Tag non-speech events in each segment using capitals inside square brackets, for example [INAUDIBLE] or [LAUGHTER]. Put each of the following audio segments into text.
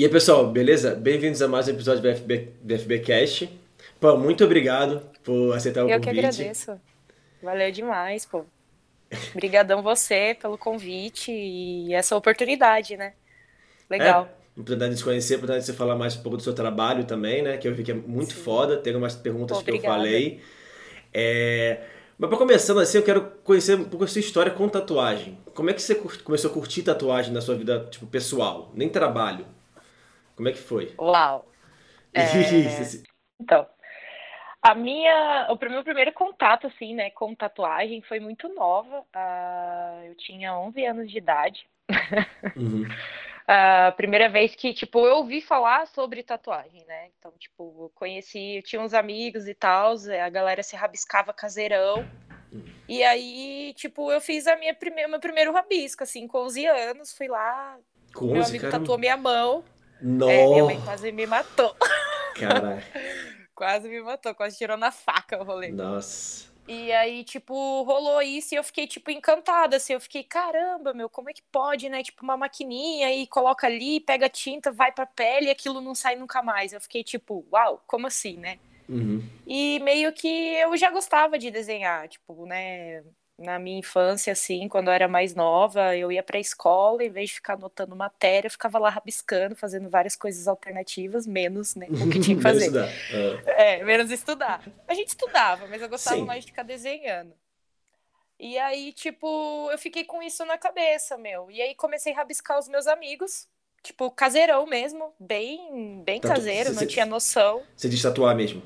E aí, pessoal, beleza? Bem-vindos a mais um episódio do FB, do FBcast. Pô, muito obrigado por aceitar o Eu convite. que agradeço. Valeu demais, pô. Obrigadão você pelo convite e essa oportunidade, né? Legal. É, oportunidade de se conhecer, oportunidade de você falar mais um pouco do seu trabalho também, né? Que eu vi que é muito Sim. foda. Tem umas perguntas Pô, que eu falei. É... Mas pra começando assim, eu quero conhecer um pouco a sua história com tatuagem. Como é que você começou a curtir tatuagem na sua vida, tipo, pessoal? Nem trabalho. Como é que foi? Uau. [LAUGHS] É. Então, a minha, o meu primeiro contato, assim, né, com tatuagem foi muito nova. Ah, eu tinha 11 anos de idade. Uhum. A [LAUGHS] primeira vez que, tipo, eu ouvi falar sobre tatuagem, né? Então, tipo, eu conheci, eu tinha uns amigos e tal, a galera se rabiscava caseirão. E aí, tipo, eu fiz a minha primeira, meu primeiro rabisco, assim, com 11 anos, fui lá, Com meu 11, amigo cara. tatuou minha mão. É, minha mãe Nossa, quase me matou. [LAUGHS] caralho. Quase me matou, quase tirou na faca o rolê. Nossa. E aí, tipo, rolou isso e eu fiquei, tipo, encantada, assim. Eu fiquei, caramba, meu, como é que pode, né? Tipo, uma maquininha e coloca ali, pega tinta, vai pra pele e aquilo não sai nunca mais. Eu fiquei, tipo, uau, como assim, né? Uhum. E meio que eu já gostava de desenhar, tipo, né? Na minha infância, assim, quando eu era mais nova, eu ia pra escola, em vez de ficar anotando matéria, eu ficava lá rabiscando, fazendo várias coisas alternativas, menos, né? O que tinha que [LAUGHS] fazer. estudar. Ah. É, menos estudar. A gente estudava, mas eu gostava Sim. mais de ficar desenhando. E aí, tipo, eu fiquei com isso na cabeça, meu. E aí comecei a rabiscar os meus amigos, tipo, caseirão mesmo, bem, bem Tatu- caseiro, cê- não tinha noção. Você diz tatuar mesmo?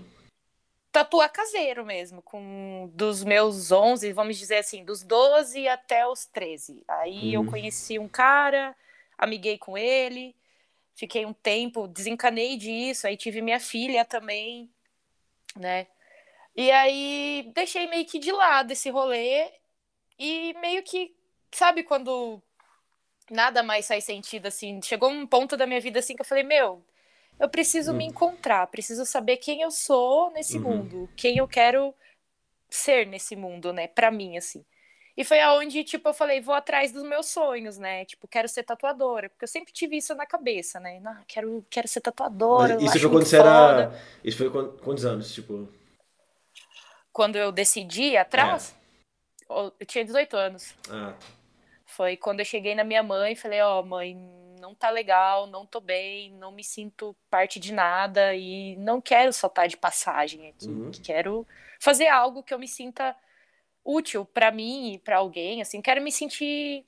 Tatuar caseiro mesmo, com dos meus 11, vamos dizer assim, dos 12 até os 13. Aí eu Uhum. conheci um cara, amiguei com ele, fiquei um tempo, desencanei disso, aí tive minha filha também, né? E aí deixei meio que de lado esse rolê e meio que, sabe, quando nada mais faz sentido assim, chegou um ponto da minha vida assim que eu falei, meu, eu preciso me Hum. encontrar, preciso saber quem eu sou nesse Uhum. mundo, quem eu quero ser nesse mundo, né, pra mim assim. E foi aonde, tipo, eu falei, vou atrás dos meus sonhos, né? Tipo, quero ser tatuadora, porque eu sempre tive isso na cabeça, né? Não, quero, quero ser tatuadora, Mas isso foi quando você foda. era. Isso foi quantos anos? Tipo. Quando eu decidi atrás, eu tinha 18 anos. Ah, Foi quando eu cheguei na minha mãe e falei, ó, mãe, não tá legal, não tô bem, não me sinto parte de nada e não quero só estar de passagem aqui. Uhum. Quero fazer algo que eu me sinta útil pra mim e pra alguém, assim, quero me sentir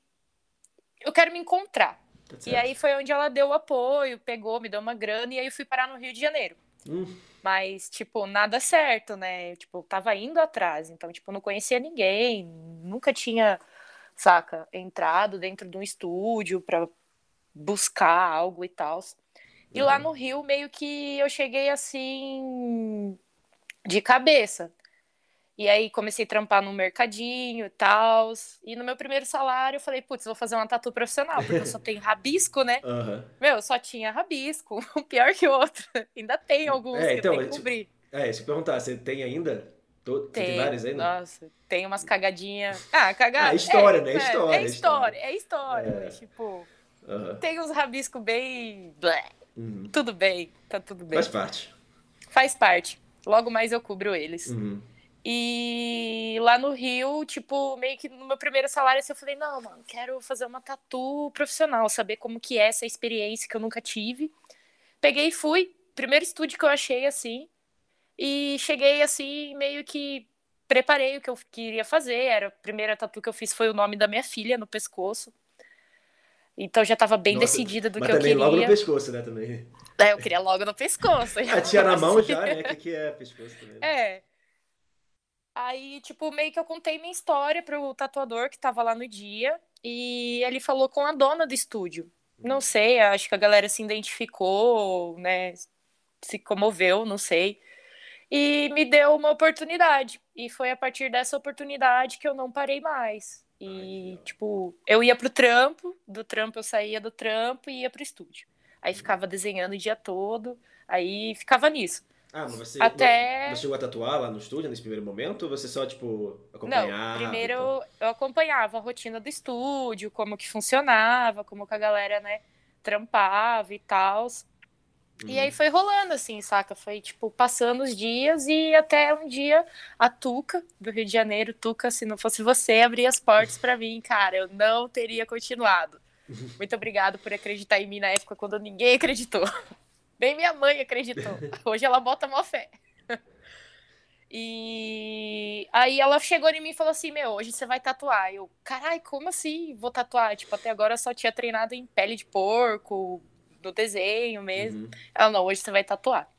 eu quero me encontrar. tá E aí foi onde ela deu o apoio, pegou, me deu uma grana e aí eu fui parar no Rio de Janeiro. Hum, Mas, tipo, nada certo, né? Eu, tipo, tava indo atrás. Então, tipo, não conhecia ninguém. Nunca tinha, saca, entrado dentro de um estúdio pra buscar algo e tal. E lá Uhum. no Rio, meio que eu cheguei assim, de cabeça. E aí comecei a trampar no mercadinho e tal. E no meu primeiro salário eu falei, putz, vou fazer uma tatu profissional, porque eu só tenho rabisco, né? [LAUGHS] Aham. Meu, só tinha rabisco, [LAUGHS] um pior que o outro. Ainda tem alguns É, que então, eu tenho é, que cobrir. É, se perguntar, você tem ainda? Tem Tem, vários ainda? nossa, tem umas cagadinhas. Ah, cagada. Ah, história, é, né? é, História, É história, é história. É. tipo, tem uns rabiscos bem. Uhum. Tudo bem, tá tudo bem. Faz parte. Faz parte. Logo mais eu cubro eles. Uhum. E lá no Rio, tipo, meio que no meu primeiro salário, assim, eu falei, não, mano, quero fazer uma tatu profissional, saber como que é essa experiência que eu nunca tive. Peguei e fui, primeiro estúdio que eu achei, assim, e cheguei, assim, meio que preparei o que eu queria fazer, era a primeira tatu que eu fiz foi o nome da minha filha no pescoço. Então já tava bem Nossa, decidida do Mas que eu também queria. logo no pescoço, né? Também. É, eu queria logo no pescoço. Ah, tinha na mão já, né? O que, que é pescoço também? É. Aí, tipo, meio que eu contei minha história pro tatuador que tava lá no dia. E ele falou com a dona do estúdio. Não sei, acho que a galera se identificou, né? Se comoveu, não sei. E me deu uma oportunidade. E foi a partir dessa oportunidade que eu não parei mais. E, tipo, eu ia pro trampo, do trampo eu saía do trampo e ia pro estúdio. Aí ficava desenhando o dia todo, aí ficava nisso. Ah, mas você, Até- você chegou a tatuar lá no estúdio nesse primeiro momento? Ou você só, tipo, acompanhava? Não, primeiro e tal? eu acompanhava a rotina do estúdio, como que funcionava, como que a galera, né, trampava e tal. E aí foi rolando, assim, saca? Foi, tipo, passando os dias e até um dia a Tuca, do Rio de Janeiro, Tuca, se não fosse você, abrir as portas para mim, cara, eu não teria continuado. [LAUGHS] Muito obrigado por acreditar em mim na época quando ninguém acreditou. [LAUGHS] Bem minha mãe acreditou. Hoje ela bota mó fé. [LAUGHS] E aí ela chegou em mim e falou assim: Meu, hoje você vai tatuar. Eu, carai, como assim vou tatuar? Tipo, até agora eu só tinha treinado em pele de porco, no desenho mesmo. Uhum. Ela, não, hoje você vai tatuar.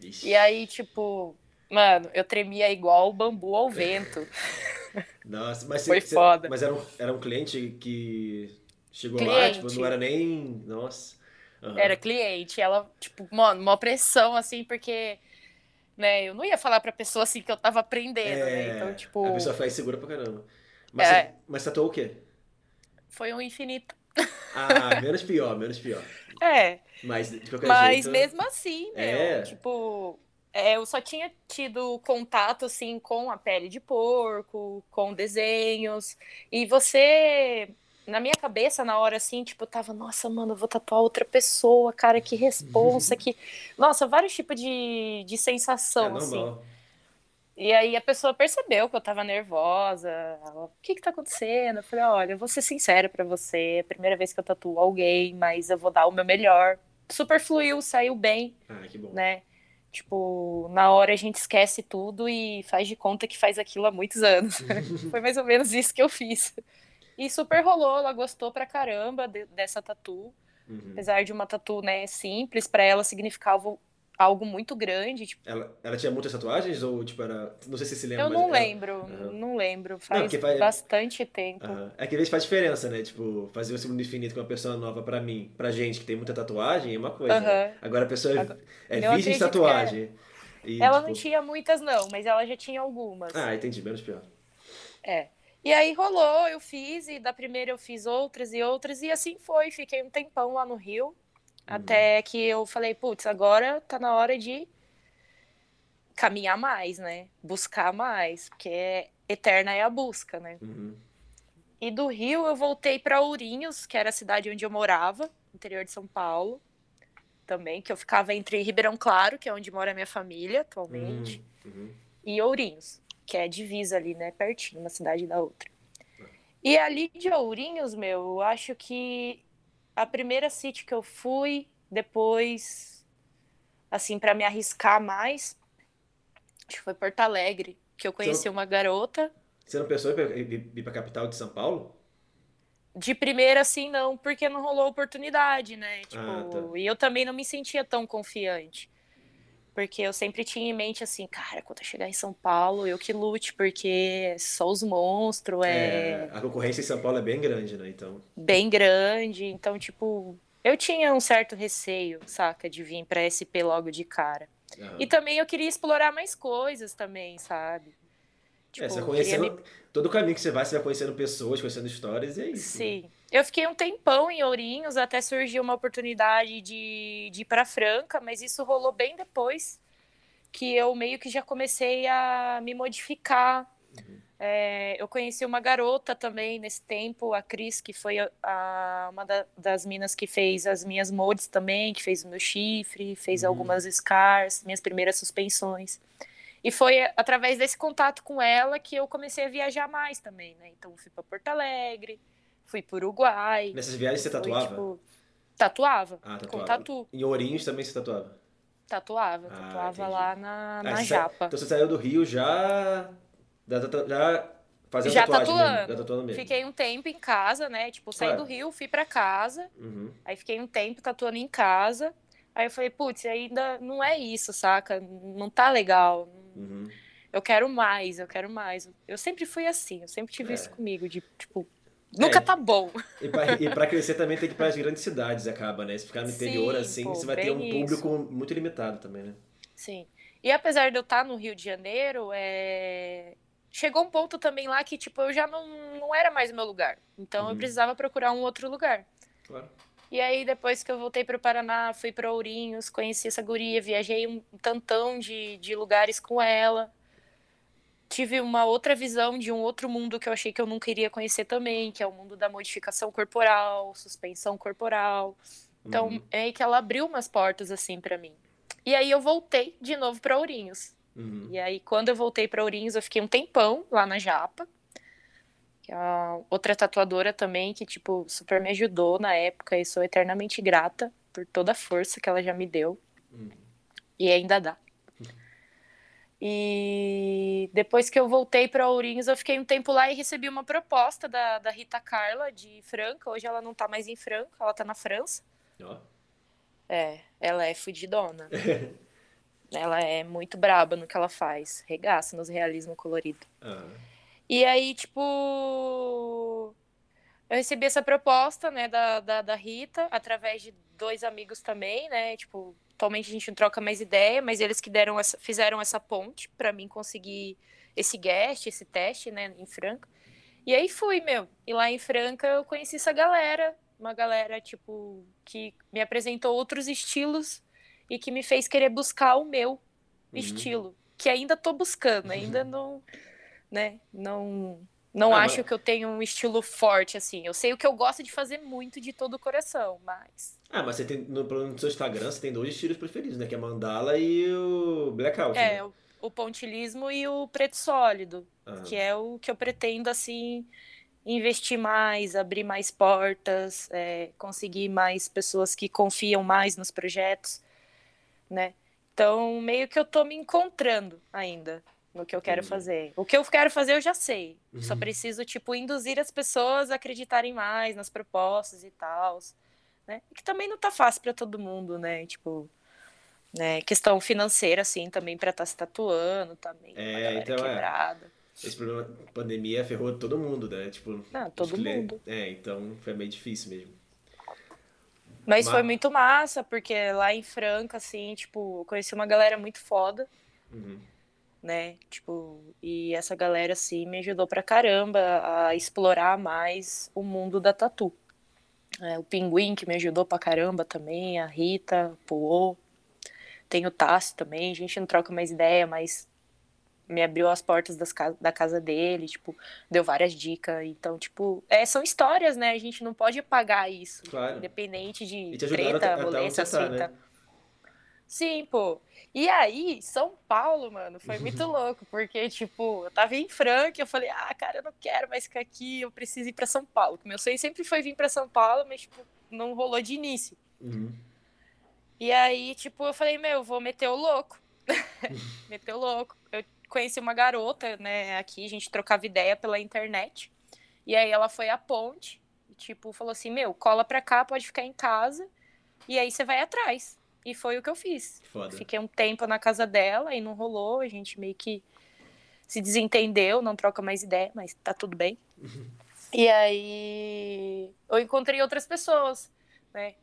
Ixi. E aí, tipo, mano, eu tremia igual o bambu ao vento. [LAUGHS] Nossa, mas Foi foda. Mas era um, era um cliente que chegou cliente. lá, tipo, não era nem. Nossa. Uhum. Era cliente. Ela, tipo, mano, uma pressão, assim, porque. Né, eu não ia falar pra pessoa assim que eu tava aprendendo, né? é, né? Então, tipo. A pessoa fica insegura pra caramba. Mas, é. mas tatuou o quê? Foi um infinito. Ah, menos pior, menos pior. É. Mas, de qualquer Mas jeito, mesmo assim, meu, é. tipo, é, eu só tinha tido contato, assim, com a pele de porco, com desenhos. E você, na minha cabeça, na hora, assim, tipo, tava, nossa, mano, eu vou tatuar outra pessoa, cara, que responsa, [LAUGHS] que... Nossa, vários tipos de, de sensação, é assim. E aí a pessoa percebeu que eu tava nervosa. Ela, o que que tá acontecendo? Eu falei, olha, eu vou ser sincera pra você. É a primeira vez que eu tatuo alguém, mas eu vou dar o meu melhor. Super fluiu, saiu bem. Ah, que bom. Né? Tipo, na hora a gente esquece tudo e faz de conta que faz aquilo há muitos anos. [LAUGHS] Foi mais ou menos isso que eu fiz. E super rolou, ela gostou pra caramba de, dessa tatu. Uhum. Apesar de uma tatu, né, simples, para ela significava algo muito grande. Tipo... Ela, ela tinha muitas tatuagens ou, tipo, era... Não sei se você se lembra, Eu não lembro, uhum. não lembro. Faz, não, faz bastante tempo. Uhum. É que às vezes faz diferença, né? Tipo, fazer o segundo infinito com uma pessoa nova pra mim, pra gente que tem muita tatuagem é uma coisa. Uhum. Né? Agora a pessoa é, é virgem de tatuagem. E, ela tipo... não tinha muitas, não, mas ela já tinha algumas. Ah, entendi, menos pior. É. E aí rolou, eu fiz, e da primeira eu fiz outras e outras, e assim foi. Fiquei um tempão lá no Rio. Até que eu falei, putz, agora tá na hora de caminhar mais, né? Buscar mais, porque é, eterna é a busca, né? Uhum. E do Rio eu voltei para Ourinhos, que era a cidade onde eu morava, interior de São Paulo, também, que eu ficava entre Ribeirão Claro, que é onde mora a minha família atualmente, uhum. uhum. e Ourinhos, que é divisa ali, né, pertinho, uma cidade da outra. E ali de Ourinhos, meu, eu acho que a primeira City que eu fui, depois, assim, para me arriscar mais, acho que foi Porto Alegre, que eu conheci uma garota. Você não pensou em ir pra capital de São Paulo? De primeira, assim, não, porque não rolou oportunidade, né? Tipo, ah, tá. e eu também não me sentia tão confiante. Porque eu sempre tinha em mente assim, cara, quando eu chegar em São Paulo, eu que lute, porque só os monstros, é... é... A concorrência em São Paulo é bem grande, né, então... Bem grande, então, tipo, eu tinha um certo receio, saca, de vir pra SP logo de cara. Uhum. E também eu queria explorar mais coisas também, sabe? Tipo, é, você vai conhecendo... Me... Todo o caminho que você vai, você vai conhecendo pessoas, conhecendo histórias, e é isso. Né? Sim. Né? Eu fiquei um tempão em Ourinhos até surgiu uma oportunidade de, de ir para Franca, mas isso rolou bem depois que eu meio que já comecei a me modificar. Uhum. É, eu conheci uma garota também nesse tempo, a Cris, que foi a, a, uma da, das minas que fez as minhas mods também, que fez o meu chifre, fez uhum. algumas scars, minhas primeiras suspensões. E foi através desse contato com ela que eu comecei a viajar mais também, né? Então fui para Porto Alegre, fui pro Uruguai. Nessas viagens você tatuava? tipo, tatuava. Ah, tatuava. Com tatu. Em Ourinhos também você tatuava? Tatuava, ah, tatuava entendi. lá na, ah, na japa. Sa... Então você saiu do Rio já. Já fazendo já tatuagem tatuando. Mesmo, já tatuando mesmo. Fiquei um tempo em casa, né? Tipo, saí claro. do Rio, fui para casa. Uhum. Aí fiquei um tempo tatuando em casa. Aí eu falei, putz, ainda não é isso, saca? Não tá legal. Uhum. Eu quero mais, eu quero mais. Eu sempre fui assim, eu sempre tive é. isso comigo, de, tipo, Nunca é, tá bom. E pra, pra, crescer também tem que ir para as grandes cidades, acaba, né? Se ficar no interior Sim, assim, pô, você vai ter um público isso. muito limitado também, né? Sim. E apesar de eu estar no Rio de Janeiro, é... chegou um ponto também lá que, tipo, eu já não, não era mais o meu lugar. Então uhum. eu precisava procurar um outro lugar. Claro. E aí, depois que eu voltei para o Paraná, fui para Ourinhos, conheci essa guria, viajei um tantão de, de lugares com ela tive uma outra visão de um outro mundo que eu achei que eu nunca iria conhecer também, que é o mundo da modificação corporal, suspensão corporal. Então, Uhum. é que ela abriu umas portas assim pra mim. E aí eu voltei de novo pra Ourinhos. Uhum. E aí, quando eu voltei pra Ourinhos, eu fiquei um tempão lá na Japa. Que é outra tatuadora também, que, tipo, super me ajudou na época e sou eternamente grata por toda a força que ela já me deu. Uhum. E ainda dá. E depois que eu voltei para Ourinhos, eu fiquei um tempo lá e recebi uma proposta da, da Rita Carla de Franca. Hoje ela não tá mais em Franca, ela tá na França. Ó. É, ela é fudidona. [LAUGHS] ela é muito braba no que ela faz. Regaça nos realismo colorido. Ah. E aí, tipo. Eu recebi essa proposta, né, da, da, da Rita, através de dois amigos também, né? Tipo, atualmente a gente não troca mais ideia, mas eles que deram essa, fizeram essa ponte pra mim conseguir esse guest, esse teste, né, em Franca. E aí fui, meu. E lá em Franca eu conheci essa galera, uma galera, tipo, que me apresentou outros estilos e que me fez querer buscar o meu Uhum. estilo, que ainda tô buscando, ainda [LAUGHS] não, né, não não Ah, acho mas- que eu tenho um estilo forte assim. Eu sei o que eu gosto de fazer muito de todo o coração, mas Ah, mas você tem no, no seu Instagram você tem dois estilos preferidos, né? Que é mandala e o blackout. é né? o, o pontilismo e o preto sólido, Ah. que é o que eu pretendo assim investir mais, abrir mais portas, é, conseguir mais pessoas que confiam mais nos projetos, né? Então, meio que eu tô me encontrando ainda no que eu quero Entendi. fazer. O que eu quero fazer eu já sei. Só Uhum. preciso, tipo, induzir as pessoas a acreditarem mais nas propostas e tal, né? Que também não tá fácil pra todo mundo, né? Tipo, né? Questão financeira, assim, também pra estar se tatuando, também. É, uma galera então é. quebrada. Esse problema pandemia ferrou todo mundo, né? Tipo, Não, todo mundo. É, então foi meio difícil mesmo. Mas Mas- foi muito massa, porque lá em Franca, assim, tipo, conheci uma galera muito foda, Uhum. Né? Tipo, e essa galera, assim, me ajudou pra caramba a explorar mais o mundo da tatu. É, o Pinguim, que me ajudou pra caramba também, a Rita, o Puô. Tem o Tassi também, a gente não troca mais ideia, mas me abriu as portas das ca- da casa dele, tipo, deu várias dicas. Então, tipo, é, são histórias, né? A gente não pode apagar isso. Claro. Independente de treta, rolê, né? Sim, pô. E aí, São Paulo, mano, foi muito [LAUGHS] louco, porque, tipo, eu tava em Franca, eu falei, ah, cara, eu não quero mais ficar aqui, eu preciso ir pra São Paulo. Meu sonho sempre foi vir pra São Paulo, mas, tipo, não rolou de início. Uhum. E aí, tipo, eu falei, meu, eu vou meter o louco. [LAUGHS] meter o louco. Eu conheci uma garota, né, aqui, a gente trocava ideia pela internet. E aí ela foi à ponte, e, tipo, falou assim, meu, cola pra cá, pode ficar em casa, e aí você vai atrás. E foi o que eu fiz. Foda. Fiquei um tempo na casa dela e não rolou, a gente meio que se desentendeu, não troca mais ideia, mas tá tudo bem. [LAUGHS] E aí eu encontrei outras pessoas, né?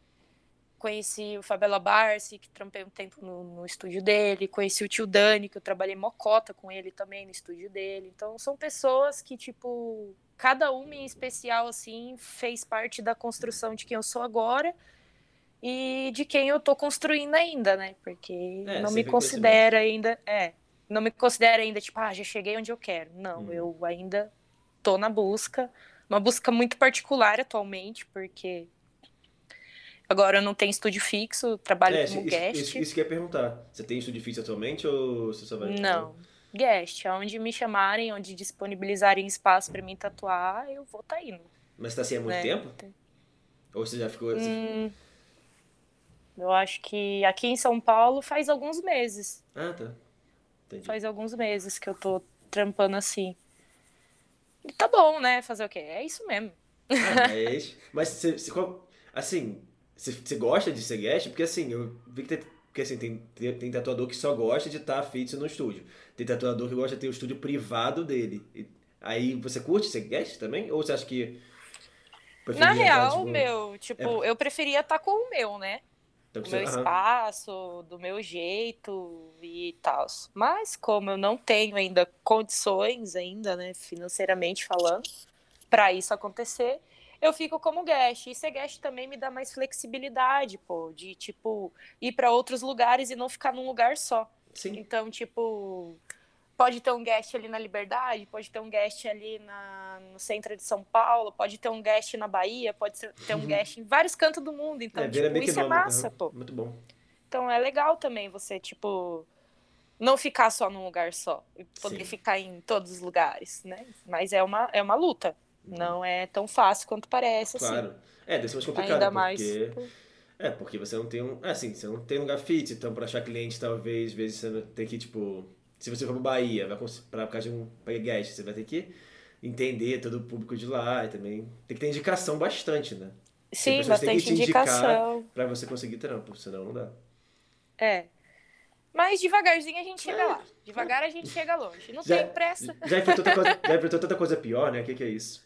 Conheci o Fabela Barsi, que trampei um tempo no, no estúdio dele, conheci o tio Dani, que eu trabalhei mocota com ele também no estúdio dele. Então são pessoas que, tipo, cada uma em especial, assim, fez parte da construção de quem eu sou agora e de quem eu tô construindo ainda, né? Porque É, não me sempre considero ainda, é, não me considero ainda tipo, ah, já cheguei onde eu quero. Não, Hum. eu ainda tô na busca, uma busca muito particular atualmente, porque agora eu não tenho estúdio fixo, trabalho É, como isso, guest. isso, isso que eu ia perguntar. Você tem estúdio fixo atualmente ou você só vai... Não, guest, aonde me chamarem, onde disponibilizarem espaço pra mim tatuar, eu vou tá indo. Mas você tá assim há muito né? tempo? Ou você já ficou... você- Hum, eu acho que aqui em São Paulo faz alguns meses. Ah, tá. Entendi. Faz alguns meses que eu tô trampando assim. E tá bom, né? Fazer o quê? É isso mesmo. Ah, [LAUGHS] mas... Mas você... você assim, você, você gosta de ser guest? Porque assim, eu vi que tem... Porque assim, tem, tem, tem tatuador que só gosta de estar fixo no estúdio. Tem tatuador que gosta de ter o estúdio privado dele. E- aí você curte ser guest também? Ou você acha que... Na preferia estar, real, tipo, meu, tipo, eu preferia estar com o meu, né? Do meu espaço, do meu jeito e tal. Mas como eu não tenho ainda condições ainda, né, financeiramente falando, pra isso acontecer, eu fico como guest. E ser guest também me dá mais flexibilidade, pô, de tipo ir pra outros lugares e não ficar num lugar só. Sim. Então, tipo, pode ter um guest ali na Liberdade, pode ter um guest ali na, no centro de São Paulo, pode ter um guest na Bahia, pode ter um guest em vários cantos do mundo. Então, é, tipo, isso é massa, pô. Muito bom. Então é legal também você, tipo, não ficar só num lugar só. E poder Sim. ficar em todos os lugares, né? Mas é uma, é uma luta. Uhum. Não é tão fácil quanto parece, claro. assim. Claro. É, deve ser mais complicado. Ainda porque... mais. Tipo... É, porque você não tem um. É, assim, você não tem lugar fit, então para achar cliente, talvez, às vezes você tem que, tipo. Se você for pra Bahia, vai pra causa de um guest, você vai ter que entender todo o público de lá e também tem que ter indicação bastante, né? Sim, bastante indicação. Pra você conseguir trampo, senão não dá. É. Mas devagarzinho a gente chega é. lá. Devagar a gente chega longe. Não já, tem pressa. Já enfrentou tanta coisa, já enfrentou tanta coisa pior, né? O que, que é isso?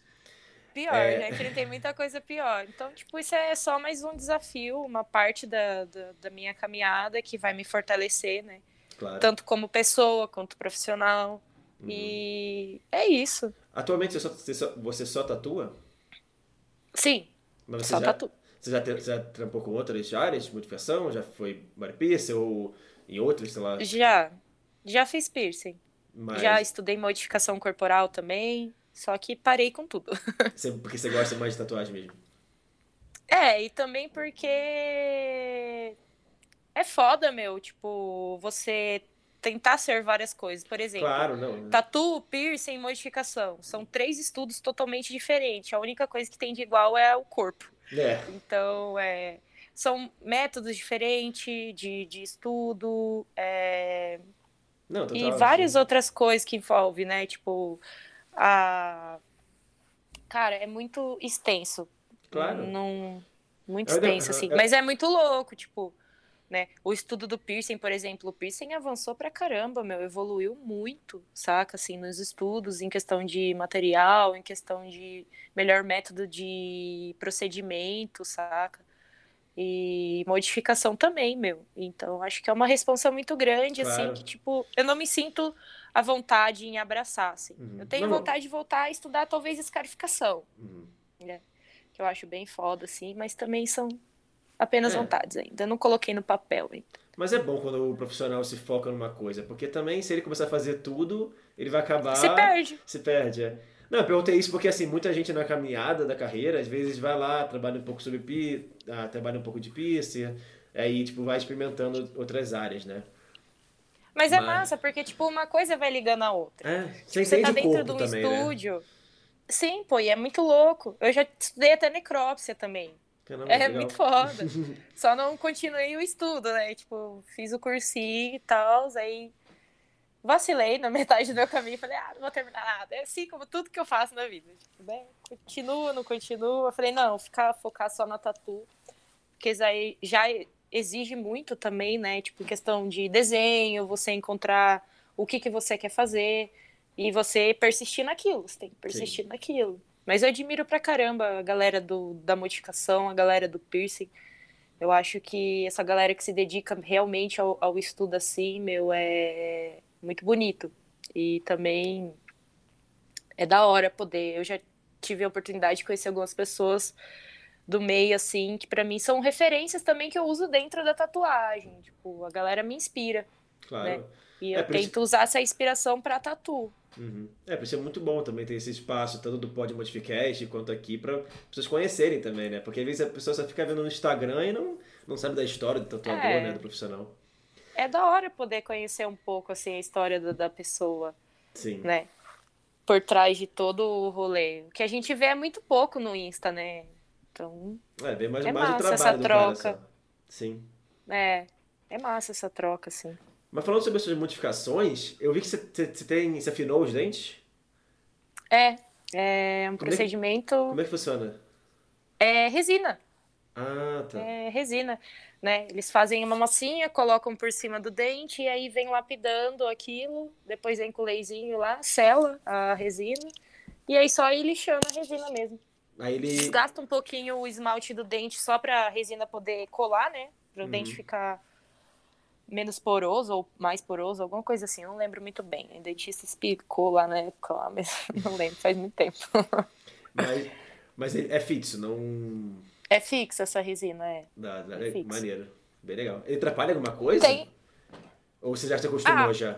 Pior, é... já enfrentei muita coisa pior. Então, tipo, isso é só mais um desafio, uma parte da, da, da minha caminhada que vai me fortalecer, né? Claro. Tanto como pessoa, quanto profissional. Uhum. E é isso. Atualmente você só, você só, você só tatua? Sim. Mas você só já, tatua. Você já, já trampou com outras áreas de modificação? Já foi maripista ou em outras, sei lá? Já. Já fiz piercing. Mas... Já estudei modificação corporal também. Só que parei com tudo. [LAUGHS] porque você gosta mais de tatuagem mesmo? É, e também porque é foda, meu, tipo, você tentar ser várias coisas. Por exemplo, claro, não. tatu, piercing, modificação. São três estudos totalmente diferentes. A única coisa que tem de igual é o corpo. É. Então, é, são métodos diferentes de, de estudo. É, não, total, e várias sim. outras coisas que envolve, né? Tipo, a. Cara, é muito extenso. Claro. Não, muito extenso, assim. Mas é muito louco, tipo, né? O estudo do piercing, por exemplo, o piercing avançou pra caramba, meu, evoluiu muito, saca? Assim, nos estudos, em questão de material, em questão de melhor método de procedimento, saca? E modificação também, meu. Então, acho que é uma responsa muito grande, assim, claro. assim, que, tipo, eu não me sinto a vontade em abraçar, assim. Uhum. Eu tenho não, vontade de voltar a estudar, talvez, escarificação, uhum. né? Que eu acho bem foda, assim, mas também são apenas é. vontades ainda. Eu não coloquei no papel ainda. Mas é bom quando o profissional se foca numa coisa, porque também, se ele começar a fazer tudo, ele vai acabar... Se perde. Se perde, é. Não, eu perguntei isso porque, assim, muita gente na caminhada da carreira, às vezes vai lá, trabalha um pouco sobre pi, ah, trabalha um pouco de pista, aí, tipo, vai experimentando outras áreas, né? Mas, Mas, é massa, porque, tipo, uma coisa vai ligando a outra. É, você, tipo, você tá dentro de um também, né? estúdio. Né? Sim, pô, e é muito louco. Eu já estudei até necrópsia também. Caramba, é legal. muito foda. [LAUGHS] Só não continuei o estudo, né? Tipo, fiz o cursinho e tal, aí vacilei na [LAUGHS] metade do meu caminho. Falei, ah, não vou terminar nada. É assim como tudo que eu faço na vida. Tipo, né? Continua, não continua. Eu falei, não, ficar focar só na tatu. Porque aí já exige muito também, né? Tipo, questão de desenho, você encontrar o que, que você quer fazer e você persistir naquilo. Você tem que persistir Sim. naquilo. Mas eu admiro pra caramba a galera do, da modificação, a galera do piercing. Eu acho que essa galera que se dedica realmente ao, ao estudo assim, meu, é muito bonito. E também é da hora poder. Eu já tive a oportunidade de conhecer algumas pessoas do meio, assim, que para mim são referências também que eu uso dentro da tatuagem. Tipo, a galera me inspira. Claro. Né? E é, eu tento isso... usar essa inspiração para tatu. Uhum. É, por isso é muito bom também ter esse espaço, tanto do Pod Modificast quanto aqui, para pessoas conhecerem também, né? Porque às vezes a pessoa só fica vendo no Instagram e não, não sabe da história do tatuador, é. né? Do profissional. É da hora poder conhecer um pouco, assim, a história da, da pessoa. Sim. Né? Por trás de todo o rolê. O que a gente vê é muito pouco no Insta, né? Então. É, bem mais, é mais massa o essa troca. Sim. É. É massa essa troca, assim. Mas falando sobre essas modificações, eu vi que você, você tem. Você afinou os dentes? É. É um como procedimento. É que, como é que funciona? É resina. Ah, tá. É resina. Né? Eles fazem uma massinha, colocam por cima do dente e aí vem lapidando aquilo, depois vem com o leizinho lá, sela a resina e aí só ir lixando a resina mesmo. Aí ele... Desgasta um pouquinho o esmalte do dente só para a resina poder colar, né? Para o uhum. dente ficar menos poroso ou mais poroso, alguma coisa assim, não lembro muito bem. O dentista explicou lá na época, lá, mas [LAUGHS] não lembro, faz muito tempo. [LAUGHS] mas, mas é fixo, não é fixa essa resina, é. Dá, dá, é, é maneiro. Bem legal. Ele atrapalha alguma coisa? Tem. Ou você já se acostumou ah, já?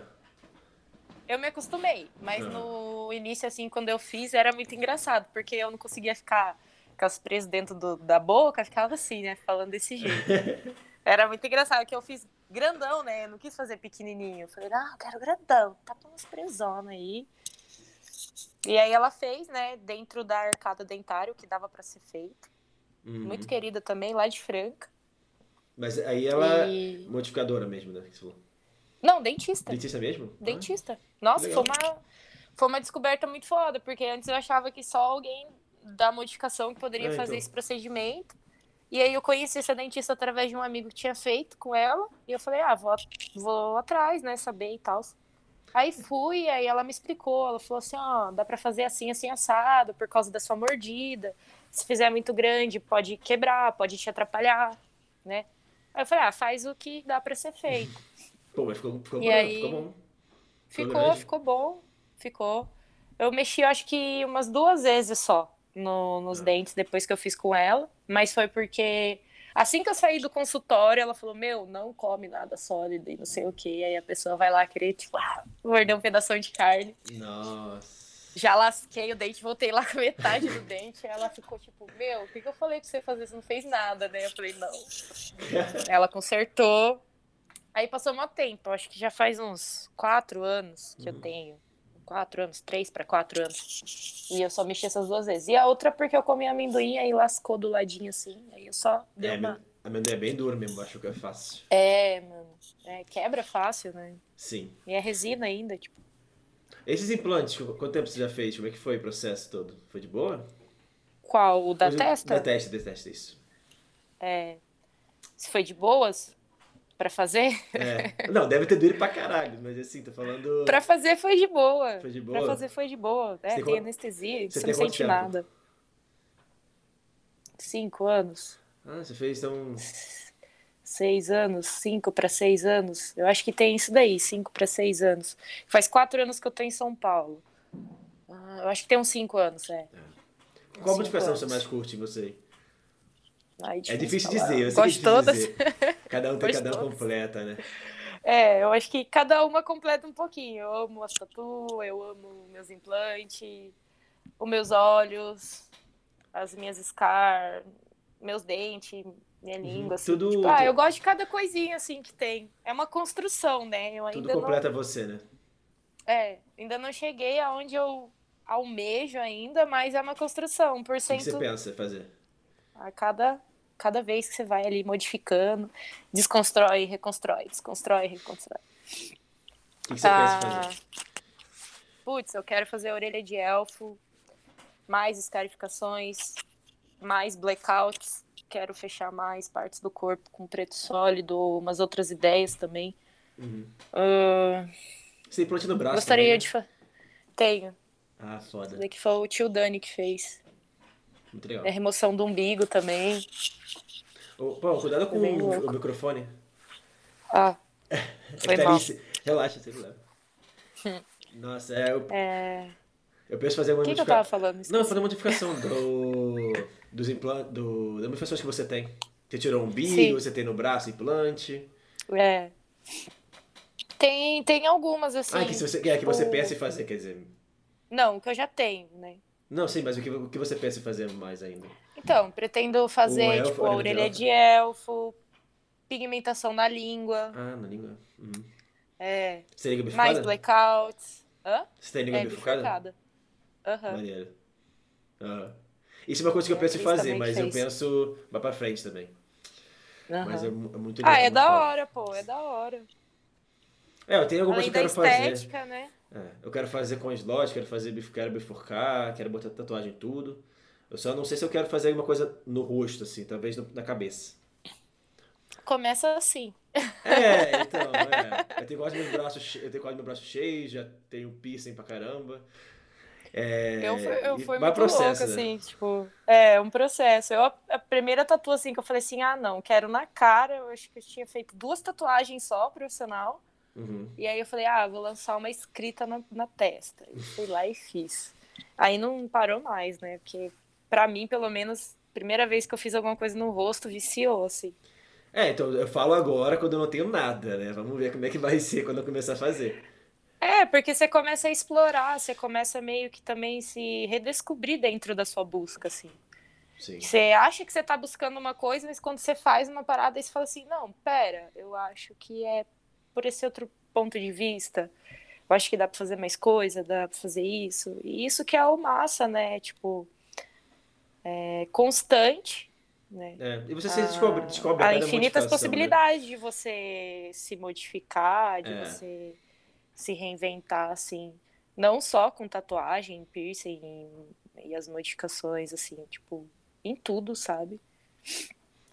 eu me acostumei, mas Ah. no início, assim, quando eu fiz, era muito engraçado, porque eu não conseguia ficar com as presas dentro do- da boca, ficava assim, né? Falando desse jeito. [LAUGHS] Era muito engraçado, que eu fiz grandão, né? Eu não quis fazer pequenininho. Eu falei, ah, eu quero grandão, tá com umas presonas aí. E aí ela fez, né, dentro da arcada dentária, o que dava pra ser feito. Uhum. Muito querida também, lá de Franca. Mas aí ela E- modificadora mesmo, né? Não, dentista. Dentista mesmo? Dentista. Nossa, legal. foi uma, foi uma descoberta muito foda, porque antes eu achava que só alguém da modificação que poderia É, fazer então. esse procedimento. E aí eu conheci essa dentista através de um amigo que tinha feito com ela. E eu falei, ah, vou, vou atrás, né, saber e tal. Aí fui, aí ela me explicou, ela falou assim, ó, dá pra fazer assim, assim, assado, por causa da sua mordida. Se fizer muito grande, pode quebrar, pode te atrapalhar, né? Aí eu falei, ah, faz o que dá pra ser feito. [LAUGHS] Pô, mas ficou, ficou, E bom, aí- ficou bom. Ficou Ficou, ficou bom. Ficou. Eu mexi, acho que umas duas vezes só no- nos Ah. dentes depois que eu fiz com ela. Mas foi porque assim que eu saí do consultório, ela falou: Meu, não come nada sólido e não sei o que. Aí a pessoa vai lá querer, tipo, ah, morder um pedaço de carne. Nossa. Já lasquei o dente, voltei lá com metade do dente. Ela ficou tipo: Meu, o que, que eu falei pra você fazer? Você não fez nada, né? Eu falei: Não. [LAUGHS] Ela consertou. Aí passou um tempo, acho que já faz uns quatro anos que eu Uhum. tenho. Quatro anos, três para quatro anos. E eu só mexi essas duas vezes. E a outra porque eu comi amendoim aí lascou do ladinho assim. Aí eu só dei É, uma. a amendoim é bem duro mesmo, acho que é fácil. É, mano. É, quebra fácil, né? Sim. E é resina ainda, tipo. Esses implantes, quanto tempo você já fez? Como é que foi o processo todo? Foi de boa? Qual? O da testa? Da testa, da testa, isso. É. Se foi de boas pra fazer? É. [LAUGHS] Não, deve ter doído pra caralho, mas assim, tô falando. Pra fazer foi de boa. Foi de Pra boa? fazer foi de boa. É, Você tem tem anestesia, você você, não sente tempo? nada. Cinco anos. Ah, você fez então. Seis anos, cinco para seis anos. Eu acho que tem isso daí, cinco para seis anos. Faz quatro anos que eu tô em São Paulo. Ah, eu acho que tem uns cinco anos, é. Qual Cinco modificação você anos. mais curte em você? Ai, É difícil falar. dizer, eu sei Gosto que é difícil todas. dizer. Cada um tem Gosto cada um completa, né? É, eu acho que cada uma completa um pouquinho. Eu amo as tatu, eu amo meus implantes, os meus olhos, as minhas scar, meus dentes, minha língua, assim. Uhum. Tudo- Tipo, ah, eu gosto de cada coisinha assim que tem. É uma construção, né? Eu Tudo ainda não completa você, né? É, ainda não cheguei aonde eu almejo ainda, mas é uma construção, um por O que você cento pensa em fazer? A cada, cada vez que você vai ali modificando, desconstrói, reconstrói, desconstrói, reconstrói. O que que você pensa Ah, fazer? Putz, eu quero fazer orelha de elfo, mais escarificações, mais blackouts, quero fechar mais partes do corpo com preto sólido, umas outras ideias também. Uhum. Ah, Você tem implante no braço gostaria também, de... né? fa- Tenho, Ah, foda. Esse daqui foi o tio Dani que fez. Muito legal. É remoção do umbigo também. Pô, cuidado com É o, o microfone. Ah, [LAUGHS] É Foi mal. Relaxa, você leva. [LAUGHS] Nossa, é, eu, é... eu penso fazer uma O que, que eu tava falando? Não, fazer uma modificação do, dos implantes, do, das modificações que você tem. Você tirou um umbigo, Sim. você tem no braço implante. É. Tem, tem algumas, assim. ah, que, você, é, que você o- pensa em fazer, quer dizer. Não, que eu já tenho, né? Não, sim, mas o que, o que você pensa em fazer mais ainda? Então, pretendo fazer, elfo, tipo, a orelha de elfo, pigmentação na língua, Ah, na língua. Uhum. é, Você tem língua mais blackouts. Hã? Você tem língua É, bifurcada? Aham. Maneiro. Aham. Isso é uma coisa que eu É, penso em Cris fazer, mas eu fez. penso mais pra frente também. Mas é, é muito legal. Ah, é da hora, pô, é da hora. É, eu tenho algumas Além que eu quero fazer. estética, né? É, eu quero fazer com slot, quero fazer quero bifurcar, quero botar tatuagem em tudo. Eu só não sei se eu quero fazer alguma coisa no rosto, assim, talvez na cabeça. Começa assim. É, então, é. Eu tenho quase meus braços, eu tenho quase meu braço cheio, já tenho piercing pra caramba. É, Eu fui, eu fui muito processo, louca, né? assim, tipo, é um processo. Eu, a primeira tatu, assim, que eu falei assim, ah, não, quero na cara, eu acho que eu tinha feito duas tatuagens só, profissional, Uhum. e aí eu falei, ah, vou lançar uma escrita na, na testa. E fui lá e fiz. Aí não parou mais, né, porque pra mim, pelo menos, primeira vez que eu fiz alguma coisa no rosto, viciou, assim. É, então eu falo agora quando eu não tenho nada, né? Vamos ver como é que vai ser quando eu começar a fazer. É, porque você começa a explorar, você começa meio que também se redescobrir dentro da sua busca, assim. Sim. Você acha que você tá buscando uma coisa, mas quando você faz uma parada, você fala assim, não, pera, eu acho que é por esse outro ponto de vista. Eu acho que dá pra fazer mais coisa, dá pra fazer isso. E isso que é o massa, né? Tipo, é constante, né? É, E você se descobre, descobre a infinitas né? possibilidades de você se modificar, de É. você se reinventar, assim. Não só com tatuagem, piercing e as modificações, assim, tipo, em tudo, sabe?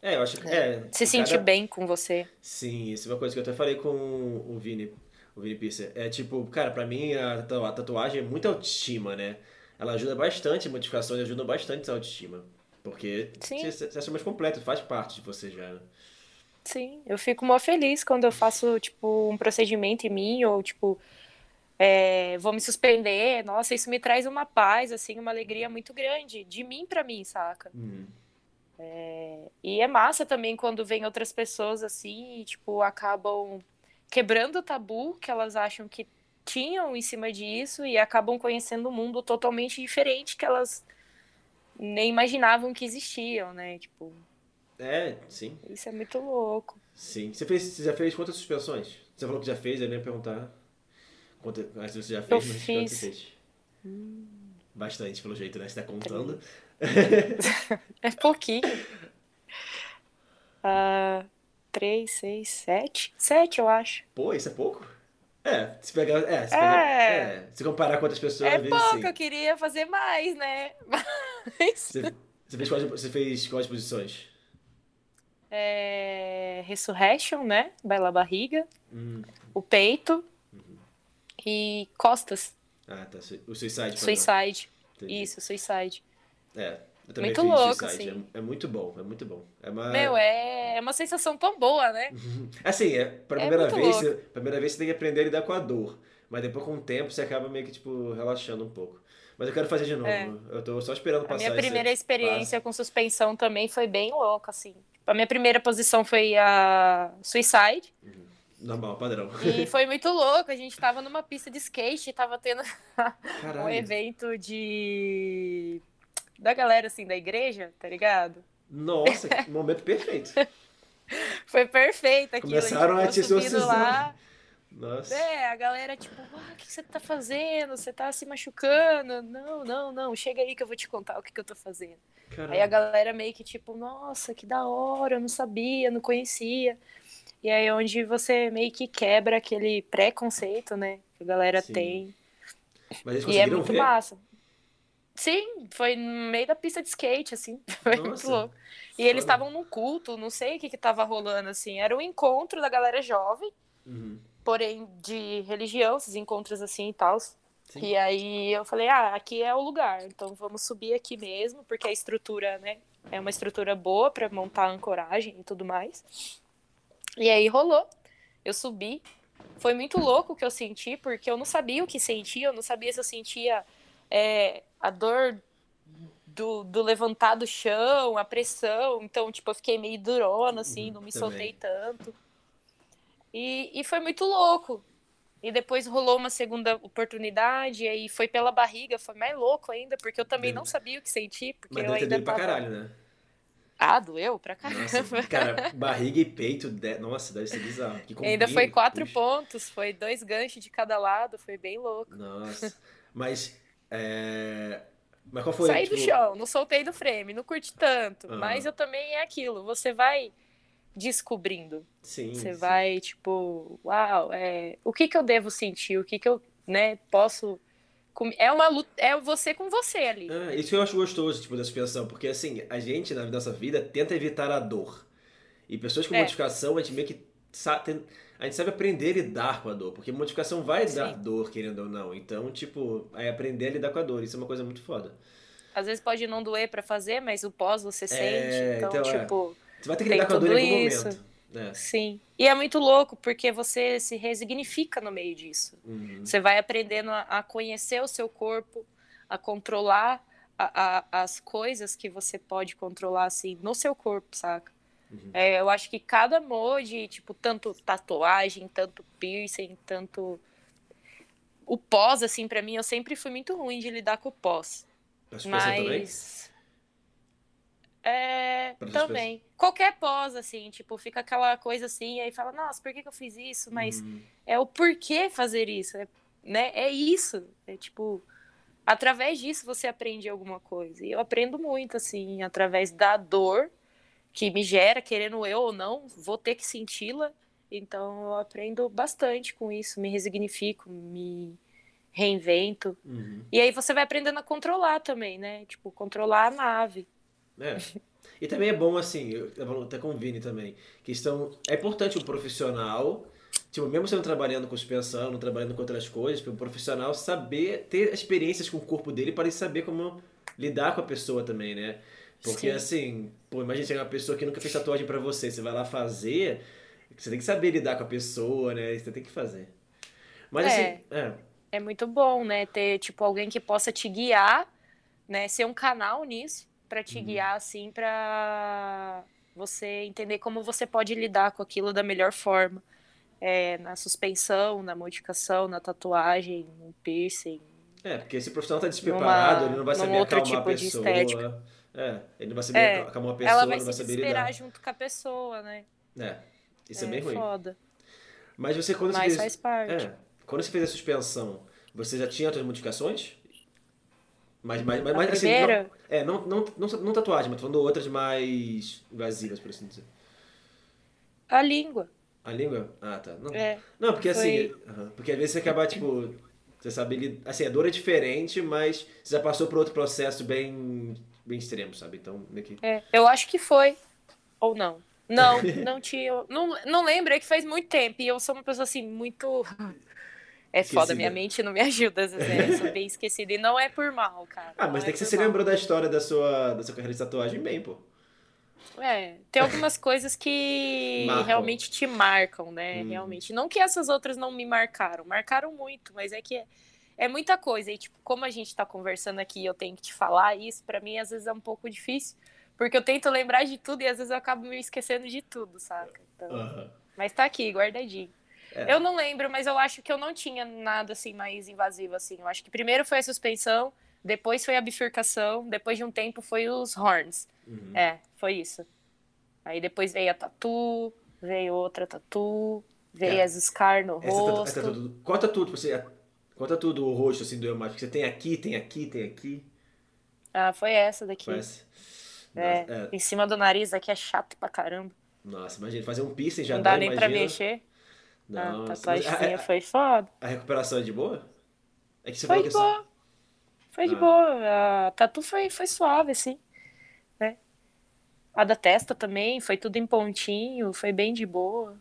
É, eu acho que. É, Se cada- sentir bem com você. Sim, isso é uma coisa que eu até falei com o Vini, o Vini Pisser. É tipo, cara, pra mim a, tatu- a tatuagem é muita autoestima, né? Ela ajuda bastante, modificações ajudam bastante a autoestima. Porque Sim. você você acha mais completo, faz parte de você já. né? Sim, eu fico mó feliz quando eu faço, tipo, um procedimento em mim, ou, tipo, é, vou me suspender. Nossa, isso me traz uma paz, assim, uma alegria muito grande, de mim pra mim, saca? Uhum. E é massa também quando vem outras pessoas, assim, e, tipo, acabam quebrando o tabu que elas acham que tinham em cima disso e acabam conhecendo um mundo totalmente diferente que elas nem imaginavam que existiam, né? Tipo, É, sim, isso é muito louco. sim. Você, fez, você já fez quantas suspensões? Você falou que já fez, eu ia perguntar. Quanto, mas você já fez, Eu mas quantas fiz. você fez? Bastante, pelo jeito, né? Você tá contando. É pouquinho. Ah, três, seis, sete? Sete, eu acho. Pô, isso é pouco? É, se pegar. É, se, É. pegar, é, se comparar com outras pessoas, É pouco, sim. eu queria fazer mais, né? [LAUGHS] Mas. Você, você fez quais, você fez quais posições? É... Ressurrection, né? Bela barriga. Hum, O peito. E costas. Ah, tá. O Suicide. Suicide. Isso, Suicide. É, eu também Muito fiz louco, Suicide. assim. É, é muito bom, é muito bom. É uma... Meu, é... é uma sensação tão boa, né? [LAUGHS] Assim, é, pra É primeira muito vez, você, primeira vez você tem que aprender a lidar com a dor. Mas depois, com o tempo, você acaba meio que, tipo, relaxando um pouco. Mas eu quero fazer de novo. É. Eu tô só esperando A passar minha esse primeira experiência passo. com suspensão também foi bem louca, assim. A minha primeira posição foi a Suicide. Normal, padrão. E foi muito louco. A gente tava numa pista de skate, tava tendo [LAUGHS] um evento de. da galera, assim, da igreja, tá ligado? Nossa, que momento perfeito. [LAUGHS] Foi perfeito aquilo. Começaram a gente te subindo exorcizar. lá. Nossa. É, a galera, tipo, ah, o que você tá fazendo? Você tá se machucando? Não, não, não, chega aí que eu vou te contar o que, que eu tô fazendo. Aí a galera meio que tipo, nossa, que da hora, eu não sabia, não conhecia. E aí é onde você meio que quebra aquele preconceito, né? Que a galera Sim. tem. Mas eles E é muito ver? massa. Sim, foi no meio da pista de skate, assim. [LAUGHS] Foi muito Nossa, louco. E eles estavam num culto, não sei o que que tava rolando, assim. Era um encontro da galera jovem, Uhum. porém de religião, esses encontros assim e tal. Sim. E aí eu falei, ah, aqui é o lugar, então vamos subir aqui mesmo, porque a estrutura, né, é uma estrutura boa para montar a ancoragem e tudo mais. E aí rolou. Eu subi. Foi muito louco o que eu senti, porque eu não sabia o que sentia, eu não sabia se eu sentia é, a dor do, do levantar do chão, a pressão. Então, tipo, eu fiquei meio durona, assim, Uhum, não me também. soltei tanto. E, e foi muito louco. E depois rolou uma segunda oportunidade, e aí foi pela barriga, foi mais louco ainda, porque eu também Deve- não sabia o que sentir, porque Mas eu ainda doído pra tava... caralho, né? Ah, doeu pra caramba. Nossa, cara, [LAUGHS] barriga e peito, de- nossa, deve ser bizarro. Que E ainda combina, foi quatro puxa. pontos, foi dois ganchos de cada lado, foi bem louco. Nossa. Mas, é... Mas qual foi, Saí tipo... do chão, não soltei do frame, não curti tanto, Ah. mas eu também é aquilo, você vai descobrindo. Sim, Você sim. vai, tipo, uau, é, o que que eu devo sentir? O que que eu, né, posso. É uma luta, é você com você ali. Ah, isso que eu acho gostoso, tipo, da suspensão, porque assim, a gente na nossa vida tenta evitar a dor. E pessoas com É. modificação, a gente meio que sa- tem- a gente sabe aprender a lidar com a dor, porque modificação vai dar Sim. dor, querendo ou não. Então, tipo, é aprender a lidar com a dor, isso é uma coisa muito foda. Às vezes pode não doer pra fazer, mas o pós você sente. Então, então, é. tipo, Você vai ter que lidar com a dor em algum isso. momento. Né? sim. E é muito louco, porque você se resignifica no meio disso. Uhum. Você vai aprendendo a, a conhecer o seu corpo, a controlar a- a- as coisas que você pode controlar, assim, no seu corpo, saca? Uhum. É, eu acho que cada mode, tipo, tanto tatuagem, tanto piercing, tanto o pós, assim, para mim, eu sempre fui muito ruim de lidar com o pós. Mas... Mas. É, também. Qualquer pós, assim, tipo, fica aquela coisa assim, e aí fala, nossa, por que, que eu fiz isso? Mas Uhum. é o porquê fazer isso, é, né? É isso. É tipo, através disso você aprende alguma coisa. E eu aprendo muito, assim, através da dor que me gera, querendo eu ou não, vou ter que senti-la. Então eu aprendo bastante com isso, me resignifico, me reinvento. Uhum. E aí você vai aprendendo a controlar também, né? Tipo, controlar a nave. É. E também é bom, assim, eu até com o Vini também, questão, é importante um profissional, tipo, mesmo você não trabalhando com suspensão, não trabalhando com outras coisas, um profissional saber, ter experiências com o corpo dele para ele saber como lidar com a pessoa também, né? Porque Sim. assim, pô, imagina você é uma pessoa que nunca fez tatuagem pra você, você vai lá fazer, você tem que saber lidar com a pessoa, né? Você tem que fazer. Mas É. assim, é, É muito bom, né? Ter, tipo, alguém que possa te guiar, né? Ser um canal nisso, pra te Uhum. guiar, assim, pra você entender como você pode lidar com aquilo da melhor forma. É, na suspensão, na modificação, na tatuagem, no piercing. É, porque se o profissional tá despreparado, Numa- ele não vai saber acalmar tipo a pessoa. É, ele não vai saber É, acalmar a pessoa, Ela vai não vai se saber desesperar lidar. junto com a pessoa, né? É, isso é, bem ruim. foda. Mas você quando Mas você faz fez. parte. É, quando você fez a suspensão, você já tinha outras modificações? Mas, mas, mas, A mas, assim, não, é, não, não, não, não tatuagem, mas tô falando outras mais invasivas, por assim dizer. A língua. A língua? Ah, tá. Não, É. não porque assim, Foi- aham, porque às vezes você acaba, tipo, você sabe, assim, a dor é diferente, mas você já passou por outro processo bem, bem extremo, sabe? Então, meio que... É, eu acho que foi. Ou não. Não, [LAUGHS] não tinha. Não, não lembro, é que faz muito tempo. E eu sou uma pessoa assim, muito. É foda, Esquecida. minha mente não me [LAUGHS] ajuda, às vezes. é, eu sou bem esquecida. E não é por mal, cara. Ah, não mas é tem que você se lembrou da história da sua, da sua carreira de tatuagem bem, pô. É, tem algumas coisas que Marcam. realmente te marcam, né? Hum. Realmente. Não que essas outras não me marcaram. Marcaram muito, mas é que é, é muita coisa. E, tipo, como a gente tá conversando aqui eu tenho que te falar isso, pra mim, às vezes é um pouco difícil. Porque eu tento lembrar de tudo e às vezes eu acabo me esquecendo de tudo, saca? Então, Aham. Mas tá aqui, guardadinho. É. Eu não lembro, mas eu acho que eu não tinha nada assim mais invasivo assim. Eu acho que primeiro foi a suspensão, depois foi a bifurcação, depois de um tempo foi os horns. Uhum. É, foi isso. Aí depois veio a tatu, veio outra tatu, veio É. as scar no Essa tatu, rosto. essa tatu, conta tudo, tipo, você, conta tudo o rosto, assim, doeu mais. Porque você tem aqui, tem aqui, tem aqui. Ah, foi essa daqui. Parece. É, Nossa, é. em cima do nariz aqui é chato pra caramba. Nossa, imagina, fazer um piercing já não dá dá, nem imagina. pra mexer. Nossa, a tatuagemzinha mas a, foi foda. a recuperação é de boa? É que você Foi falou de boa. Foi de Ah. boa. A tatu foi, foi suave, assim. Né? A da testa também, foi tudo em pontinho, foi bem de boa.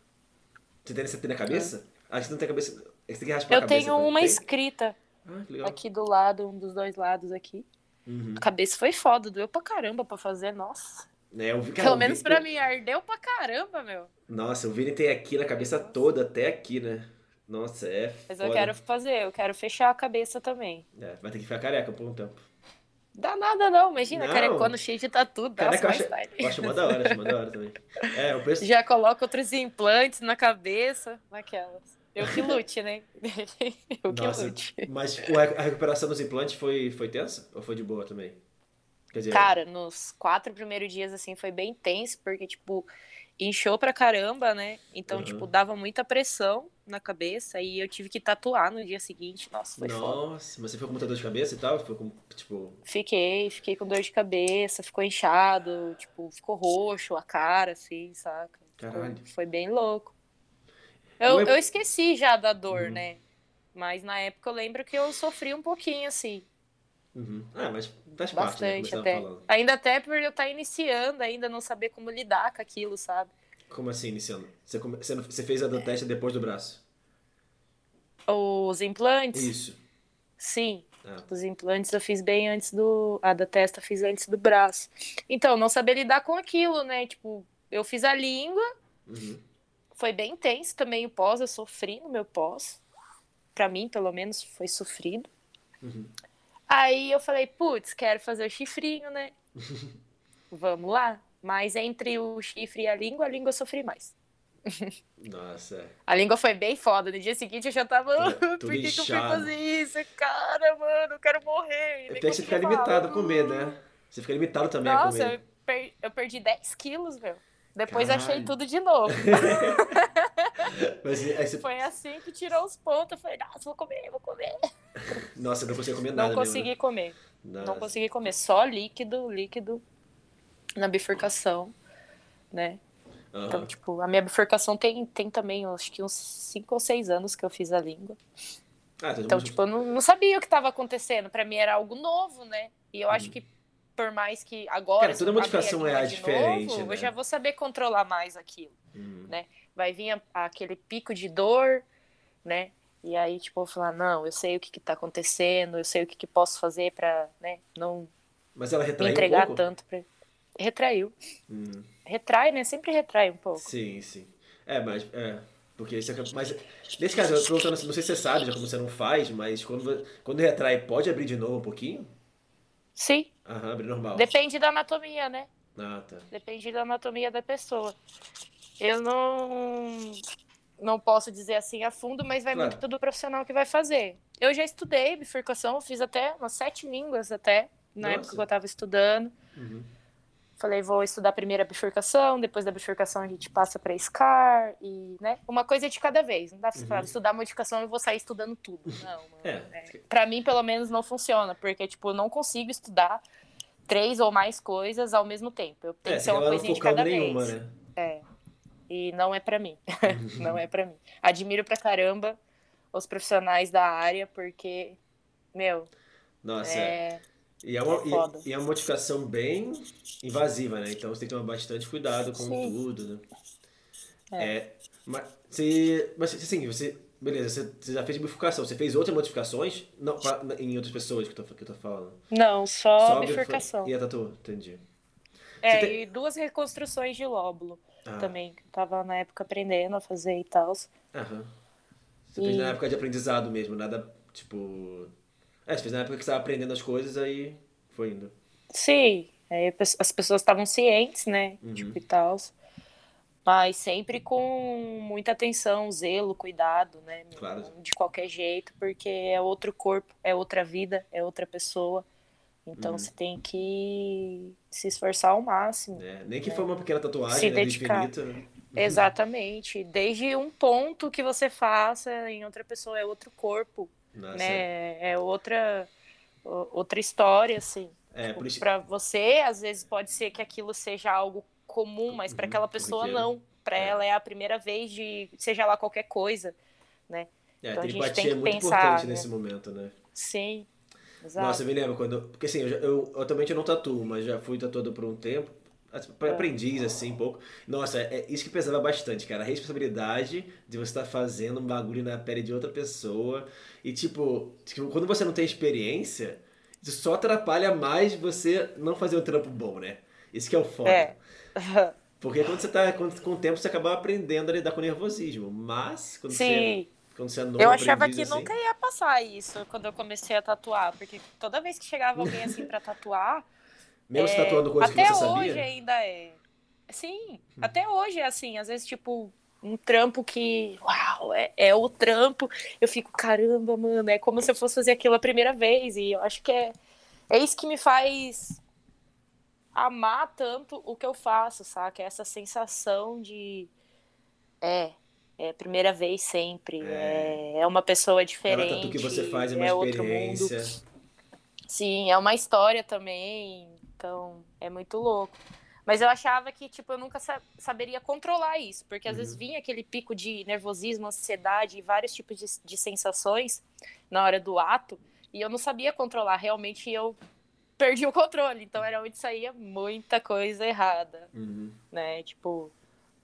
você tem, você tem na cabeça? Ah, você não tem cabeça. Você tem que raspar Eu tenho uma tem? escrita Ah, aqui do lado, um dos dois lados aqui. Uhum. A cabeça foi foda, doeu pra caramba pra fazer, nossa. É, eu vi, cara, Pelo eu menos vi- pra mim, ardeu pra caramba, meu. Nossa, o Vini tem aqui na cabeça toda, até aqui, né? Nossa, é Mas foda. eu quero fazer, eu quero fechar a cabeça também. É, vai ter que ficar careca por um tempo. Dá nada não, imagina, Não. carecona cheio de tatu, nossa, Careca eu acho, eu acho mó da hora, acho mó da hora também. É, o preço... Já coloca outros implantes na cabeça, naquelas. Eu que lute, né? [LAUGHS] eu que Nossa, lute. mas a recuperação dos implantes foi, foi tensa? Ou foi de boa também? Dizer, Cara, nos quatro primeiros dias, assim, foi bem tenso, porque, tipo, inchou pra caramba, né? Então, Uhum. tipo, dava muita pressão na cabeça e eu tive que tatuar no dia seguinte. Nossa, foi foda. nossa, mas você ficou com muita dor de cabeça e tal? Ficou com, tipo... Fiquei, fiquei com dor de cabeça, ficou inchado, tipo, ficou roxo a cara, assim, saca? Tipo, Caralho. foi bem louco. Eu, Eu- eu esqueci já da dor, Uhum. né? Mas na época eu lembro que eu sofri um pouquinho, assim. Uhum. Ah, mas faz parte, né? Bastante você tava até. falando. Ainda até por eu estar iniciando, ainda não saber como lidar com aquilo, sabe? Como assim, iniciando? Você, come- você, fez a do teste depois do braço? Os implantes? Isso. Sim. Ah, Os implantes eu fiz bem antes do. A da testa eu fiz antes do braço. Então, não saber lidar com aquilo, né? Tipo, eu fiz a língua, uhum. foi bem intenso também o pós, eu sofri no meu pós. Pra mim, pelo menos, foi sofrido. Uhum. Aí eu falei, putz, quero fazer o chifrinho, né? [LAUGHS] Vamos lá. Mas entre o chifre e a língua, a língua eu sofri mais. [LAUGHS] Nossa. A língua foi bem foda. No dia seguinte eu já tava. Por que, que eu fui fazer isso? Cara, mano, eu quero morrer. Até que você fica limitado a comer, né? Você fica limitado também Nossa, a comer. Nossa, eu, per... eu perdi 10 quilos, meu. Depois Caralho. achei tudo de novo. [LAUGHS] [LAUGHS] Mas, você... Foi assim que tirou os pontos. Eu falei, nossa, vou comer, vou comer. Nossa, eu não consegui comer nada. Não consegui mesmo. comer. Nossa. Não consegui comer. Só líquido, líquido na bifurcação, né? Uhum. Então, tipo, a minha bifurcação tem, tem também, acho que uns 5 ou 6 anos que eu fiz a língua. Ah, então, mundo... tipo, eu não, não sabia o que estava acontecendo. Para mim era algo novo, né? E eu uhum. acho que por mais que agora. Cara, toda modificação é diferente. Novo, né? Eu já vou saber controlar mais aquilo. Uhum. Né? Vai vir a, aquele pico de dor, né? E aí, tipo, eu falar, não, eu sei o que, que tá acontecendo, eu sei o que, que posso fazer pra, né, não Mas ela retraiu entregar um tanto pra. Retraiu. Hum. Retrai, né? Sempre retrai um pouco. Sim, sim. É, mas. É. Porque isso é. Mas, nesse caso, eu tô perguntando assim, não sei se você sabe, já como você não faz, mas quando, quando retrai, pode abrir de novo um pouquinho? Sim. Aham, abre normal. Depende da anatomia, né? Ah, tá. Depende da anatomia da pessoa. Eu não não posso dizer assim a fundo, mas vai claro. muito do profissional que vai fazer. Eu já estudei bifurcação, fiz até umas sete línguas até, na Nossa. época que eu estava estudando. Uhum. Falei, vou estudar primeiro a bifurcação, depois da bifurcação a gente passa para SCAR e, né, uma coisa de cada vez. Não dá pra uhum. estudar modificação e vou sair estudando tudo. Não, [LAUGHS] é. é. Para mim, pelo menos, não funciona, porque, tipo, eu não consigo estudar três ou mais coisas ao mesmo tempo. Eu tenho é, que ser uma coisinha de cada nenhuma, vez. Né? É. E não é para mim. [LAUGHS] não é para mim. [LAUGHS] Admiro pra caramba os profissionais da área, porque, meu. Nossa, é. E é, uma, é e, e, é uma modificação bem invasiva, né? Então você tem que tomar bastante cuidado com Sim. tudo, né? É. é mas, você, mas assim, você. Beleza, você, você já fez bifurcação. Você fez outras modificações? Não, pra, em outras pessoas que eu tô, que eu tô falando. Não, só, só bifurcação. E a tatu, entendi. É, tem... e duas reconstruções de lóbulo ah. também. Tava na época aprendendo a fazer e tal. Aham. Você e... fez na época de aprendizado mesmo, nada tipo é, você fez na época que você estava aprendendo as coisas, aí foi indo. Sim, aí as pessoas estavam cientes, né? Uhum. Tipo, e tal. Mas sempre com muita atenção, zelo, cuidado, né? Claro. De qualquer jeito, porque é outro corpo, é outra vida, é outra pessoa. Então uhum. você tem que se esforçar ao máximo. É, nem que né? for uma pequena tatuagem, se né, dedicar. Infinito, né? [LAUGHS] Exatamente. Desde um ponto que você faça em outra pessoa, é outro corpo. Nossa. né? É outra outra história assim. É, tipo, isso... Para você, às vezes pode ser que aquilo seja algo comum, mas para uhum, aquela pessoa não. Para é. ela é a primeira vez de seja lá qualquer coisa, né? É, então a gente tem que é muito pensar, importante né? nesse momento, né? Sim. Exato. Nossa, eu me lembro quando. Porque assim, eu, eu, eu atualmente eu não tatuo, mas já fui tatuado por um tempo. É. aprendiz, assim, um pouco. Nossa, é, é isso que pesava bastante, cara. A responsabilidade de você estar tá fazendo um bagulho na pele de outra pessoa. E, tipo, tipo, quando você não tem experiência, isso só atrapalha mais você não fazer um trampo bom, né? Isso que é o foda. É. Porque quando você tá com, com o tempo, você acaba aprendendo a lidar com nervosismo. Mas, quando Sim. você. Quando você é novo, eu achava que assim... nunca ia passar isso quando eu comecei a tatuar. Porque toda vez que chegava alguém assim pra tatuar. Mesmo é, tatuando coisas que você sabia? Até hoje ainda é. Sim, hum. até hoje é assim. Às vezes, tipo, um trampo que, uau, é, é o trampo. Eu fico, caramba, mano, é como se eu fosse fazer aquilo a primeira vez. E eu acho que é, é isso que me faz amar tanto o que eu faço, saca? É essa sensação de. É, é primeira vez sempre. É, é, é uma pessoa diferente. Cada tatu que você faz é uma é experiência. Sim, é uma história também. Então, é muito louco. Mas eu achava que, tipo, eu nunca sa saberia controlar isso, porque às uhum. vezes vinha aquele pico de nervosismo, ansiedade e vários tipos de, de, sensações na hora do ato, e eu não sabia controlar. Realmente eu perdi o controle, então era onde saía muita coisa errada, uhum. né? Tipo,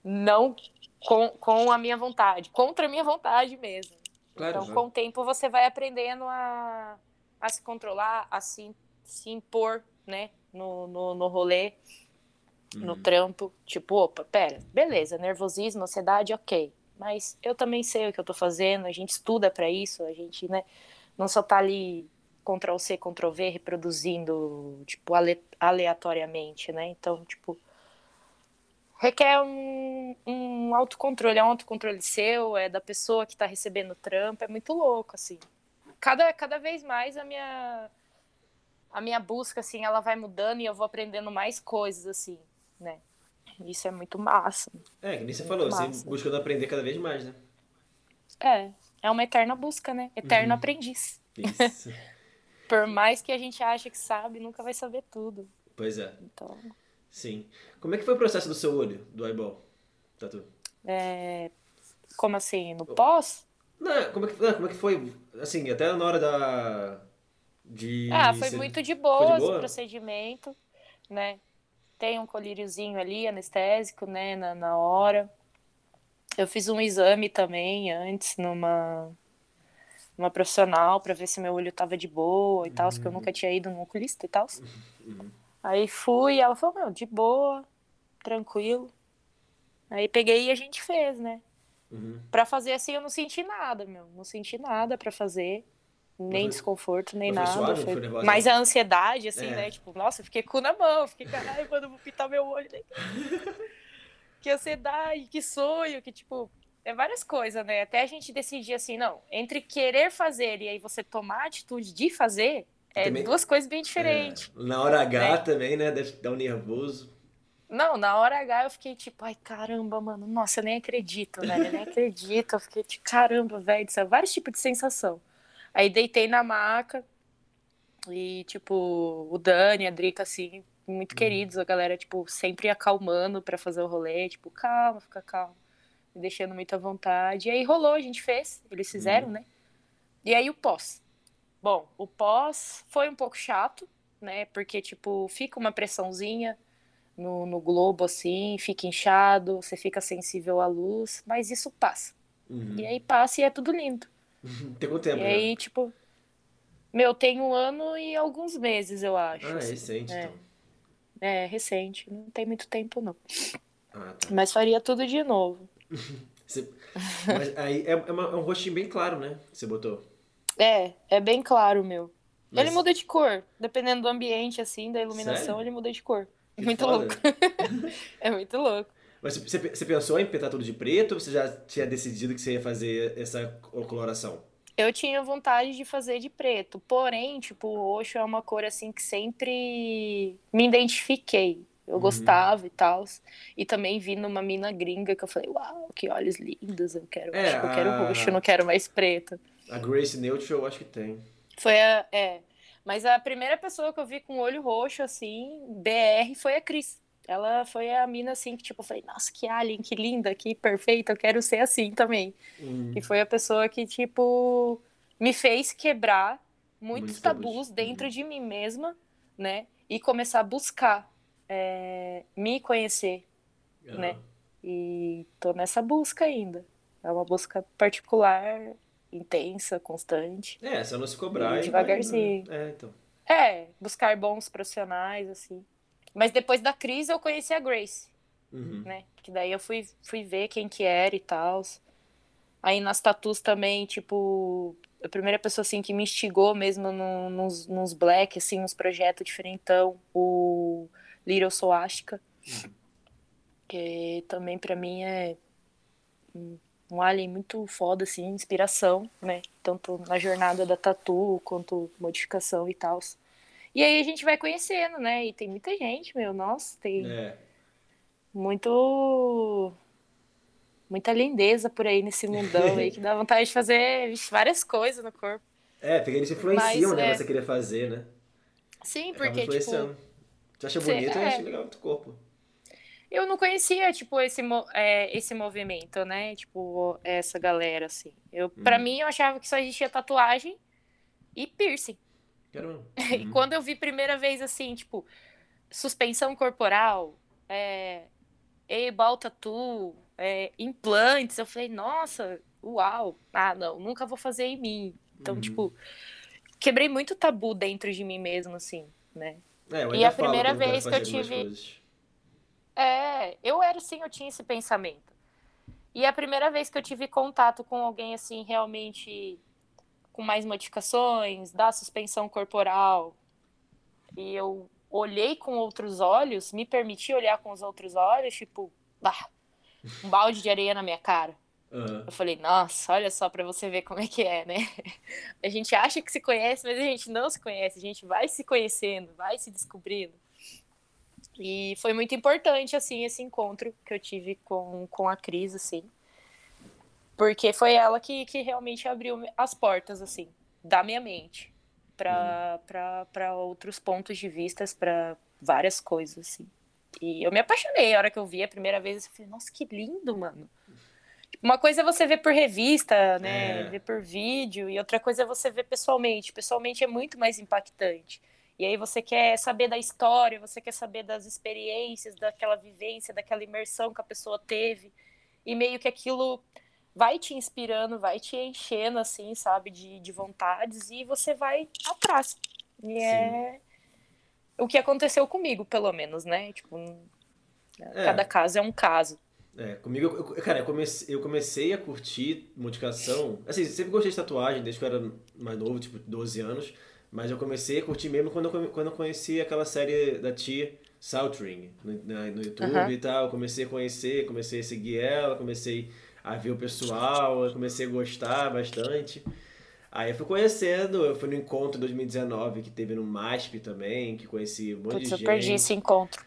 não com, com a minha vontade, contra a minha vontade mesmo. Claro, então, com o tempo, você vai aprendendo a, a se controlar, a se, se impor, né? no, no, no rolê, uhum. no trampo. Tipo, opa, pera, beleza, nervosismo, ansiedade, ok. Mas eu também sei o que eu tô fazendo, a gente estuda para isso, a gente, né, não só tá ali Ctrl C, Ctrl V reproduzindo, tipo, ale aleatoriamente, né? Então, tipo, requer um, um autocontrole, é um autocontrole seu, é da pessoa que está recebendo o trampo, é muito louco, assim. Cada, cada vez mais a minha a minha busca, assim, ela vai mudando e eu vou aprendendo mais coisas, assim, né? Isso é muito massa. É, que nem você falou, massa. você buscando aprender cada vez mais, né? É, é uma eterna busca, né? Eterno uhum. aprendiz. Isso. [LAUGHS] Por mais que a gente ache que sabe, nunca vai saber tudo. Pois é. Então... Sim. Como é que foi o processo do seu olho, do eyeball? Tatu? É... Como assim? No pós? Não, como é, que, não, como é que foi? Assim, até na hora da. De ah, foi ser... muito de boa, de boa? o procedimento, né? Tem um colíriozinho ali, anestésico, né, na, na hora. Eu fiz um exame também antes numa uma profissional para ver se meu olho tava de boa e tal, uhum. porque eu nunca tinha ido no oculista e tal. Uhum. Aí fui, ela falou, meu, de boa, tranquilo. Aí peguei e a gente fez, né? Uhum. Pra fazer assim eu não senti nada, meu. Não senti nada para fazer. Nem foi, desconforto, nem nada. Suave, foi, foi mais a ansiedade, assim, é. né? Tipo, nossa, eu fiquei cu na mão, fiquei, caralho, quando eu vou pintar meu olho. [LAUGHS] que ansiedade, que sonho, que tipo, é várias coisas, né? Até a gente decidir assim, não, entre querer fazer e aí você tomar a atitude de fazer, é também, duas coisas bem diferentes. É, na hora H né? também, né? Deve dar um nervoso. Não, na hora H eu fiquei tipo, ai caramba, mano, nossa, eu nem acredito, né? Eu nem [LAUGHS] acredito. Eu fiquei tipo, caramba, velho, isso vários tipos de sensação. Aí deitei na maca e, tipo, o Dani, a Drica, assim, muito uhum. queridos, a galera, tipo, sempre acalmando para fazer o rolê, tipo, calma, fica calma, me deixando muito à vontade. E aí rolou, a gente fez, eles fizeram, uhum. né? E aí o pós. Bom, o pós foi um pouco chato, né? Porque, tipo, fica uma pressãozinha no, no globo, assim, fica inchado, você fica sensível à luz, mas isso passa. Uhum. E aí passa e é tudo lindo. Tem quanto tempo? E aí, né? tipo, meu, tem um ano e alguns meses, eu acho. Ah, é assim. recente, é. então. É, recente. Não tem muito tempo, não. Ah, tá. Mas faria tudo de novo. [LAUGHS] Você... Mas aí é, é, uma, é um rostinho bem claro, né? Que você botou. É, é bem claro, meu. Mas... Ele muda de cor, dependendo do ambiente, assim, da iluminação, Sério? ele muda de cor. Que muito foda. louco. [LAUGHS] é muito louco. Mas você, você pensou em pintar tudo de preto ou você já tinha decidido que você ia fazer essa coloração? Eu tinha vontade de fazer de preto, porém, tipo, o roxo é uma cor assim que sempre me identifiquei. Eu uhum. gostava e tal. E também vi numa mina gringa que eu falei, uau, que olhos lindos, eu quero, é, que eu quero a... roxo, eu não quero mais preto. A Grace Neutral eu acho que tem. Foi a. É. Mas a primeira pessoa que eu vi com olho roxo, assim, BR, foi a Cris. Ela foi a mina, assim, que tipo, eu falei, nossa, que alien, que linda, que perfeita, eu quero ser assim também. Hum. E foi a pessoa que, tipo, me fez quebrar muitos Muito tabus dentro uhum. de mim mesma, né? E começar a buscar é, me conhecer, uhum. né? E tô nessa busca ainda. É uma busca particular intensa, constante. É, se eu não se cobrar. E devagarzinho. Vai, né? É, então. É, buscar bons profissionais, assim. Mas depois da crise eu conheci a Grace. Uhum. Né? Que daí eu fui, fui ver quem que era e tal. Aí nas tatus também, tipo, a primeira pessoa assim que me instigou mesmo no, nos, nos black, assim, nos projetos diferentão, o Little Soástica. Uhum. Que também para mim é um alien muito foda, assim, inspiração, né? Tanto na jornada da tatu quanto modificação e tal. E aí a gente vai conhecendo, né? E tem muita gente, meu, nossa, tem é. muito. Muita lindeza por aí nesse mundão aí que dá vontade de fazer várias coisas no corpo. É, porque eles influenciam, Mas, né? É... Você queria fazer, né? Sim, porque, tipo... Você acha bonito, é... acha legal do corpo eu não conhecia, tipo, esse, é, esse movimento, né? Tipo, essa galera, assim. Eu, uhum. Pra mim, eu achava que só existia tatuagem e piercing. [LAUGHS] Uhum. e quando eu vi primeira vez, assim, tipo, suspensão corporal, é, e-ball tattoo, é, implantes, eu falei, nossa, uau. Ah, não, nunca vou fazer em mim. Então, uhum. tipo, quebrei muito tabu dentro de mim mesmo, assim, né? É, e a primeira vez que eu tive é, eu era assim, eu tinha esse pensamento. E a primeira vez que eu tive contato com alguém assim, realmente com mais modificações, da suspensão corporal, e eu olhei com outros olhos, me permiti olhar com os outros olhos, tipo, pá, um balde de areia na minha cara. Aham. Eu falei, nossa, olha só pra você ver como é que é, né? [LAUGHS] A gente acha que se conhece, mas a gente não se conhece. A gente vai se conhecendo, vai se descobrindo. E foi muito importante, assim, esse encontro que eu tive com, com a Cris, assim. Porque foi ela que, que realmente abriu as portas, assim, da minha mente pra, pra, pra outros pontos de vistas, pra várias coisas, assim. E eu me apaixonei a hora que eu vi a primeira vez. Eu falei, nossa, que lindo, mano. Uma coisa é você ver por revista, né? É. Ver por vídeo, e outra coisa é você ver pessoalmente. Pessoalmente é muito mais impactante. E aí você quer saber da história, você quer saber das experiências, daquela vivência, daquela imersão que a pessoa teve. E meio que aquilo vai te inspirando, vai te enchendo, assim, sabe, de, de vontades, e você vai atrás. E é o que aconteceu comigo, pelo menos, né? Tipo, É. cada caso é um caso. É, comigo, eu- cara, eu comecei, eu comecei a curtir modificação. Assim, sempre gostei de tatuagem, desde que eu era mais novo, tipo 12 anos. Mas eu comecei a curtir mesmo quando eu, quando eu conheci aquela série da tia Saltring no, na- no YouTube Aham. e tal. Eu comecei a conhecer, comecei a seguir ela, comecei a ver o pessoal, eu comecei a gostar bastante. Aí eu fui conhecendo, eu fui no encontro em 2019 que teve no MASP também, que conheci um monte Putz, de eu gente. perdi esse encontro.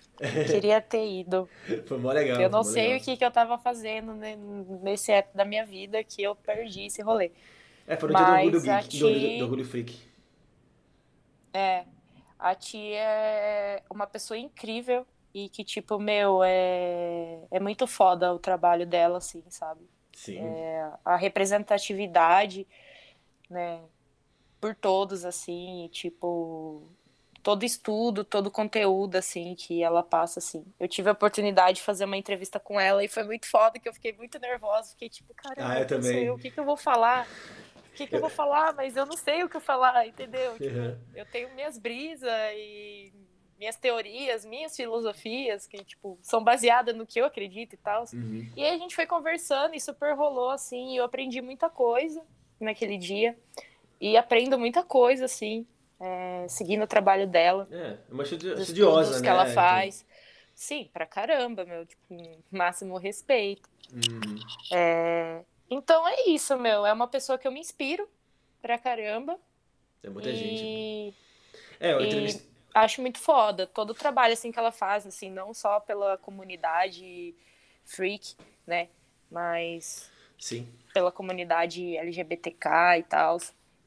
Queria ter ido. [LAUGHS] Foi mó legal. Eu não sei legal. o que, que eu tava fazendo né, nesse época da minha vida que eu perdi esse rolê. É, foi no dia do Mas Orgulho a Geek, do do Orgulho Freak. É, a tia é uma pessoa incrível e que, tipo, meu, é, é muito foda o trabalho dela, assim, sabe? Sim. A representatividade, né, por todos, assim, e, tipo, todo estudo, todo conteúdo, assim, que ela passa, assim. Eu tive a oportunidade de fazer uma entrevista com ela e foi muito foda, que eu fiquei muito nervosa, fiquei tipo, caramba, Ah, eu também. eu? o que que eu vou falar? O que que eu vou falar? Mas eu não sei o que eu falar, entendeu? Tipo, Uhum. eu tenho minhas brisas e minhas teorias, minhas filosofias, que, tipo, são baseadas no que eu acredito e tal. Uhum. E aí a gente foi conversando e super rolou, assim, e eu aprendi muita coisa naquele dia. E aprendo muita coisa, assim, é, seguindo o trabalho dela, É, é uma estudiosa, né? que ela Então, faz. Sim, pra caramba, meu, tipo, máximo respeito. uhum. É, Então é isso, meu, é uma pessoa que eu me inspiro pra caramba. É muita e... gente. É, eu e- entrevistei. acho muito foda todo o trabalho assim que ela faz, assim, não só pela comunidade freak, né, mas Sim. pela comunidade LGBTK e tal.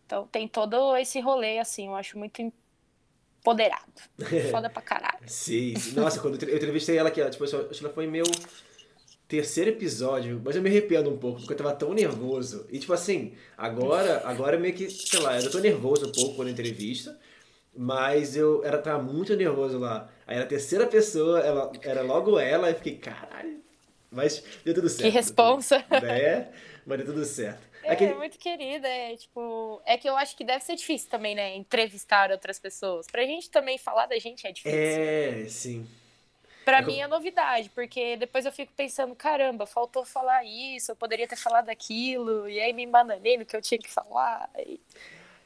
Então tem todo esse rolê assim, eu acho muito empoderado. [LAUGHS] Foda pra caralho. Sim, sim. Nossa, quando eu entre- eu entrevistei ela, que ela, tipo, acho que ela foi meu terceiro episódio, mas eu me arrependo um pouco, porque eu tava tão nervoso. E tipo assim, agora, agora meio que, sei lá, eu tô nervoso um pouco quando entrevista, mas eu era, tava muito nervoso lá. Aí era a terceira pessoa, ela, era logo ela, e fiquei, caralho. Mas deu tudo certo. Que responsa. [LAUGHS] É, mas deu tudo certo. É, Aquele- muito querida, é tipo. É que eu acho que deve ser difícil também, né? Entrevistar outras pessoas. Pra gente também falar da gente é difícil. É, sim. Pra É mim é novidade, porque depois eu fico pensando, caramba, faltou falar isso, eu poderia ter falado aquilo, e aí me embananei no que eu tinha que falar. E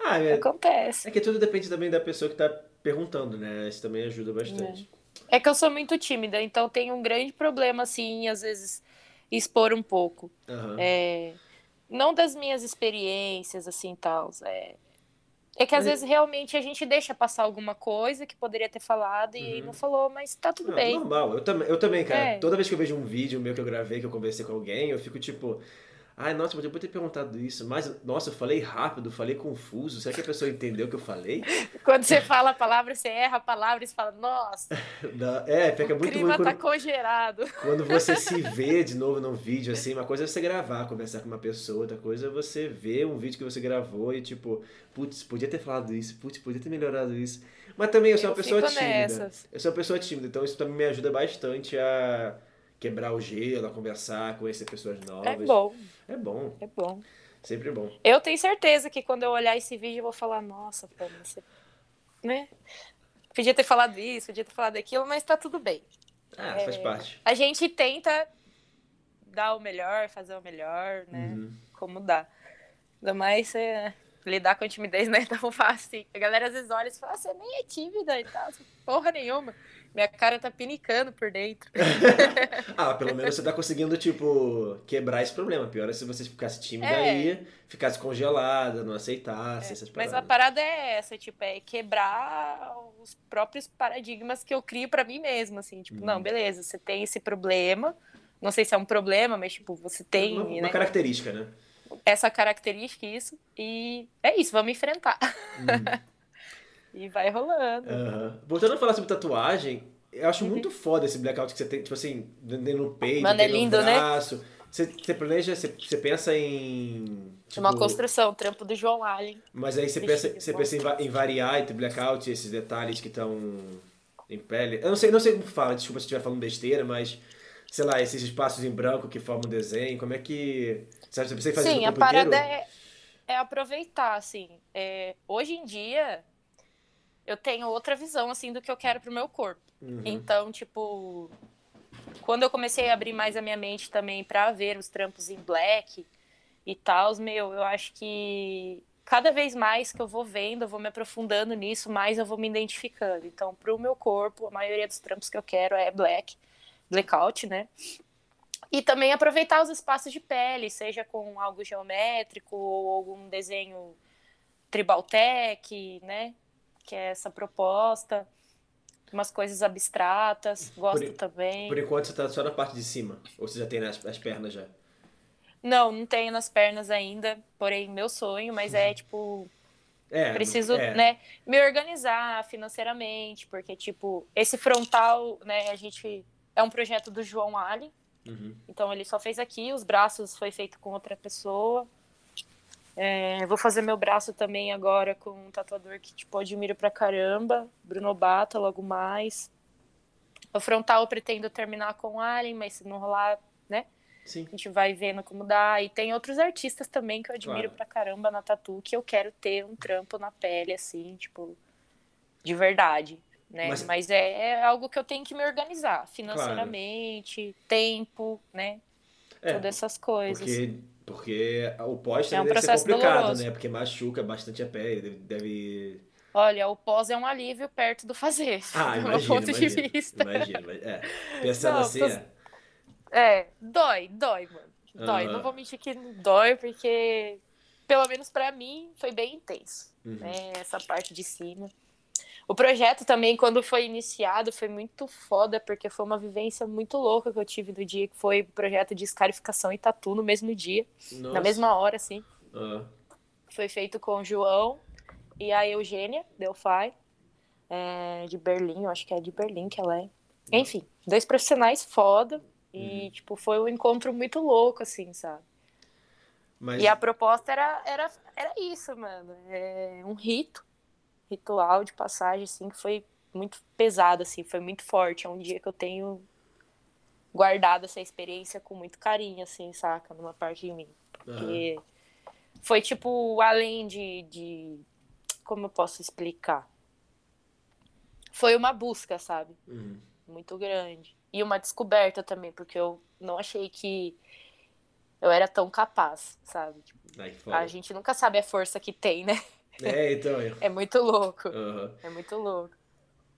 Ah, é, acontece. é que tudo depende também da pessoa que tá perguntando, né? Isso também ajuda bastante. É que eu sou muito tímida, então tenho um grande problema, assim, às vezes, expor um pouco. Aham. É, não das minhas experiências, assim, tal. É, é que às Mas- vezes realmente a gente deixa passar alguma coisa que poderia ter falado e Uhum. não falou, mas tá tudo Não, bem. Normal, eu também, eu também, cara. É. Toda vez que eu vejo um vídeo meu que eu gravei, que eu conversei com alguém, eu fico tipo, ai, nossa, mas eu podia ter perguntado isso, mas, nossa, eu falei rápido, falei confuso, será que a pessoa entendeu o que eu falei? [LAUGHS] Quando você fala a palavra, você erra a palavra e você fala, nossa, [LAUGHS] É, fica o muito clima ruim tá quando, congelado. [LAUGHS] quando você se vê de novo num vídeo, assim, uma coisa é você gravar, conversar com uma pessoa, outra coisa é você ver um vídeo que você gravou e tipo, putz, podia ter falado isso, putz, podia ter melhorado isso. Mas também eu sou Eu uma pessoa tímida. nessas. Eu sou uma pessoa tímida, então isso também me ajuda bastante a quebrar o gelo, a conversar, conhecer pessoas novas. É bom, É bom, é bom. sempre bom. Eu tenho certeza que quando eu olhar esse vídeo eu vou falar, nossa, pô, você... né? Podia ter falado isso, podia ter falado aquilo, mas tá tudo bem. Ah, É. faz parte. A gente tenta dar o melhor, fazer o melhor, né? Uhum. Como dá. Ainda mais é, lidar com timidez não é [LAUGHS] tão fácil. A galera às vezes olha e fala, ah, você nem é tímida e tal. Porra nenhuma. Minha cara tá pinicando por dentro. [LAUGHS] ah, pelo menos você tá conseguindo, tipo, quebrar esse problema. Pior é se você ficasse tímida é. aí, ficasse congelada, não aceitasse é. essas paradas. Mas a parada é essa, tipo, é quebrar os próprios paradigmas que eu crio para mim mesma, assim. Tipo, não, uhum. beleza, você tem esse problema. Não sei se é um problema, mas, tipo, você tem. Uma, né? uma característica, né? Essa característica, isso. E é isso, vamos enfrentar. Uhum. [LAUGHS] E vai rolando. Uhum. Voltando a falar sobre tatuagem, eu acho uhum. muito foda esse blackout que você tem, tipo assim, no peito, Mano, é lindo, no né? braço. Né? Você, você planeja, você, você pensa em. Tipo, uma construção, trampo do João Allen. Mas aí você pensa, você pensa em, em variar entre blackout e esses detalhes que estão em pele. Eu não sei, não sei como fala, desculpa se estiver falando besteira, mas sei lá, esses espaços em branco que formam um desenho, como é que. Sabe, você precisa fazer Sim, a parada é, é, aproveitar, assim. É, hoje em dia, eu tenho outra visão, assim, do que eu quero pro meu corpo. Uhum. Então, tipo, quando eu comecei a abrir mais a minha mente também para ver os trampos em black e tal, meu, eu acho que cada vez mais que eu vou vendo, eu vou me aprofundando nisso, mais eu vou me identificando. Então, pro meu corpo, a maioria dos trampos que eu quero é black, blackout, né? E também aproveitar os espaços de pele, seja com algo geométrico ou algum desenho tribaltec, né? que é essa proposta. Umas coisas abstratas, gosto por, também. Por enquanto você tá só na parte de cima? Ou você já tem nas, as pernas já? Não, não tenho nas pernas ainda, porém meu sonho, mas é [LAUGHS] tipo. É, preciso, é. né, me organizar financeiramente, porque, tipo, esse frontal, né, a gente. É um projeto do João Ali. Uhum. Então ele só fez aqui, os braços foi feito com outra pessoa. É, vou fazer meu braço também agora com um tatuador que, tipo, admiro pra caramba, Bruno Bata, logo mais. O frontal eu pretendo terminar com Alien, mas se não rolar, né? Sim. A gente vai vendo como dá. E tem outros artistas também que eu admiro claro. pra caramba na tatu, que eu quero ter um trampo na pele, assim, tipo, de verdade. Né? Mas, Mas é, é, algo que eu tenho que me organizar financeiramente, claro. tempo, né? É, Todas essas coisas. Porque porque o pós é um deve ser complicado, doloroso. né? Porque machuca bastante a pele, deve, deve... Olha, o pós é um alívio perto do fazer. [LAUGHS] Ah, imagino, do ponto imagino, de vista. Imagino, é. Pensando não, assim, tô... é... é... dói, dói, mano. Dói. Uhum. Não vou mentir que dói, porque, pelo menos para mim, foi bem intenso. Uhum. Né? Essa parte de cima. O projeto também, quando foi iniciado, foi muito foda, porque foi uma vivência muito louca que eu tive no dia, que foi o projeto de escarificação e tatu no mesmo dia, Nossa. na mesma hora, assim. Uhum. Foi feito com o João e a Eugênia Delphi, é, de Berlim, eu acho que é de Berlim que ela é. Enfim, dois profissionais foda, e, uhum. tipo, foi um encontro muito louco, assim, sabe? Mas... E a proposta era, era, era isso, mano. É um rito ritual de passagem, assim, que foi muito pesado, assim, foi muito forte. É um dia que eu tenho guardado essa experiência com muito carinho, assim, saca? Numa parte de mim. Porque uhum. foi, tipo, além de, de. Como eu posso explicar? Foi uma busca, sabe? Uhum. Muito grande. E uma descoberta também, porque eu não achei que eu era tão capaz, sabe? Tipo, a gente nunca sabe a força que tem, né? É, então. É muito louco. Uhum. É muito louco.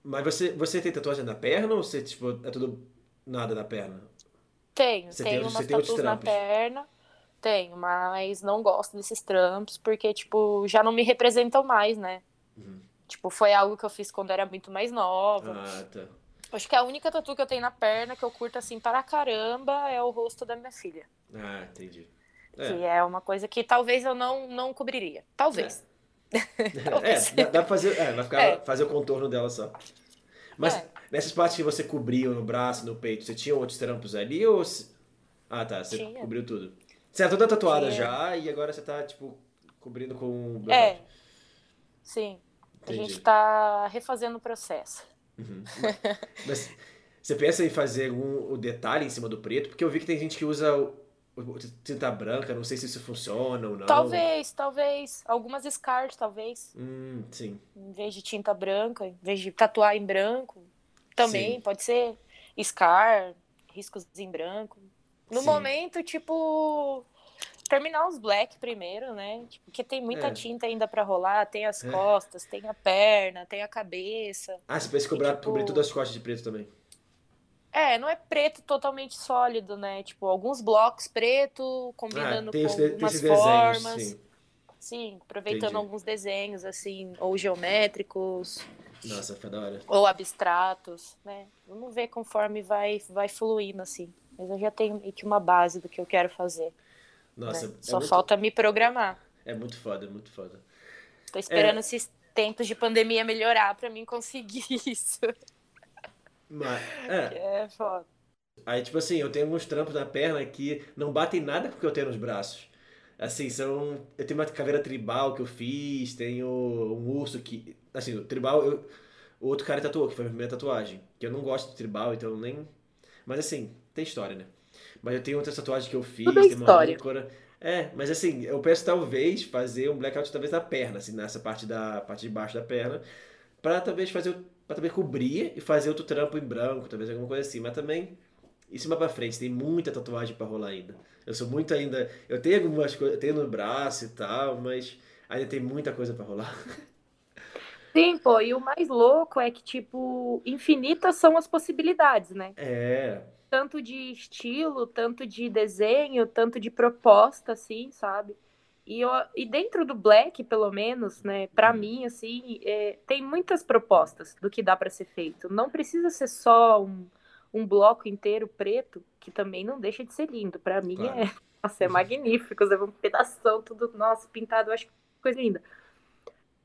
Mas você, você tem tatuagem na perna ou você, tipo, é tudo nada na perna? Tenho, você tenho tem, umas tatuas na perna. Tenho, mas não gosto desses trampos porque, tipo, já não me representam mais, né? Uhum. Tipo, foi algo que eu fiz quando era muito mais nova. Ah, tá. Acho que a única tatu que eu tenho na perna que eu curto assim para caramba é o rosto da minha filha. Ah, entendi. É. Que é uma coisa que talvez eu não, não cobriria. Talvez. É. [LAUGHS] é, dá, dá pra fazer, é, vai ficar, é. fazer o contorno dela só. Mas é. nessas partes que você cobriu no braço, no peito, você tinha outros trampos ali ou... Ah, tá, você tinha. cobriu tudo. Você é toda tatuada tinha. já e agora você tá, tipo, cobrindo com... É, sim. Entendi. A gente tá refazendo o processo. Uhum. Mas você pensa em fazer um, o detalhe em cima do preto? Porque eu vi que tem gente que usa tinta branca, não sei se isso funciona ou não. Talvez, talvez. Algumas scars, talvez. Hum, sim. Em vez de tinta branca, em vez de tatuar em branco. Também sim. pode ser scar, riscos em branco. No sim. momento, tipo, terminar os black primeiro, né? Tipo, porque tem muita É. tinta ainda pra rolar, tem as É. costas, tem a perna, tem a cabeça. Ah, você pensa cobrar, tipo- cobrir todas as costas de preto também. É, não é preto totalmente sólido, né? Tipo, alguns blocos preto Ah, combinando tem, com tem algumas esses desenhos, formas. sim. Sim, aproveitando Entendi. alguns desenhos, assim, ou geométricos, Nossa, foi da hora. ou abstratos, né? Vamos ver conforme vai, vai fluindo, assim. Mas eu já tenho meio que uma base do que eu quero fazer. Nossa, né? é, Só muito, falta me programar. é muito foda, é muito foda. Tô esperando É. esses tempos de pandemia melhorar pra mim conseguir [LAUGHS] isso. Mas, é, É foda. aí tipo assim, eu tenho alguns trampos na perna que não batem nada com o que eu tenho nos braços. Assim, são. Eu tenho uma caveira tribal que eu fiz, tenho um urso que. Assim, o tribal, eu, o outro cara tatuou, que foi a minha primeira tatuagem. Que eu não gosto de tribal, então nem. Mas assim, tem história, né? Mas eu tenho outras tatuagens que eu fiz, Tudo é tem uma história. âncora. É, mas assim, eu penso talvez fazer um blackout talvez na perna, assim, nessa parte da parte de baixo da perna, pra talvez fazer, para talvez cobrir e fazer outro trampo em branco, talvez alguma coisa assim, mas também em cima pra frente, tem muita tatuagem pra rolar ainda. Eu sou muito ainda, eu tenho algumas coisas, eu tenho no braço e tal, mas ainda tem muita coisa pra rolar. [LAUGHS] Sim, pô, e o mais louco é que, tipo, infinitas são as possibilidades, né? É, Tanto de estilo, tanto de desenho, tanto de proposta, assim, sabe? E, eu, e dentro do Black, pelo menos, né, pra Hum. mim, assim, é, tem muitas propostas do que dá pra ser feito. Não precisa ser só um, um bloco inteiro preto, que também não deixa de ser lindo. Pra mim Claro. é, [LAUGHS] nossa, é magnífico. Você vê um pedação, tudo, nossa, pintado, eu acho coisa linda.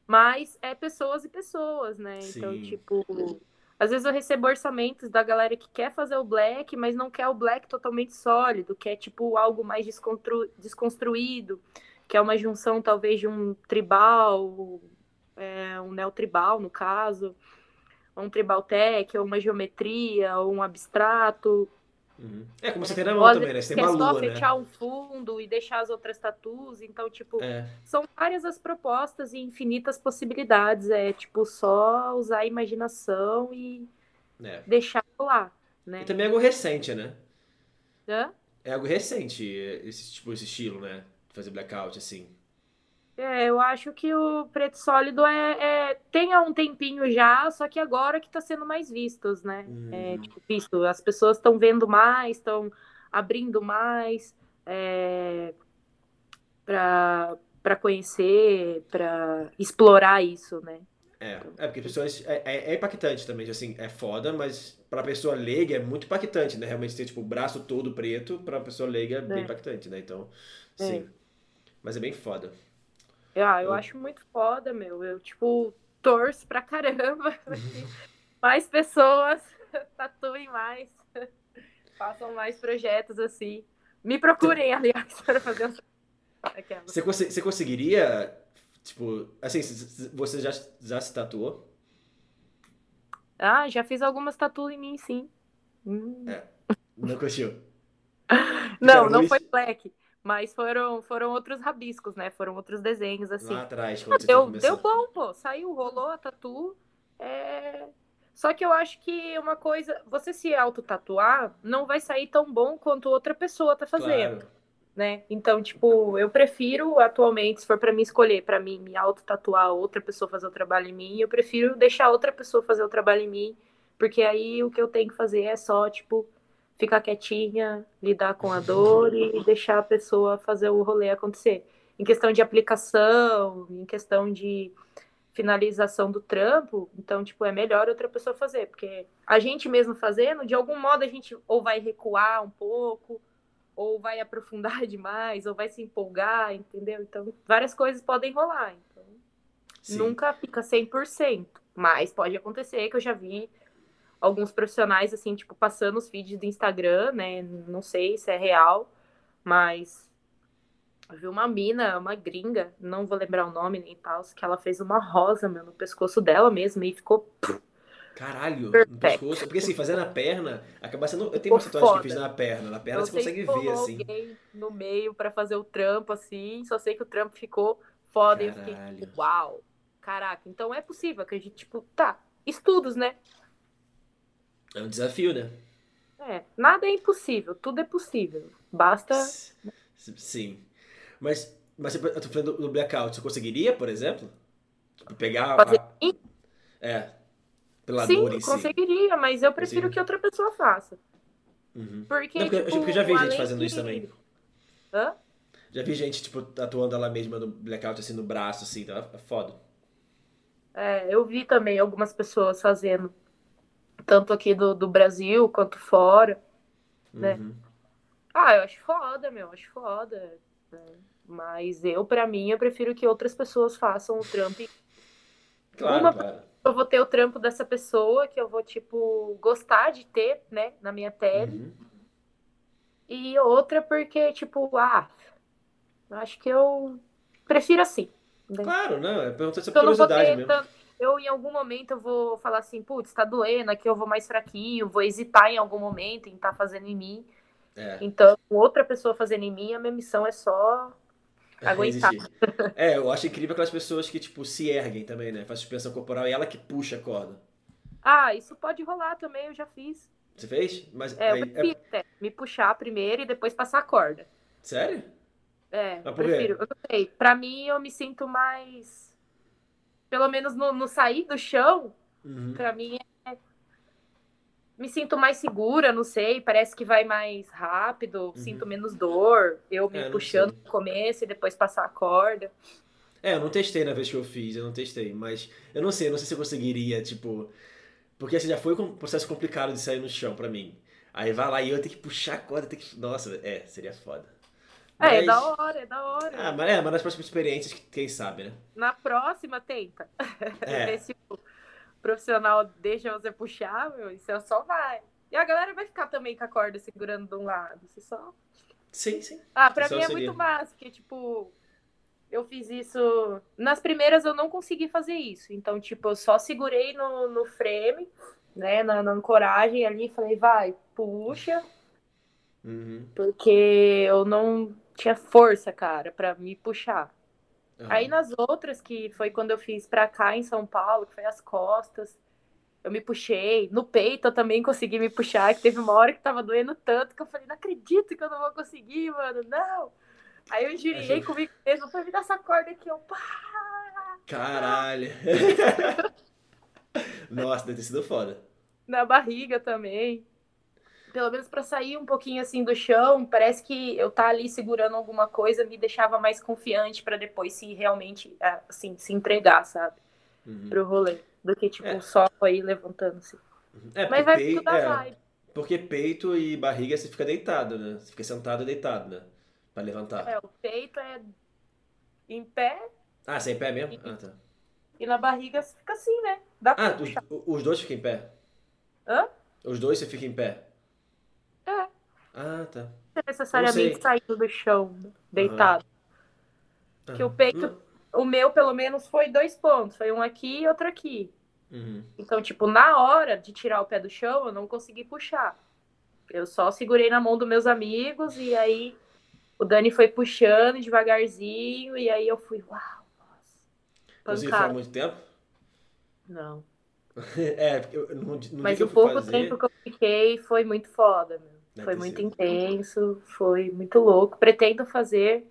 Mas é pessoas e pessoas, né? Então, Sim. tipo, às vezes eu recebo orçamentos da galera que quer fazer o black, mas não quer o black totalmente sólido, quer tipo algo mais desconstruído, que é uma junção talvez de um tribal, é, um neotribal no caso, ou um tribal tech, ou uma geometria, ou um abstrato. uhum. É como você tem na mão também, né? Você tem quer uma só lua, né? fechar um fundo e deixar as outras tatuas, então tipo, É, são várias as propostas e infinitas possibilidades. É tipo só usar a imaginação e é. deixar lá, E né? também é algo recente, né? Hã? É algo recente, esse tipo, esse estilo, né? Fazer blackout, assim. É, eu acho que o preto sólido é, é- tem há um tempinho já, só que agora que tá sendo mais vistos, né? É, Uhum. tipo, visto, as pessoas estão vendo mais, estão abrindo mais é, para para conhecer, para explorar isso, né? É, é porque as pessoas. É, é- é impactante também, assim, é foda, mas pra pessoa leiga é muito impactante, né? Realmente ter, tipo, o braço todo preto, pra pessoa leiga é bem É. impactante, né? Então, É. sim. Mas é bem foda. Ah, eu Eu- acho muito foda, meu. Eu, tipo, torço pra caramba que [LAUGHS] mais pessoas [LAUGHS] tatuem mais, [LAUGHS] façam mais projetos assim. Me procurem, aliás, para fazer um... Aquela. Você, você conseguiria, tipo, assim, você já, já se tatuou? Ah, já fiz algumas tatuas em mim, sim. Hum. Não curtiu? Não, não foi black, mas foram, foram outros rabiscos, né? Foram outros desenhos, assim. Lá atrás, quando você Deu, deu bom, pô. Saiu, rolou a tatu. É... Só que eu acho que uma coisa, você se auto-tatuar não vai sair tão bom quanto outra pessoa tá fazendo, Claro. né? Então, tipo, eu prefiro atualmente, se for pra mim escolher, pra mim me auto-tatuar, outra pessoa fazer o trabalho em mim, eu prefiro deixar outra pessoa fazer o trabalho em mim, porque aí o que eu tenho que fazer é só, tipo, ficar quietinha, lidar com a dor e deixar a pessoa fazer o rolê acontecer. Em questão de aplicação, em questão de finalização do trampo, então, tipo, é melhor outra pessoa fazer, porque a gente mesmo fazendo, de algum modo a gente ou vai recuar um pouco, ou vai aprofundar [LAUGHS] demais, ou vai se empolgar, entendeu? Então, várias coisas podem rolar, então, Sim. nunca fica 100%, mas pode acontecer que eu já vi alguns profissionais, assim, tipo, passando os feeds do Instagram, né, não sei se é real, mas eu vi uma mina, uma gringa, não vou lembrar o nome nem tal, que ela fez uma rosa, meu, no pescoço dela mesmo e ficou. Caralho, no pescoço. Porque assim, fazer na perna, acaba sendo. Eu tenho uma tatuagem que eu fiz na perna. Na perna não você consegue se ver, assim. alguém no meio pra fazer o trampo assim, só sei que o trampo ficou foda e eu fiquei Caralho. uau, caraca, então é possível que a gente, tipo, tá, estudos, né? É um desafio, né? É, nada é impossível, tudo é possível. Basta. Sim. Mas, mas eu tô falando do blackout, você conseguiria, por exemplo? Tipo, pegar Fazer a... É. Pela sim, dor em si. conseguiria, mas eu prefiro que outra pessoa faça. Uhum. Porque, Não, porque, eu- tipo, porque eu já vi gente fazendo de- isso também. Hã? Já vi gente, tipo, atuando ela mesma no blackout, assim, no braço, assim, tá? É foda. É, eu vi também algumas pessoas fazendo, tanto aqui do, do Brasil quanto fora. Né? Uhum. Ah, eu acho foda, meu, acho foda. né? Mas eu, pra mim, eu prefiro que outras pessoas façam o trampo. Claro, Uma- claro. Eu vou ter o trampo dessa pessoa que eu vou, tipo, gostar de ter, né, na minha pele. Uhum. E outra porque, tipo, ah, eu acho que eu prefiro assim. né? Claro, não, é pergunta vou curiosidade mesmo. tanto. Eu, em algum momento, eu vou falar assim, putz, tá doendo, aqui eu vou mais fraquinho, vou hesitar em algum momento em estar fazendo em mim. É, Então, outra pessoa fazendo em mim, a minha missão é só aguentar. resistir. É, eu acho incrível aquelas pessoas que, tipo, se erguem também, né? Faz suspensão corporal e ela que puxa a corda. Ah, isso pode rolar também, eu já fiz. Você fez? Mas É, eu aí, é- prefiro até me puxar primeiro e depois passar a corda. Sério? É, Mas eu quê? prefiro. Eu não sei. Pra mim, eu me sinto mais. Pelo menos no, no sair do chão, Uhum. pra mim é. Me sinto mais segura, não sei. Parece que vai mais rápido, sinto menos dor. Eu me Uhum. É, puxando sei. no começo e depois passar a corda. É, eu não testei na vez que eu fiz, eu não testei, mas eu não sei, eu não sei se eu conseguiria, tipo. Porque assim, já foi um processo complicado de sair no chão pra mim. Aí vai lá e eu tenho que puxar a corda, tem que. Nossa, é, seria foda. É, é Mas- da hora, é da hora. Ah, mas é, mas nas próximas experiências, quem sabe, né? Na próxima, tenta. [LAUGHS] É. Ver se o profissional deixa você puxar, meu, e você só vai. E a galera vai ficar também com a corda segurando de um lado. Você só. Sim, sim. Ah, pra Só mim é seguir. muito massa, porque, tipo, eu fiz isso. Nas primeiras eu não consegui fazer isso. Então, tipo, eu só segurei no, no frame, né, na, na ancoragem ali, falei, vai, puxa, Uhum. porque eu não tinha força, cara, pra me puxar. Aham. Aí nas outras, que foi quando eu fiz pra cá em São Paulo, que foi as costas, eu me puxei. No peito eu também consegui me puxar, que teve uma hora que tava doendo tanto que eu falei, não acredito que eu não vou conseguir, mano, não. Aí eu injuriei Achei- comigo mesmo, falei, me dá essa corda aqui, eu pá. Caralho. [LAUGHS] Nossa, deve ter sido foda. Na barriga também. Pelo menos pra sair um pouquinho assim do chão, parece que eu tá ali segurando alguma coisa me deixava mais confiante pra depois se realmente, ah, assim, se entregar, sabe? Uhum. Pro rolê. Do que, tipo, É. só aí levantando-se. É, Mas porque, vai pei- tudo é, vibe. porque peito e barriga você fica deitado, né? Você fica sentado e deitado, né? Pra levantar. É, o peito é em pé Ah, você é em pé mesmo? Ah, tá. e na barriga você fica assim, né? Dá Ah, os, os dois ficam em pé? Hã? Os dois você fica em pé? É. Ah, tá. Não necessariamente sei. saindo do chão, deitado. Que o peito- O meu, pelo menos, foi dois pontos. Foi um aqui e outro aqui. Uhum. Então, tipo, na hora de tirar o pé do chão, eu não consegui puxar. Eu só segurei na mão dos meus amigos e aí o Dani foi puxando devagarzinho e aí eu fui, uau, nossa. Conseguiu ficar Pancada. muito tempo? Não. [LAUGHS] É, porque eu, dia- no Mas o pouco fazer... tempo que eu fiquei foi muito foda, meu. Foi muito intenso, foi muito louco. Pretendo fazer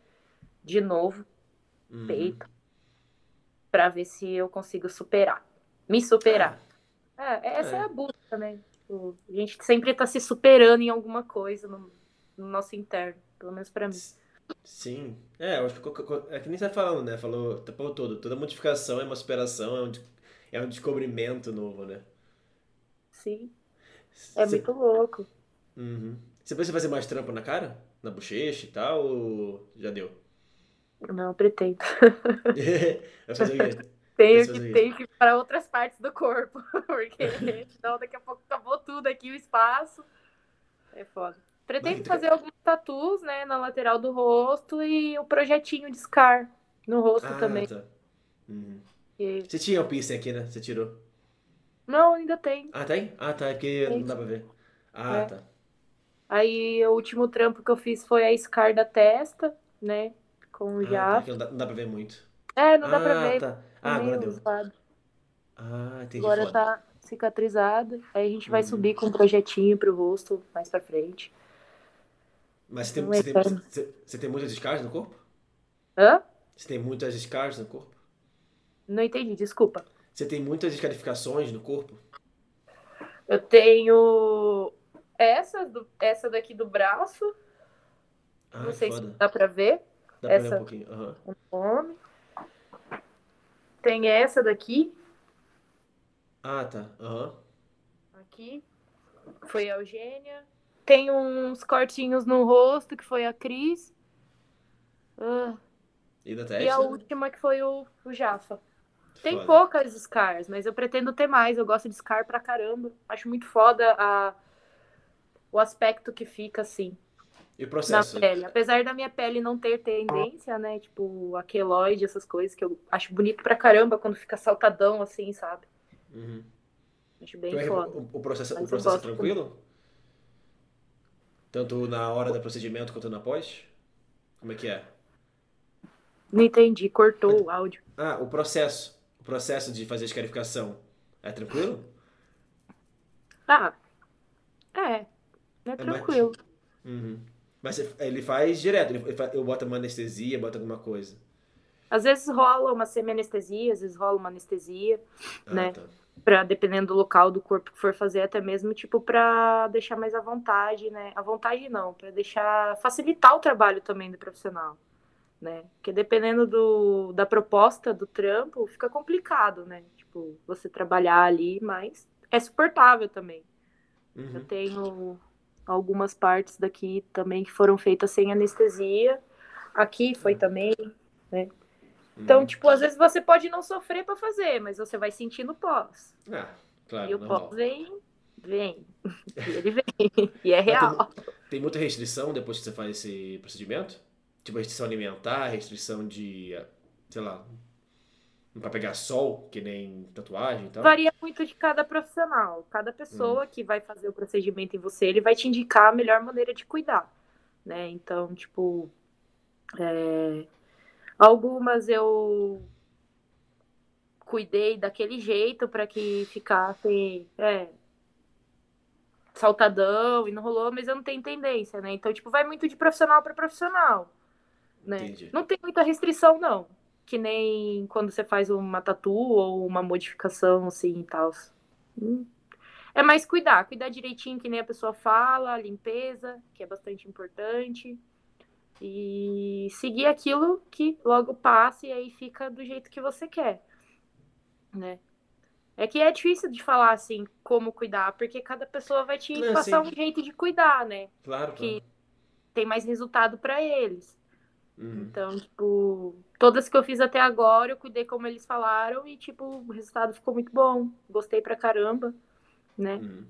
de novo Uhum. peito pra ver se eu consigo superar. Me superar. É, essa é, É. a busca, né? Tipo, a gente sempre tá se superando em alguma coisa no, no nosso interno, pelo menos pra mim. Sim. É, eu acho que é que nem você tá falando, né? Falou o tempo todo. Toda modificação é uma superação, é um, é um descobrimento novo, né? Sim, é Você- muito louco. Uhum. Você pensa em fazer mais trampo na cara? Na bochecha e tal? Ou já deu? Não, pretendo. [LAUGHS] [LAUGHS] Vai fazer o quê? Tenho que, tenho que ir para outras partes do corpo, [LAUGHS] porque senão daqui a pouco acabou tudo aqui, o espaço. É foda. Pretendo Mas- fazer alguns tatus, né, na lateral do rosto e o projetinho de Scar no rosto Ah, também. tá. Uhum. que- Você tinha o piercing aqui, né? Você tirou. Não, ainda tem. Ah, tem? Ah, tá. É porque não Tem. dá pra ver. Ah, É. tá. Aí o último trampo que eu fiz foi a Scar da testa, né, com o Ah, tá, não dá, não dá pra ver muito. É, não dá pra Ah, ver. tá. Ah, agora meio deu. zoado. Ah, entendi. Agora foda. tá cicatrizada. Aí a gente vai Uhum. subir com um projetinho pro rosto mais pra frente. Mas você tem, você é tem, você, você tem muitas escaras no corpo? Hã? Você tem muitas scars no corpo? Não entendi, desculpa. Você tem muitas escarificações no corpo? Eu tenho essa, do, essa daqui do braço. Ai, não sei foda. se dá pra ver. Dá pra ver essa- um pouquinho. Aham. o nome. Tem essa daqui, Ah, tá. Aham. aqui. Foi a Eugênia. Tem uns cortinhos no rosto, que foi a Cris. Ah, E e a última que foi o, o Jafa. Tem Foda. poucas scars, mas eu pretendo ter mais. Eu gosto de scar pra caramba. Acho muito foda a, o aspecto que fica assim E o na processo? pele. Apesar da minha pele não ter tendência, né? Tipo, a queloide, essas coisas que eu acho bonito pra caramba quando fica saltadão assim, sabe? Uhum. Acho bem é que foda. o, o processo, o Mas processo é tranquilo? Tanto na hora do procedimento quanto na pós? Como é que é? Não entendi, cortou o áudio. Ah, o processo. O processo de fazer a escarificação. É tranquilo? Ah, é. É tranquilo. Uhum. Mas ele faz direto. Ele, ele fa- eu boto uma anestesia, bota alguma coisa. Às vezes rola uma semi-anestesia, às vezes rola uma anestesia, Ah, Né? tá. pra, dependendo do local do corpo que for fazer, até mesmo, tipo, pra deixar mais à vontade, né? À vontade não, pra deixar, facilitar o trabalho também do profissional, né? Porque dependendo do, da proposta do trampo, fica complicado, né? Tipo, você trabalhar ali, mas é suportável também. Eu Uhum. tenho algumas partes daqui também que foram feitas sem anestesia. Aqui foi também. Então, Uhum. tipo, às vezes você pode não sofrer pra fazer, mas você vai sentir no pós. Ah, claro, e o normal. pós vem, vem. E ele vem. E é real. Tem, tem muita restrição depois que você faz esse procedimento? Tipo, restrição alimentar, restrição de, sei lá, não pra pegar sol, que nem tatuagem e tal? Varia muito de cada profissional. Cada Hum. pessoa que vai fazer o procedimento em você, ele vai te indicar a melhor maneira de cuidar, né? Então, tipo, é, algumas eu cuidei daquele jeito para que ficasse é, saltadão e não rolou, mas eu não tenho tendência, né? Então, tipo, vai muito de profissional para profissional, né? Entendi. Não tem muita restrição, não. Que nem quando você faz uma tatu ou uma modificação assim e tal. Hum. É mais cuidar, cuidar direitinho, que nem a pessoa fala, limpeza, que é bastante importante. E seguir aquilo que logo passa e aí fica do jeito que você quer, né? É que é difícil de falar assim como cuidar, porque cada pessoa vai te Não, passar sim. um jeito de cuidar, né? Claro, Que claro. tem mais resultado para eles. Uhum. Então, tipo, todas que eu fiz até agora, eu cuidei como eles falaram e, tipo, o resultado ficou muito bom. Gostei pra caramba, né? Uhum.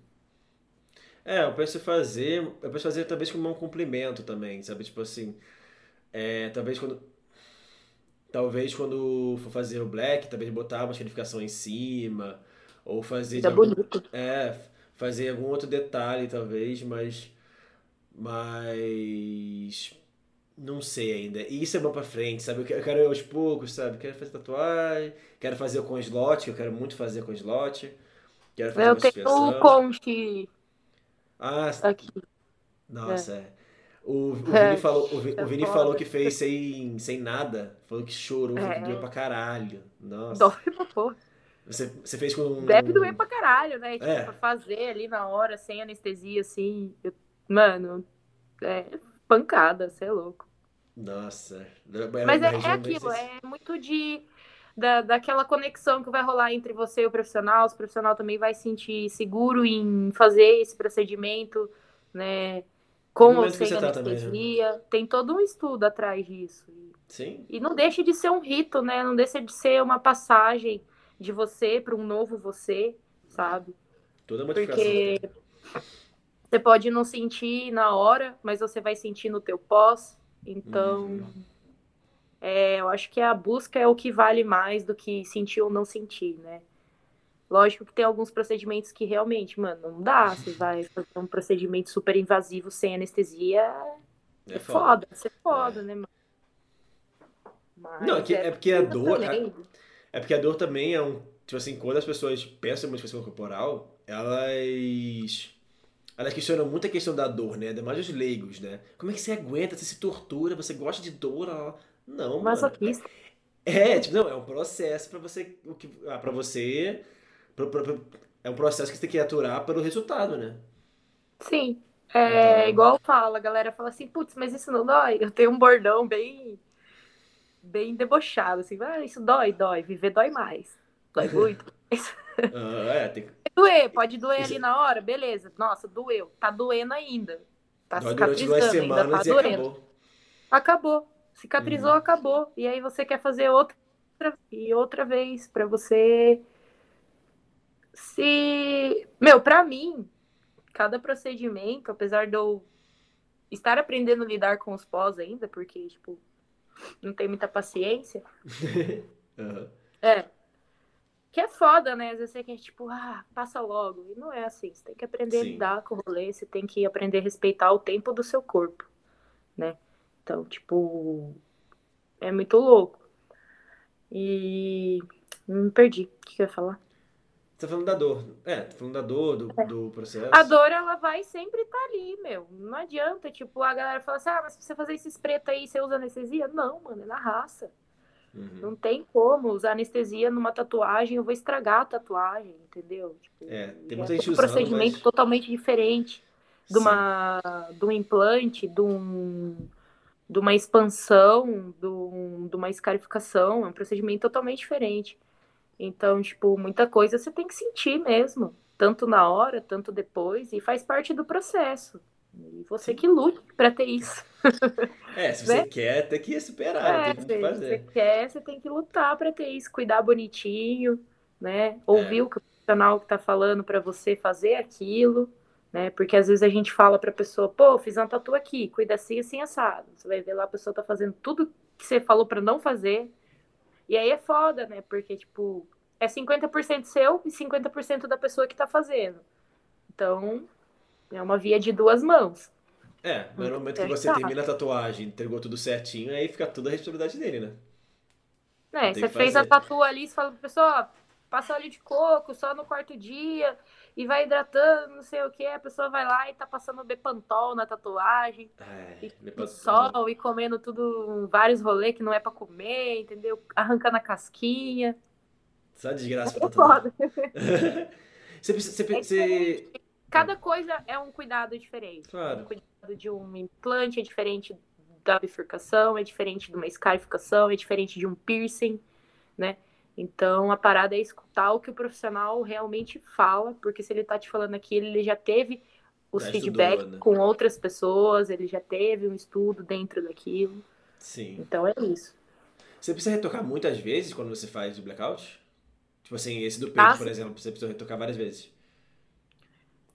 É, eu penso fazer, eu penso fazer talvez como um complemento também, sabe? Tipo assim, é, talvez quando, talvez quando for fazer o black, talvez botar uma escarificação em cima, ou fazer Fica algum, bonito. é, fazer algum outro detalhe talvez, mas, mas não sei ainda. E isso é bom pra frente, sabe? Eu quero, eu quero ir aos poucos, sabe? Quero fazer tatuagem, quero fazer com slot, que eu quero muito fazer com slot, quero fazer Eu tenho o conche Ah, aqui. nossa, é. O, o É, [LAUGHS] Vini falou, o Vi- é o Vini falou que fez sem, sem nada. Falou que chorou, falou que É. doeu pra caralho. Nossa. Dói pra porra. Você, você fez com. Deve doer pra caralho, né? Tipo, É. pra fazer ali na hora, sem anestesia, assim. eu- Mano, é pancada, você é louco. Nossa. Era Mas uma é, é aquilo, é muito de da, daquela conexão que vai rolar entre você e o profissional. O profissional também vai se sentir seguro em fazer esse procedimento, né? Com ou sem tá anestesia. Tem todo um estudo atrás disso. Sim? E não deixa de ser um rito, né? Não deixa de ser uma passagem de você para um novo você, sabe? Toda modificação. Porque você pode não sentir na hora, mas você vai sentir no teu pós. Então, Uhum. é, eu acho que a busca é o que vale mais do que sentir ou não sentir, né? Lógico que tem alguns procedimentos que realmente, mano, não dá. Você [LAUGHS] vai fazer um procedimento super invasivo sem anestesia, é, É foda, é foda, né, mano? Mas Não, é, que, é porque a dor. também. É porque a dor também é um. Tipo assim, quando as pessoas pensam em modificação corporal, elas. Elas questionam muito a questão da dor, né? Ainda mais os leigos, né? Como é que você aguenta, você se tortura, você gosta de dor? ó. Não, Masoquista. mano. É, tipo, não, é um processo pra você. O que, ah, pra você. pra- pra- pra- é um processo que você tem que aturar pelo resultado, né? Sim. É Então. igual fala, a galera fala assim, putz, mas isso não dói? Eu tenho um bordão bem, bem debochado, assim, ah, isso dói, dói, viver dói mais. Dói muito. Ah, é, tem [LAUGHS] doer, pode doer Isso- ali na hora, beleza. Nossa, doeu. Tá doendo ainda. Tá Dói cicatrizando, ainda tá doendo. acabou. Acabou. Cicatrizou, Uhum. acabou. E aí você quer fazer outra e outra vez pra você se, meu, pra mim, cada procedimento, apesar de eu estar aprendendo a lidar com os pós ainda, porque tipo, não tenho muita paciência. [LAUGHS] Aham. É. Que é foda, né? Às vezes você quer, tipo, ah, passa logo. E não é assim. Você tem que aprender a Sim. lidar com o rolê, você tem que aprender a respeitar o tempo do seu corpo, né? Então, tipo, é muito louco. E me perdi. O que que eu ia falar? Você tá falando da dor. É, tá falando da dor, do, do processo. A dor, ela vai sempre estar ali, meu. Não adianta, tipo, a galera fala assim, ah, mas se você fazer esses pretos aí, você usa anestesia? Não, mano, é na raça. Uhum. Não tem como usar anestesia numa tatuagem, eu vou estragar a tatuagem, entendeu? Tipo, É, tem é muita gente outro usando, procedimento mas- totalmente diferente de Sim. uma de um implante, de, um, de uma expansão, de, um- de uma escarificação, é um procedimento totalmente diferente. Então, tipo, muita coisa você tem que sentir mesmo, tanto na hora, tanto depois, e faz parte do processo. E você que lute pra ter isso. [LAUGHS] É, se você né? quer, tem que esperar, É, tem que se você fazer. quer, você tem que lutar pra ter isso, cuidar bonitinho, né? É. Ouvir o que o profissional que tá falando pra você fazer aquilo, né? Porque às vezes a gente fala pra pessoa, pô, fiz uma tatu aqui, cuida assim, assim, assado. Você vai ver lá a pessoa tá fazendo tudo que você falou pra não fazer. E aí é foda, né? Porque, tipo, é 50% seu e 50% da pessoa que tá fazendo. Então, é uma via de duas mãos. É, mas no momento que É você termina a tatuagem, entregou tudo certinho, aí fica tudo a responsabilidade dele, né? É, você fez a tatu ali, você fala pra pessoa, passa óleo de coco só no quarto dia e vai hidratando, não sei o que, a pessoa vai lá e tá passando Bepantol na tatuagem, Ai, e, e sol, e comendo tudo, vários rolês que não é pra comer, entendeu? Arrancando a casquinha. Só desgraça É pra tatuar. foda. [LAUGHS] você, você, É você, Cada coisa é um cuidado diferente. Claro. Um cuidado de um implante é diferente da bifurcação, é diferente de uma scarificação, é diferente de um piercing, né? Então a parada é escutar o que o profissional realmente fala, porque se ele tá te falando aquilo, ele já teve os feedbacks né? com outras pessoas, ele já teve um estudo dentro daquilo. sim. Então é isso. Você precisa retocar muitas vezes quando você faz o blackout? Tipo assim, esse do peito, Ah, por exemplo, você precisa retocar várias vezes.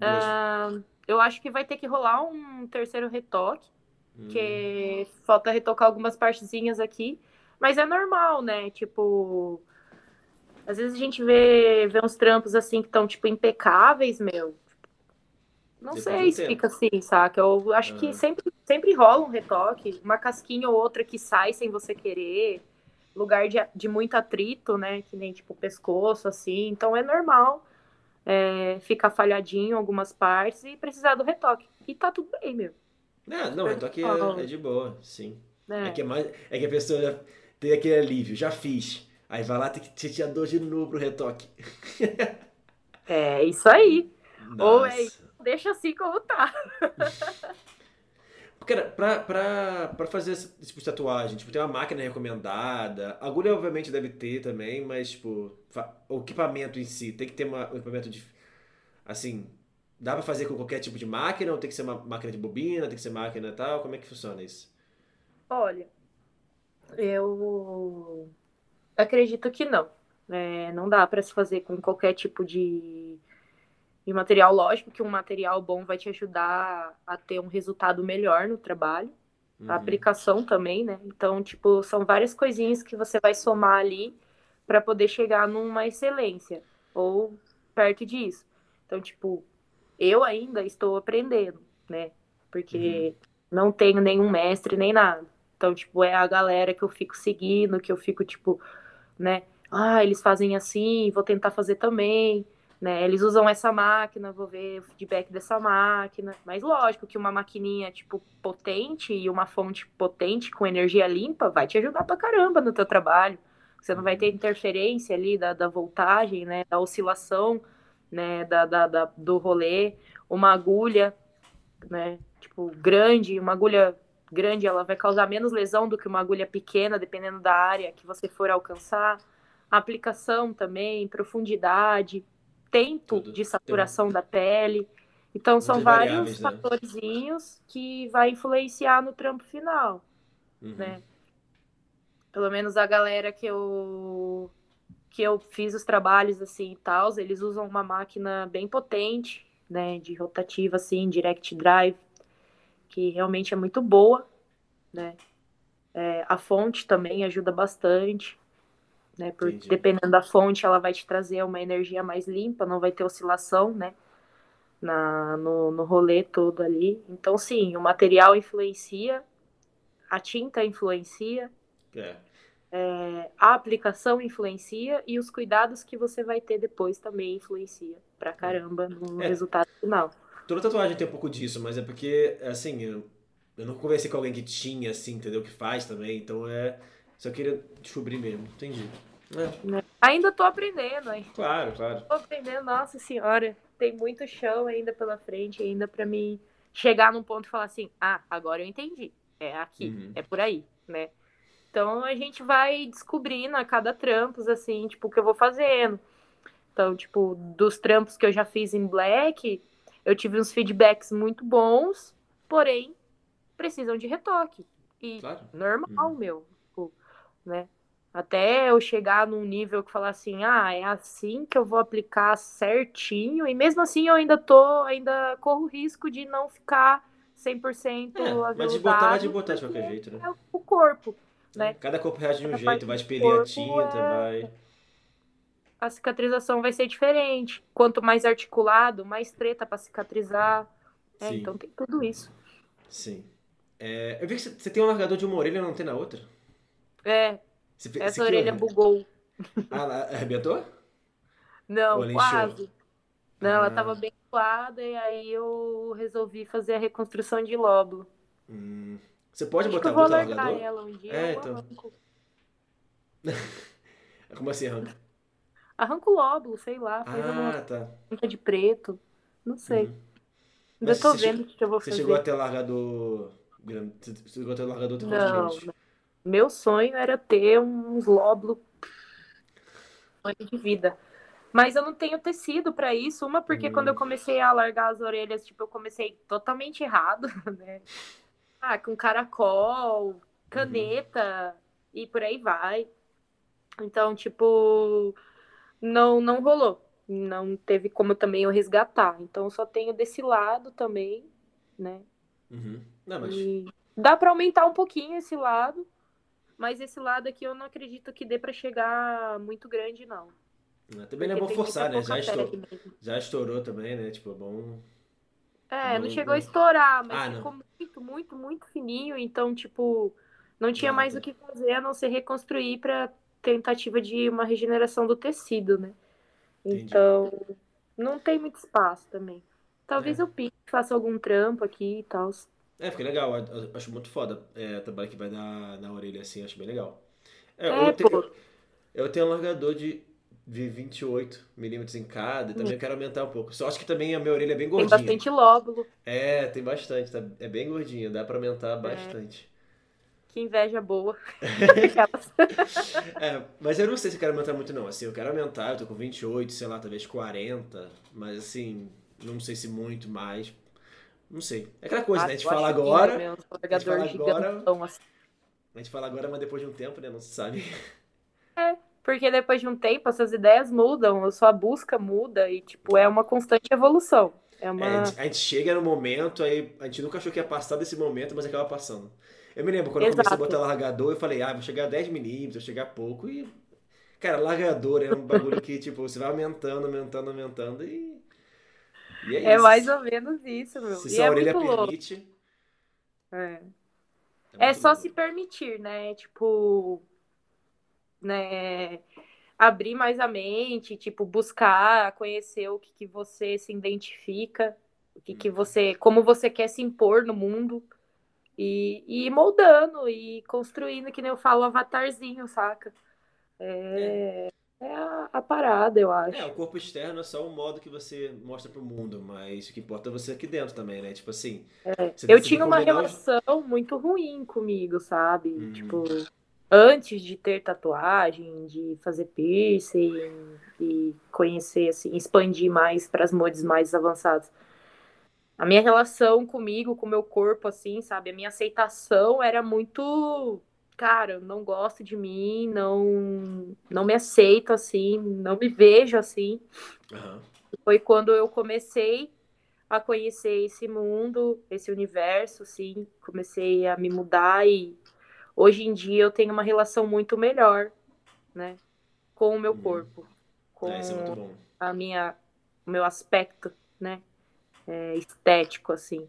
Ah, eu acho que vai ter que rolar um terceiro retoque. Hum, que falta retocar algumas partezinhas aqui, mas é normal, né? Tipo, às vezes a gente vê, vê uns trampos assim que estão, tipo, impecáveis, meu. Não Depois sei se fica assim, saca? Eu acho que Aham. sempre, sempre rola um retoque, uma casquinha ou outra que sai sem você querer, lugar de, de muito atrito, né? Que nem, tipo, pescoço, assim. Então é normal é, ficar falhadinho em algumas partes e precisar do retoque. E tá tudo bem, meu. Ah, não, retoque é, é de boa, sim. né? É que, é, mais, é que a pessoa já tem aquele alívio, já fiz. Aí vai lá, tem que sentir a dor de novo pro retoque. É isso aí. Ou é Nossa. isso, deixa assim como tá. [LAUGHS] Cara, pra, pra, pra fazer esse tipo de tatuagem, tipo, tem uma máquina recomendada. Agulha, obviamente, deve ter também, mas, tipo, o equipamento em si, tem que ter uma, um equipamento de. Assim, dá pra fazer com qualquer tipo de máquina ou tem que ser uma máquina de bobina, tem que ser máquina e tal? Como é que funciona isso? Olha, eu acredito que não. É, não dá para se fazer com qualquer tipo de, de material. Lógico que um material bom vai te ajudar a ter um resultado melhor no trabalho. Uhum. A aplicação também, né? Então, tipo, são várias coisinhas que você vai somar ali para poder chegar numa excelência ou perto disso. Então, tipo, eu ainda estou aprendendo, né? Porque não tenho nenhum mestre nem nada. Então, tipo, é a galera que eu fico seguindo, que eu fico, tipo, né? Ah, eles fazem assim, vou tentar fazer também. Né? Eles usam essa máquina, vou ver o feedback dessa máquina. Mas lógico que uma maquininha, tipo, potente e uma fonte potente com energia limpa vai te ajudar pra caramba no teu trabalho. Você não vai ter interferência ali da, da voltagem, né? Da oscilação, né? Da, da, da, do rolê. Uma agulha, né? Tipo, grande, uma agulha grande, ela vai causar menos lesão do que uma agulha pequena, dependendo da área que você for alcançar. A aplicação também, profundidade, tempo Tudo. de saturação da pele. Então, são vários né? fatorzinhos que vai influenciar no trampo final, uhum. né? Pelo menos a galera que eu que eu fiz os trabalhos assim e tal, eles usam uma máquina bem potente, né, de rotativa assim, direct drive, que realmente é muito boa, né? É, a fonte também ajuda bastante, né? Porque dependendo da fonte, ela vai te trazer uma energia mais limpa, não vai ter oscilação, né? Na, no, no rolê todo ali. Então, sim, o material influencia, a tinta influencia, é. É, a aplicação influencia e os cuidados que você vai ter depois também influencia pra caramba no é. resultado final. Toda tatuagem tem um pouco disso, mas é porque, assim, eu, eu não conversei com alguém que tinha, assim, entendeu? Que faz também, então é. Só queria descobrir mesmo, entendi. É. Ainda tô aprendendo, hein? Claro, claro. Tô aprendendo, nossa senhora. Tem muito chão ainda pela frente, ainda para mim chegar num ponto e falar assim: ah, agora eu entendi. É aqui, uhum. é por aí, né? Então a gente vai descobrindo a cada trampos, assim, tipo, o que eu vou fazendo. Então, tipo, dos trampos que eu já fiz em Black, eu tive uns feedbacks muito bons, porém precisam de retoque. E claro. normal, uhum. meu, tipo, né? Até eu chegar num nível que falar assim, ah, é assim que eu vou aplicar certinho, e mesmo assim eu ainda tô, ainda corro risco de não ficar 100% é, Mas de botar, de botar de qualquer jeito, né? É o corpo, né? Cada corpo reage de um jeito, vai expelir a tinta, é... vai a cicatrização vai ser diferente. Quanto mais articulado, mais treta para cicatrizar. É, então tem tudo isso. Sim. É, eu vi que você tem um largador de uma orelha e não tem na outra. É. Você, essa você orelha criou... bugou. Ah, arrebentou? Não, quase. Não, ah. ela tava bem suada e aí eu resolvi fazer a reconstrução de lóbulo. Hum. Você pode Acho botar, botar largador? ela um dia. É, então. [LAUGHS] Como assim arranca? Arranca o lóbulo, sei lá. Faz ah, uma tá. de preto. Não sei. Uhum. Ainda Mas tô vendo o que eu vou você fazer. Você chegou até largador. Você chegou até largador não, não. Meu sonho era ter uns lóbulos de vida. Mas eu não tenho tecido para isso. Uma, porque quando eu hum. comecei a largar as orelhas, tipo, eu comecei totalmente errado, [LAUGHS] né? Ah, com caracol, caneta uhum. e por aí vai. Então, tipo, não, não rolou. Não teve como também eu resgatar. Então só tenho desse lado também, né? Uhum. Não, mas... E dá para aumentar um pouquinho esse lado, mas esse lado aqui eu não acredito que dê para chegar muito grande, não. É, também não é bom forçar, né? Já estourou, já estourou também, né? Tipo, é bom. É, não, não chegou a estourar, mas ah, ficou não. muito, muito, muito fininho. Então, tipo, não tinha mais o que fazer a não ser reconstruir para tentativa de uma regeneração do tecido, né? Entendi. Então, não tem muito espaço também. Talvez é. eu pinte, faça algum trampo aqui e tal. É, fica legal. Acho muito foda. É, trabalho que vai dar na orelha assim, acho bem legal. É, é eu, tenho, eu tenho um largador de, de 28 milímetros em cada, também quero aumentar um pouco. Só acho que também a minha orelha é bem gordinha. Tem bastante lóbulo. É, tem bastante. Tá, é bem gordinha, dá pra aumentar é. bastante. Que inveja boa. [LAUGHS] é, mas eu não sei se eu quero aumentar muito, não. Assim, eu quero aumentar, eu tô com 28, sei lá, talvez 40. Mas assim, não sei se muito mais. Não sei. É aquela coisa, ah, né? A gente fala agora. Mesmo, a gente fala agora. Assim. A gente fala agora, mas depois de um tempo, né? Não se sabe. É, porque depois de um tempo, essas ideias mudam, a sua busca muda e, tipo, é uma constante evolução. É uma... É, a, gente, a gente chega no momento, aí a gente nunca achou que ia passar desse momento, mas acaba passando. Eu me lembro, quando Exato. eu comecei a botar largador, eu falei, ah, vou chegar a 10 milímetros, vou chegar a pouco. E, cara, largador é um bagulho que, tipo, você vai aumentando, aumentando, aumentando e. e é, é mais ou menos isso, meu. Se e sua é orelha permite. Louco. É. É, é só louco. se permitir, né? Tipo. Né? abrir mais a mente, tipo, buscar conhecer o que, que você se identifica, o que, que você, como você quer se impor no mundo. E, e ir moldando e construindo, que nem eu falo, avatarzinho, saca? É, é. É a, a, parada, eu acho. É, o corpo externo é só o modo que você mostra pro mundo, mas o que importa é você aqui dentro também, né? Tipo assim. É. Eu tinha uma relação os... muito ruim comigo, sabe? Hum. Tipo, antes de ter tatuagem, de fazer piercing e conhecer, assim, expandir mais para as modes mais avançadas a minha relação comigo, com o meu corpo, assim, sabe? A minha aceitação era muito. Cara, eu não gosto de mim, não, não me aceito assim, não me vejo assim. Uhum. Foi quando eu comecei a conhecer esse mundo, esse universo, assim, comecei a me mudar e hoje em dia eu tenho uma relação muito melhor, né, com o meu uhum. corpo, com é, é a minha, o meu aspecto, né, é, estético, assim.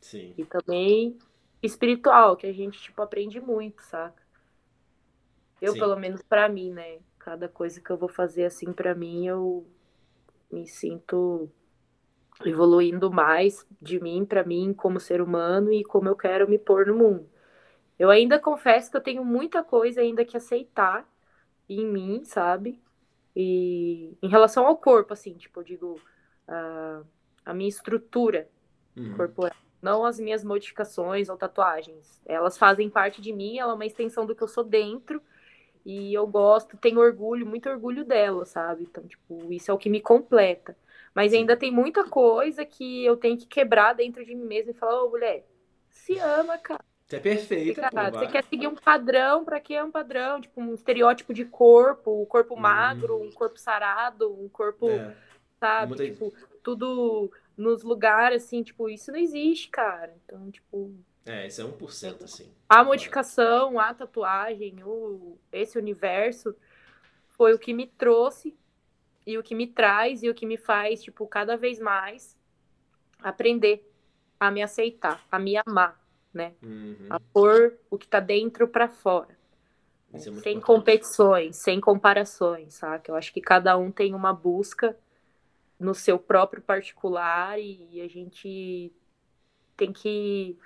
Sim. E também espiritual, que a gente, tipo, aprende muito, saca? Eu, Sim. pelo menos para mim, né? Cada coisa que eu vou fazer assim para mim, eu me sinto evoluindo mais de mim para mim como ser humano e como eu quero me pôr no mundo. Eu ainda confesso que eu tenho muita coisa ainda que aceitar em mim, sabe? E em relação ao corpo, assim, tipo, eu digo, uh, a minha estrutura uhum. corporal, não as minhas modificações ou tatuagens. Elas fazem parte de mim, ela é uma extensão do que eu sou dentro. E eu gosto, tenho orgulho, muito orgulho dela, sabe? Então, tipo, isso é o que me completa. Mas ainda tem muita coisa que eu tenho que quebrar dentro de mim mesma e falar, ô, mulher, se ama, cara. Você é perfeita, cara, pô, Você quer seguir um padrão, para que é um padrão? Tipo, um estereótipo de corpo, um corpo uhum. magro, um corpo sarado, um corpo, é. sabe? Muita... Tipo, tudo nos lugares, assim, tipo, isso não existe, cara. Então, tipo. É, isso é 1%, assim. A modificação, a tatuagem, o, esse universo foi o que me trouxe e o que me traz e o que me faz, tipo, cada vez mais aprender a me aceitar, a me amar, né? Uhum. A pôr o que tá dentro para fora. É sem importante. competições, sem comparações, sabe? Eu acho que cada um tem uma busca no seu próprio particular e a gente tem que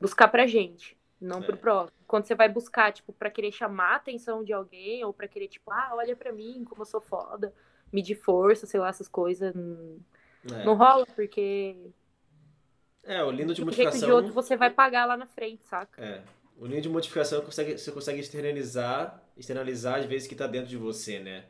buscar pra gente, não é. pro próximo. Quando você vai buscar, tipo, pra querer chamar a atenção de alguém ou pra querer, tipo, ah, olha pra mim como eu sou foda, medir força, sei lá, essas coisas, não, é. não rola, porque. É, o lindo de modificação. De, de outro você vai pagar lá na frente, saca? É. O lindo de modificação consegue, você consegue externalizar, externalizar às vezes que tá dentro de você, né?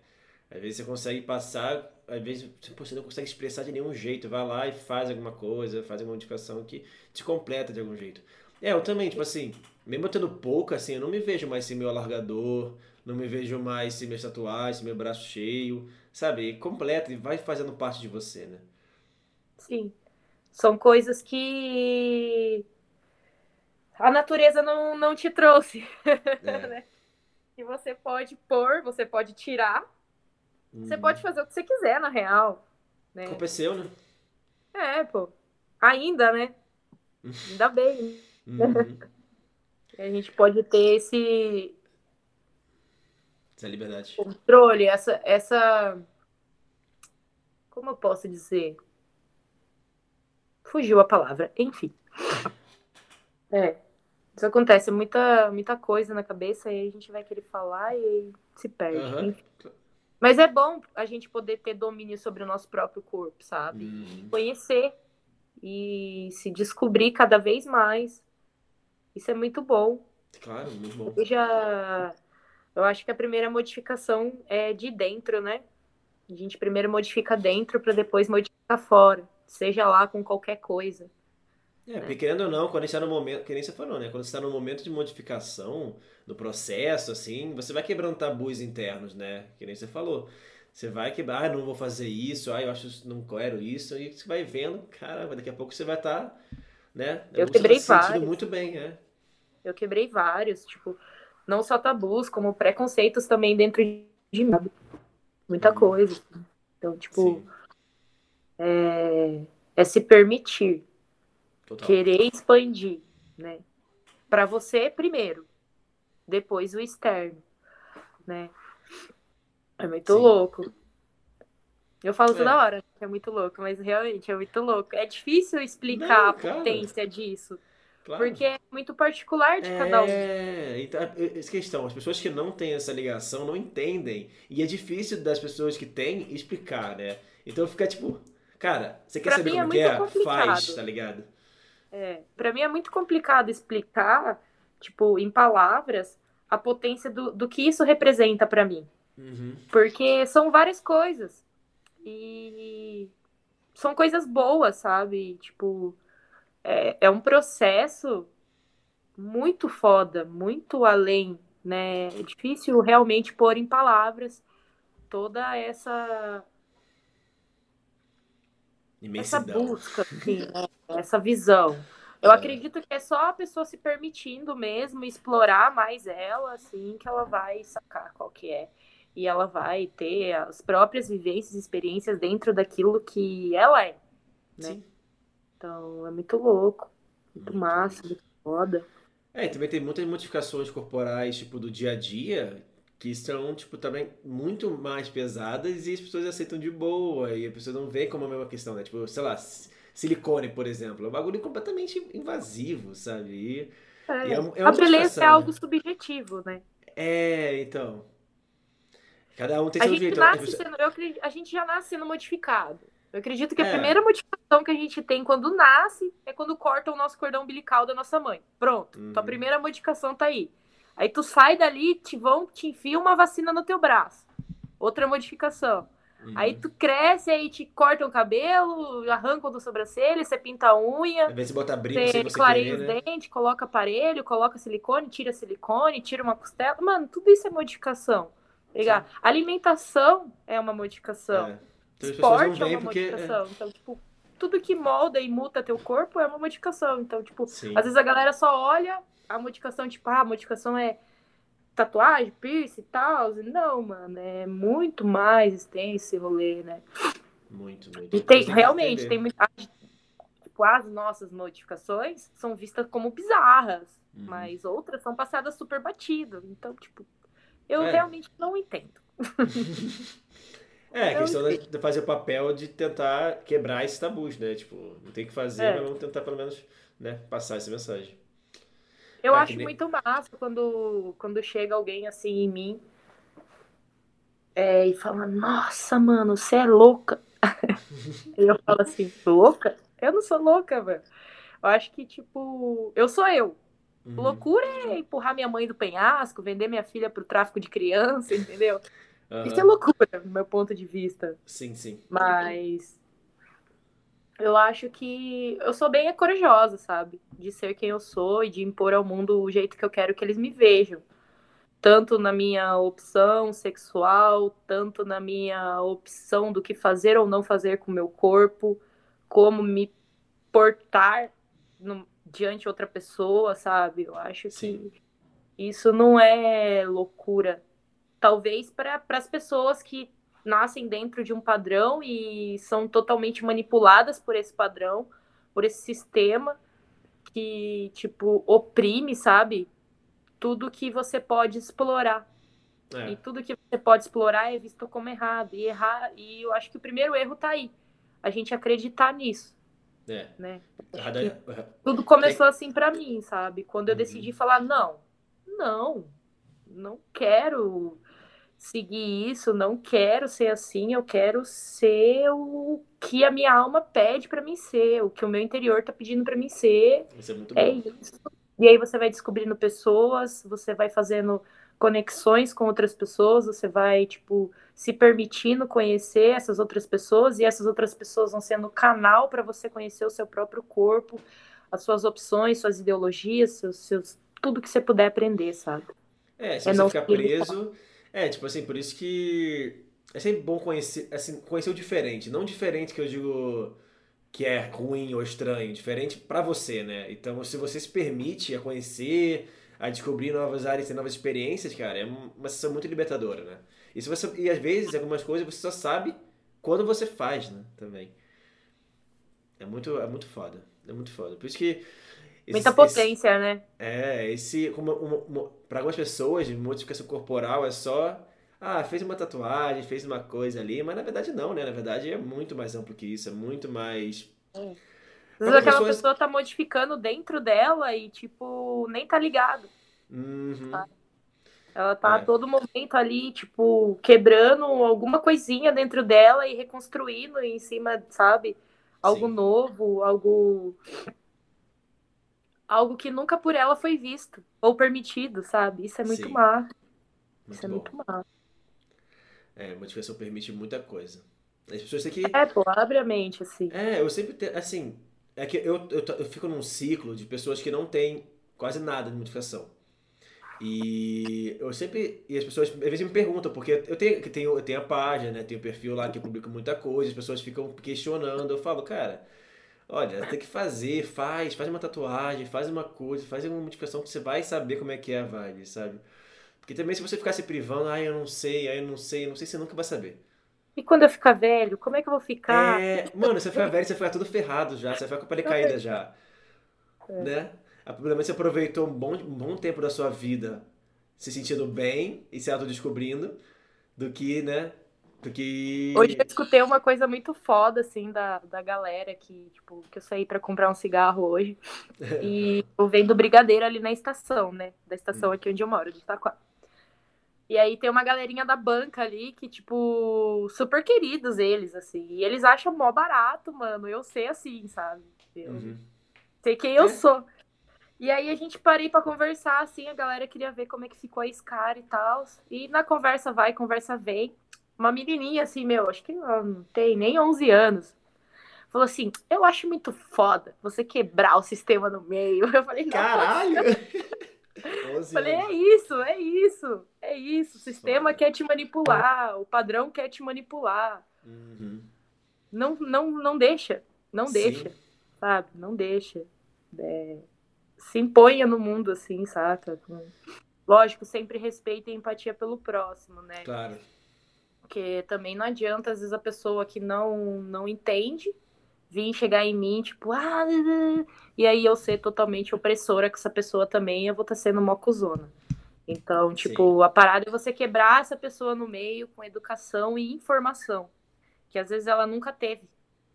Às vezes você consegue passar, às vezes você não consegue expressar de nenhum jeito. Vai lá e faz alguma coisa, faz alguma modificação que te completa de algum jeito. É, eu também, tipo assim, mesmo eu tendo pouco, assim, eu não me vejo mais sem meu alargador, não me vejo mais sem minhas tatuagens, sem meu braço cheio, sabe? Completa e vai fazendo parte de você, né? Sim. São coisas que a natureza não, não te trouxe. [LAUGHS] É. né? Que você pode pôr, você pode tirar você pode fazer o que você quiser, na real. Né? Culpa é né? É, pô. Ainda, né? Ainda bem. Uhum. [LAUGHS] a gente pode ter esse. Essa liberdade. Controle, essa, essa. Como eu posso dizer? Fugiu a palavra. Enfim. É. Isso acontece, muita, muita coisa na cabeça e a gente vai querer falar e se perde. Uhum. Mas é bom a gente poder ter domínio sobre o nosso próprio corpo, sabe? Uhum. Conhecer e se descobrir cada vez mais. Isso é muito bom. Claro, muito bom. Eu já. Eu acho que a primeira modificação é de dentro, né? A gente primeiro modifica dentro para depois modificar fora. Seja lá com qualquer coisa. É, porque querendo ou não, quando a gente está no momento, que nem você falou, né? Quando você está no momento de modificação do processo, assim, você vai quebrando tabus internos, né? Que nem você falou. Você vai quebrar, ah, não vou fazer isso, ah, eu acho não quero isso, e você vai vendo, cara, daqui a pouco você vai estar, tá, né? Eu quebrei tá vários. muito bem, é. Eu quebrei vários, tipo, não só tabus, como preconceitos também dentro de mim. Muita hum. coisa. Então, tipo, é, é se permitir Total. Querer expandir, né? Para você primeiro, depois o externo, né? É muito Sim. louco. Eu falo é. toda hora que é muito louco, mas realmente é muito louco. É difícil explicar Não, a potência disso. Claro. Porque é muito particular de é, cada um. É, então, essa questão, as pessoas que não têm essa ligação não entendem. E é difícil das pessoas que têm explicar, né? Então fica tipo, cara, você quer pra saber como é, é? Complicado. Faz, tá ligado? É, pra mim é muito complicado explicar, tipo, em palavras, a potência do, do que isso representa para mim. Uhum. Porque são várias coisas. E são coisas boas, sabe? Tipo, é, é um processo muito foda, muito além, né? É difícil realmente pôr em palavras toda essa essa busca, assim, né? Essa visão. Eu é. acredito que é só a pessoa se permitindo mesmo explorar mais ela, assim, que ela vai sacar qual que é. E ela vai ter as próprias vivências, experiências dentro daquilo que ela é, né? Sim. Então, é muito louco, muito massa, muito foda. É, e também tem muitas modificações corporais, tipo, do dia a dia, que são, tipo, também muito mais pesadas e as pessoas aceitam de boa, e a pessoa não vê como a mesma questão, né? Tipo, sei lá, silicone, por exemplo, é um bagulho completamente invasivo, sabe? E, é, e é, é a beleza é algo né? subjetivo, né? É, então. Cada um tem a seu jeito. Nasce sendo, eu, a gente já nasce sendo modificado. Eu acredito que a é. primeira modificação que a gente tem quando nasce é quando corta o nosso cordão umbilical da nossa mãe. Pronto. Uhum. Tua primeira modificação tá aí. Aí tu sai dali, te vão, te enfia uma vacina no teu braço. Outra modificação. Uhum. Aí tu cresce, aí te cortam o cabelo, arrancam do sobrancelha, você pinta a unha. Às vezes você bota brilho, você, você clareia querer, os né? dentes, coloca aparelho, coloca silicone, tira silicone, tira uma costela. Mano, tudo isso é modificação. Tá Alimentação é uma modificação. É. Então, Esporte é uma porque... modificação. Então, tipo, tudo que molda e muta teu corpo é uma modificação. Então, tipo, Sim. às vezes a galera só olha a modificação, tipo, ah, a modificação é tatuagem, piercing e tal. Não, mano, é muito mais extenso esse rolê, né? Muito, muito. E tem, realmente, tem muita. Tipo, as nossas modificações são vistas como bizarras, uhum. mas outras são passadas super batido. Então, tipo, eu é. realmente não entendo. [LAUGHS] É, a questão de fazer o papel de tentar quebrar esses tabus, né? Tipo, não tem que fazer, é. mas vamos tentar pelo menos né, passar essa mensagem. Eu acho nem... muito massa quando, quando chega alguém assim em mim é, e fala, nossa, mano, você é louca. e [LAUGHS] eu falo assim, louca? Eu não sou louca, velho. Eu acho que, tipo, eu sou eu. Uhum. Loucura é empurrar minha mãe do penhasco, vender minha filha pro tráfico de criança, [LAUGHS] entendeu? Uhum. Isso é loucura, do meu ponto de vista. Sim, sim. Mas eu acho que eu sou bem corajosa, sabe? De ser quem eu sou e de impor ao mundo o jeito que eu quero que eles me vejam. Tanto na minha opção sexual, tanto na minha opção do que fazer ou não fazer com o meu corpo, como me portar no, diante de outra pessoa, sabe? Eu acho Sim. que isso não é loucura. Talvez para as pessoas que nascem dentro de um padrão e são totalmente manipuladas por esse padrão, por esse sistema que, tipo, oprime, sabe? Tudo que você pode explorar. É. E tudo que você pode explorar é visto como errado. E errar, e eu acho que o primeiro erro tá aí. A gente acreditar nisso. É. Né? Tudo começou assim para mim, sabe? Quando eu decidi uhum. falar, não, não, não quero seguir isso, não quero ser assim, eu quero ser o que a minha alma pede para mim ser, o que o meu interior tá pedindo para mim ser. Isso é muito é bom. isso. E aí você vai descobrindo pessoas, você vai fazendo conexões com outras pessoas, você vai, tipo, se permitindo conhecer essas outras pessoas e essas outras pessoas vão sendo canal para você conhecer o seu próprio corpo, as suas opções, suas ideologias, seus, seus tudo que você puder aprender, sabe? É, se é você ficar preso, é, tipo assim, por isso que é sempre bom conhecer, assim, conhecer o diferente. Não diferente que eu digo que é ruim ou estranho, diferente para você, né? Então, se você se permite a conhecer, a descobrir novas áreas e novas experiências, cara, é uma sessão muito libertadora, né? E, se você, e às vezes, algumas coisas você só sabe quando você faz, né? Também. É muito, é muito foda. É muito foda. Por isso que. Esse, Muita potência, esse, né? É, esse. Para algumas pessoas, modificação corporal é só ah, fez uma tatuagem, fez uma coisa ali, mas na verdade não, né? Na verdade é muito mais amplo que isso, é muito mais. É. Às vezes aquela pessoas... pessoa tá modificando dentro dela e, tipo, nem tá ligado. Uhum. Ela tá é. a todo momento ali, tipo, quebrando alguma coisinha dentro dela e reconstruindo em cima, sabe? Algo Sim. novo, algo. Algo que nunca por ela foi visto ou permitido, sabe? Isso é muito Sim. má. Muito Isso é muito má. É, motivação permite muita coisa. As pessoas têm que. É, pô, abre a mente, assim. É, eu sempre. Te... Assim, é que eu, eu, eu fico num ciclo de pessoas que não têm quase nada de motivação. E eu sempre. E as pessoas às vezes me perguntam, porque eu tenho, tenho, eu tenho a página, né? Tenho o perfil lá que eu publico muita coisa, as pessoas ficam questionando. Eu falo, cara, olha, tem que fazer, faz, faz uma tatuagem, faz uma coisa, faz uma modificação que você vai saber como é que é a vibe, sabe? Porque também se você ficar se privando, ah, eu não sei, ah, eu não sei, eu não sei, você nunca vai saber. E quando eu ficar velho, como é que eu vou ficar? É, mano, você ficar velho, você fica tudo ferrado já, você fica com a pele caída já. É. Né? O problema é que você aproveitou um bom, um bom tempo da sua vida se sentindo bem e se autodescobrindo do que, né? Do que. Hoje eu escutei uma coisa muito foda, assim, da, da galera que, tipo, que eu saí para comprar um cigarro hoje. e [LAUGHS] eu vendo brigadeiro ali na estação, né? Da estação hum. aqui onde eu moro, de Itaquá. E aí tem uma galerinha da banca ali que, tipo, super queridos eles, assim. E eles acham mó barato, mano. Eu sei assim, sabe? Eu uhum. sei quem eu é. sou. E aí a gente parei para conversar, assim, a galera queria ver como é que ficou a Scar e tal. E na conversa vai, conversa vem. Uma menininha, assim, meu, acho que não tem nem 11 anos. Falou assim, eu acho muito foda você quebrar o sistema no meio. [LAUGHS] Eu falei, caralho! [LAUGHS] Falei, é isso, é isso, é isso. O sistema quer te manipular, o padrão quer te manipular. Uhum. Não, não, não deixa, não Sim. deixa, sabe? Não deixa. É, se imponha no mundo assim, saca? Lógico, sempre respeita e empatia pelo próximo, né? Claro. Porque também não adianta, às vezes, a pessoa que não, não entende vir chegar em mim, tipo, ah, e aí eu ser totalmente opressora com essa pessoa também, eu vou estar tá sendo mocuzona. Então, tipo, Sim. a parada é você quebrar essa pessoa no meio com educação e informação, que às vezes ela nunca teve.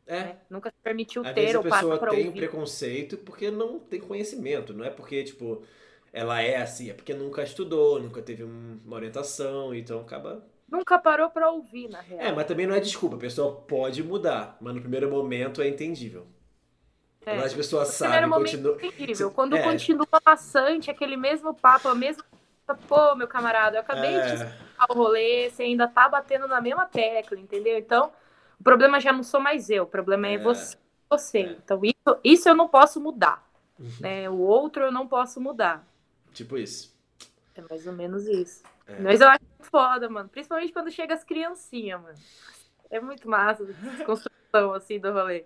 É. Né? Nunca se permitiu às ter vezes a pessoa tem ouvir. preconceito porque não tem conhecimento, não é porque, tipo, ela é assim, é porque nunca estudou, nunca teve uma orientação, então acaba Nunca parou para ouvir, na real. É, mas também não é desculpa. A pessoa pode mudar, mas no primeiro momento é entendível. É. As pessoas sabem, continua... É entendível. Quando é. continua maçante, aquele mesmo papo, a mesma... Pô, meu camarada, eu acabei é. de explicar o rolê, você ainda tá batendo na mesma tecla, entendeu? Então, o problema já não sou mais eu, o problema é, é você. você. É. Então, isso, isso eu não posso mudar. Uhum. Né? O outro eu não posso mudar. Tipo isso. É mais ou menos isso. É. Mas eu acho foda, mano. Principalmente quando chega as criancinhas, mano. É muito massa a construção, assim, do rolê.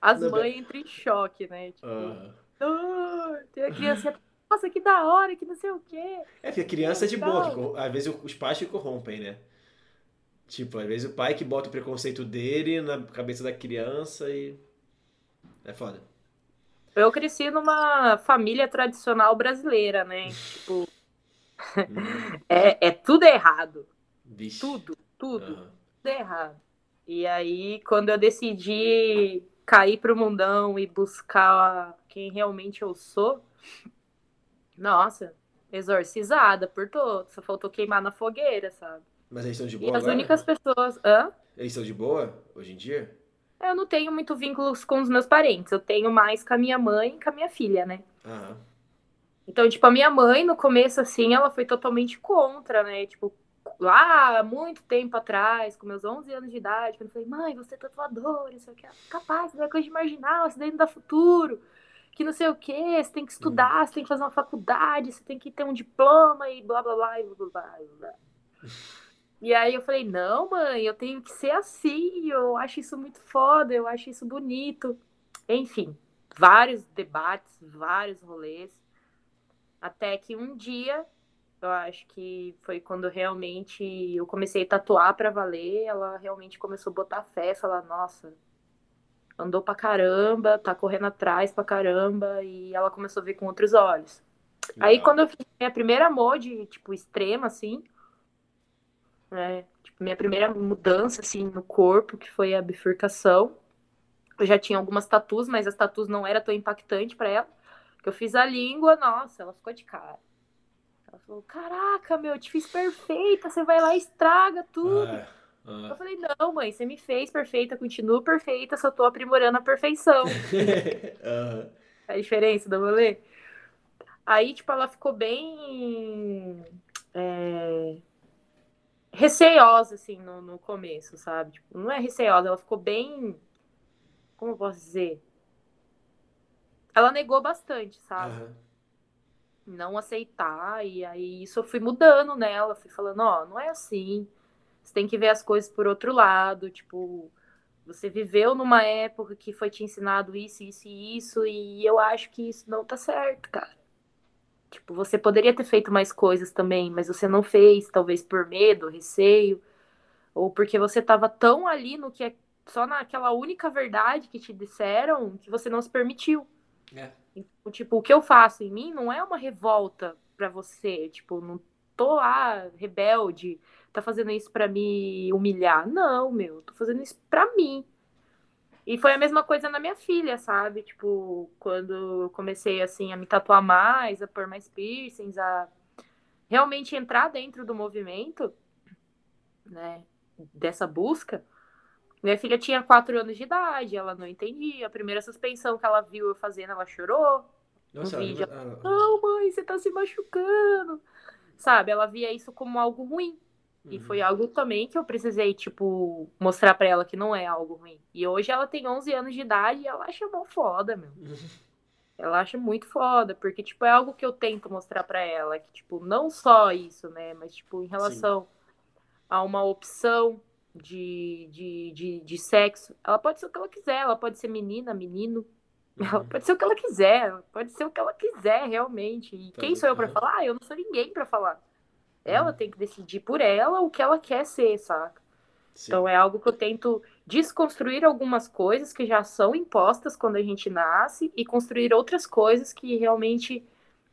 As Não, mães entram em choque, né? Tipo, uh... oh, tem a criança, nossa, que da hora, que não sei o quê. É, porque a criança é de boa, que, às vezes os pais se corrompem, né? Tipo, às vezes o pai que bota o preconceito dele na cabeça da criança e. É foda. Eu cresci numa família tradicional brasileira, né? Tipo, é, é tudo errado. Vixe. Tudo, tudo. Uhum. Tudo errado. E aí, quando eu decidi cair pro mundão e buscar quem realmente eu sou, nossa, exorcizada por todos. Só faltou queimar na fogueira, sabe? Mas eles estão de boa e agora? as únicas pessoas... Hã? Eles estão de boa hoje em dia? Eu não tenho muito vínculos com os meus parentes. Eu tenho mais com a minha mãe e com a minha filha, né? Aham. Então, tipo, a minha mãe, no começo, assim, ela foi totalmente contra, né? Tipo, lá, muito tempo atrás, com meus 11 anos de idade, quando eu falei, mãe, você é tatuadora, isso aqui é capaz, isso é coisa de marginal, isso daí não dá futuro, que não sei o quê, você tem que estudar, você tem que fazer uma faculdade, você tem que ter um diploma e blá, blá, blá, e blá, blá, blá. E aí eu falei, não, mãe, eu tenho que ser assim, eu acho isso muito foda, eu acho isso bonito. Enfim, vários debates, vários rolês. Até que um dia, eu acho que foi quando realmente eu comecei a tatuar para valer, ela realmente começou a botar fé, falar, nossa, andou pra caramba, tá correndo atrás pra caramba, e ela começou a ver com outros olhos. Aí quando eu fiz minha primeira mod, tipo, extrema, assim, né? Tipo, minha primeira mudança, assim, no corpo, que foi a bifurcação. Eu já tinha algumas tatus, mas as tatus não era tão impactante para ela. Eu fiz a língua, nossa, ela ficou de cara. Ela falou: Caraca, meu, eu te fiz perfeita, você vai lá e estraga tudo. Ah, ah. Eu falei: Não, mãe, você me fez perfeita, continuo perfeita, só tô aprimorando a perfeição. [LAUGHS] uhum. A diferença do rolê. Aí, tipo, ela ficou bem. É, receiosa, assim, no, no começo, sabe? Tipo, não é receosa, ela ficou bem. Como eu posso dizer? Ela negou bastante, sabe? Uhum. Não aceitar, e aí isso eu fui mudando nela, fui falando, ó, oh, não é assim. Você tem que ver as coisas por outro lado, tipo, você viveu numa época que foi te ensinado isso, isso e isso, e eu acho que isso não tá certo, cara. Tipo, você poderia ter feito mais coisas também, mas você não fez, talvez por medo, receio, ou porque você estava tão ali no que é só naquela única verdade que te disseram que você não se permitiu. É. Então, tipo, o que eu faço em mim não é uma revolta para você, tipo, não tô lá rebelde, tá fazendo isso para me humilhar. Não, meu, tô fazendo isso para mim. E foi a mesma coisa na minha filha, sabe? Tipo, quando eu comecei assim a me tatuar mais, a pôr mais piercings, a realmente entrar dentro do movimento, né, dessa busca. Minha filha tinha quatro anos de idade, ela não entendia. A primeira suspensão que ela viu eu fazendo, ela chorou. Nossa, vídeo, ela... Não, mãe, você tá se machucando. Sabe? Ela via isso como algo ruim. E foi uhum. algo também que eu precisei, tipo, mostrar para ela que não é algo ruim. E hoje ela tem 11 anos de idade e ela acha mó foda, meu. [LAUGHS] ela acha muito foda, porque, tipo, é algo que eu tento mostrar para ela. Que, tipo, não só isso, né? Mas, tipo, em relação Sim. a uma opção de, de, de, de sexo, ela pode ser o que ela quiser. Ela pode ser menina, menino. Uhum. Ela pode ser o que ela quiser. Pode ser o que ela quiser, realmente. E tá quem sou eu para falar? Ah, eu não sou ninguém para falar. Ela tem que decidir por ela o que ela quer ser, saca? Sim. Então é algo que eu tento desconstruir algumas coisas que já são impostas quando a gente nasce e construir outras coisas que realmente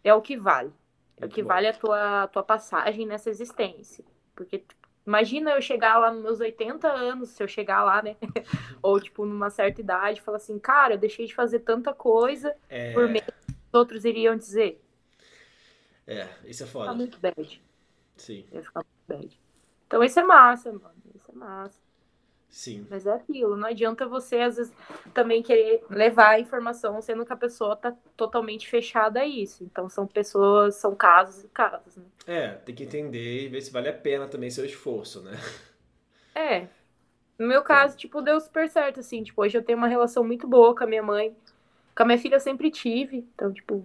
é o que vale. É o que bom. vale a tua, a tua passagem nessa existência. Porque imagina eu chegar lá nos meus 80 anos, se eu chegar lá, né? [LAUGHS] Ou tipo numa certa idade, falar assim, cara, eu deixei de fazer tanta coisa é... por meio que os outros iriam dizer. É, isso é foda. Tá muito bad. Sim. Ia ficar muito bad. Então isso é massa, mano. Isso é massa. Sim. Mas é aquilo, não adianta você, às vezes, também querer levar a informação, sendo que a pessoa tá totalmente fechada a isso. Então são pessoas, são casos e casos, né? É, tem que entender e ver se vale a pena também seu esforço, né? É. No meu caso, tipo, deu super certo, assim. Tipo, hoje eu tenho uma relação muito boa com a minha mãe. Com a minha filha eu sempre tive. Então, tipo.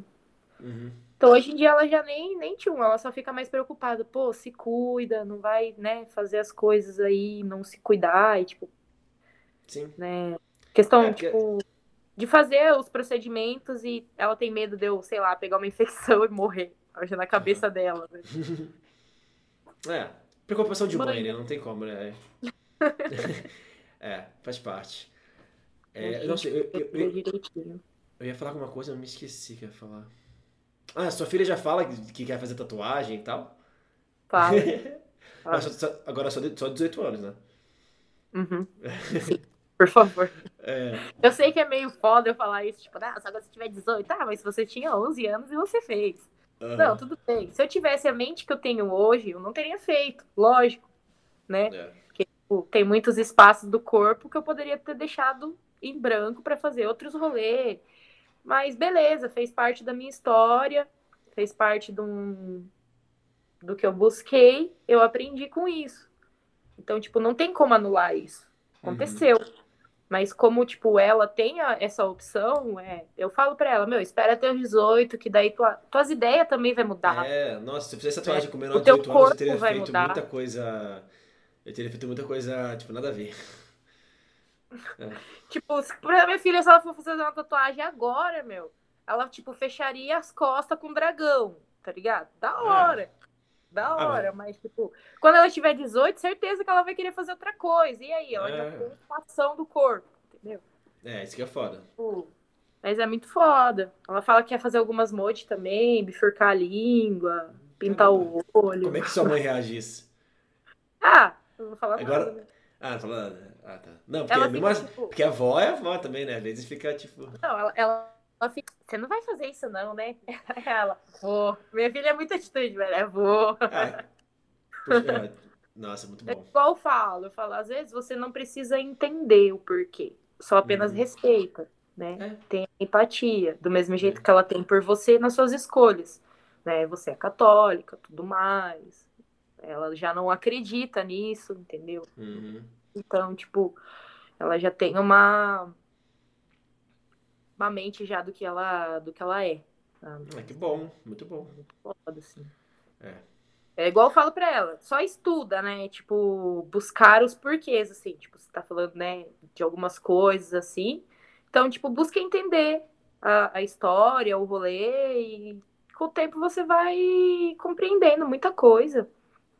Uhum. Então, hoje em dia, ela já nem, nem tchum, ela só fica mais preocupada. Pô, se cuida, não vai, né, fazer as coisas aí, não se cuidar, e, tipo... Sim. Né, questão, é, tipo, de fazer os procedimentos e ela tem medo de eu, sei lá, pegar uma infecção [LAUGHS] e morrer. Hoje na cabeça uhum. dela, né? [LAUGHS] É, preocupação de mãe, né? Não tem como, né? é, [LAUGHS] faz parte. É, não sei, eu, eu, eu, eu, ia falar alguma coisa, eu me esqueci que ia falar. Ah, sua filha já fala que quer fazer tatuagem e tal? Fala. [LAUGHS] Mas só, agora só, só 18 anos, né? Uhum. [LAUGHS] Sim, por favor. É. Eu sei que é meio foda eu falar isso, tipo, ah, só quando você tiver 18. Ah, mas você tinha 11 anos e você fez. Uhum. Não, tudo bem. Se eu tivesse a mente que eu tenho hoje, eu não teria feito, lógico, né? É. Porque tipo, tem muitos espaços do corpo que eu poderia ter deixado em branco para fazer outros rolês mas beleza, fez parte da minha história, fez parte do, um, do que eu busquei, eu aprendi com isso. Então, tipo, não tem como anular isso. Aconteceu. Uhum. Mas como, tipo, ela tem a, essa opção, é, eu falo pra ela, meu, espera até os 18, que daí tua, tuas ideias também vai mudar. É, nossa, se eu fizesse tatuagem é. com menor de 18 anos, eu teria feito mudar. muita coisa... Eu teria feito muita coisa, tipo, nada a ver. É. Tipo, pra minha filha, se ela for fazer uma tatuagem agora, meu, ela, tipo, fecharia as costas com dragão, tá ligado? Da é. hora. É. Da ah, hora, ah, mas, tipo, quando ela tiver 18, certeza que ela vai querer fazer outra coisa. E aí, ela é. já tem ação do corpo, entendeu? É, isso que é foda. Tipo, mas é muito foda. Ela fala que quer fazer algumas mods também, bifurcar a língua, pintar Caramba. o olho. Como é que sua mãe reage isso? Ah, eu vou falar Agora- nada. Ah, não fala nada. Ah, tá. Não, porque, Ela é mesmo assim- tipo- porque a avó é a avó também, né? Às vezes fica tipo. Não, ela, ela, ela fica. Você não vai fazer isso, não, né? [LAUGHS] Ela, vou. Minha filha é muito atitude, velho. É vou. Ah, puxa, é, nossa, muito É bom. igual eu falo, eu falo, às vezes você não precisa entender o porquê, só apenas Uhum. respeita, né? É. Tem empatia, do mesmo jeito que ela tem por você nas suas escolhas, né? Você é católica, tudo mais. Ela já não acredita nisso, entendeu? Uhum. Então, tipo, ela já tem uma uma mente já do que ela do que ela é. sabe? Ah, que bom, muito bom. Foda, assim. É. É igual eu falo pra ela, só estuda, né? Tipo, buscar os porquês, assim. Tipo, você tá falando, né, de algumas coisas, assim. Então, tipo, busca entender a, a história, o rolê, e com o tempo você vai compreendendo muita coisa.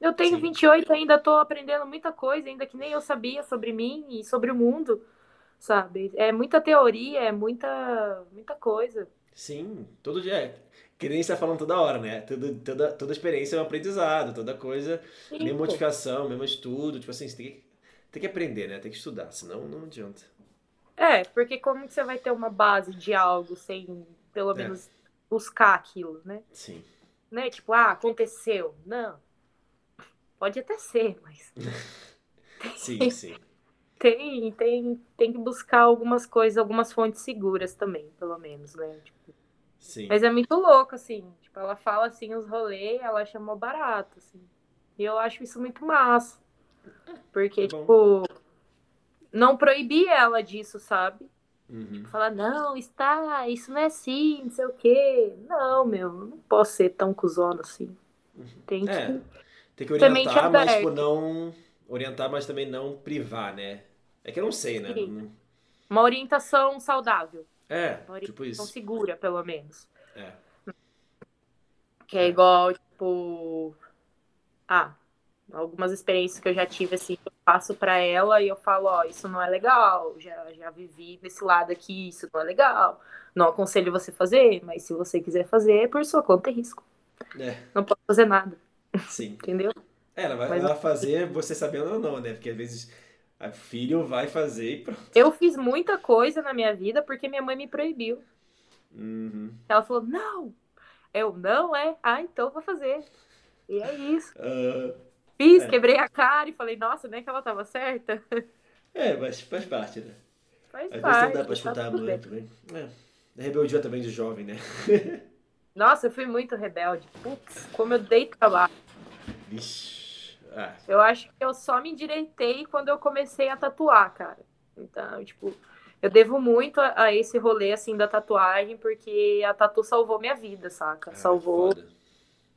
Eu tenho Sim. 28 ainda tô aprendendo muita coisa, ainda que nem eu sabia sobre mim e sobre o mundo, sabe? É muita teoria, é muita, muita coisa. Sim, todo dia. É. Que nem você tá falando toda hora, né? Toda, toda, toda experiência é um aprendizado, toda coisa, Sim, mesma pô. modificação, mesmo estudo. Tipo assim, você tem que, tem que aprender, né? Tem que estudar, senão não adianta. É, porque como que você vai ter uma base de algo sem, pelo É. menos, buscar aquilo, né? Sim. Né? Tipo, ah, aconteceu. Não. Pode até ser, mas [LAUGHS] Sim, sim. tem, tem, tem que buscar algumas coisas, algumas fontes seguras também, pelo menos, né? Tipo, Sim. mas é muito louco, assim. Tipo, ela fala assim os rolês, ela chamou barato, assim. E eu acho isso muito massa. Porque, tipo, não proibir ela disso, sabe? Uhum. Falar, não, está, isso não é assim, não sei o quê. Não, meu, não posso ser tão cuzona assim. Tem que. É, tem que orientar, mas tipo, não. Orientar, mas também não privar, né? É que eu não sei, né? Não- Uma orientação saudável. É, Uma tipo orientação isso. segura, pelo menos. É. Que é igual, tipo. Ah, algumas experiências que eu já tive, assim, eu passo pra ela e eu falo, ó, isso não é legal, já, já vivi desse lado aqui, isso não é legal. Não aconselho você fazer, mas se você quiser fazer, é por sua conta e risco. É, Não posso fazer nada, sim. entendeu? É, ela vai, Mas- ela fazer você sabendo ou não, né? Porque às vezes a filho vai fazer e pronto. Eu fiz muita coisa na minha vida porque minha mãe me proibiu. Uhum. Ela falou, não. Eu, não é? Ah, então vou fazer. E é isso. Ah, Fiz, É. quebrei a cara e falei, nossa, nem que ela tava certa. é, mas faz parte, né? Faz Às vezes parte. não dá pra tá escutar a tudo mãe bem. também. É. É rebeldia também de jovem, né? [LAUGHS] Nossa, eu fui muito rebelde. Putz, como eu dei trabalho. Vixe. Ah, Eu acho que eu só me endireitei quando eu comecei a tatuar, cara. Então, tipo, eu devo muito a, a esse rolê, assim, da tatuagem, porque a tatu salvou minha vida, saca? ah, salvou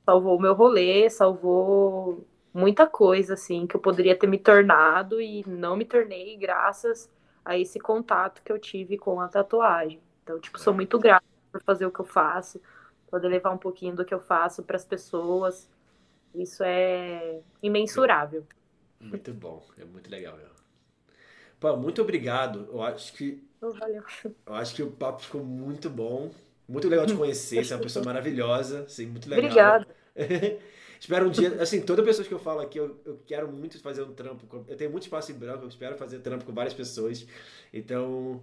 salvou o meu rolê, salvou muita coisa, assim, que eu poderia ter me tornado e não me tornei graças a esse contato que eu tive com a tatuagem. Então, tipo, sou muito grata por fazer o que eu faço, poder levar um pouquinho do que eu faço para as pessoas. Isso é imensurável. Muito bom. É muito legal, meu. Pô, muito obrigado. Eu acho que valeu. Eu acho que o papo ficou muito bom. Muito legal te conhecer. Você é uma pessoa maravilhosa. Assim, muito legal. Obrigada. [LAUGHS] espero um dia, assim, toda pessoa que eu falo aqui, eu, eu quero muito fazer um trampo. com- Eu tenho muito espaço em branco, eu espero fazer trampo com várias pessoas. Então,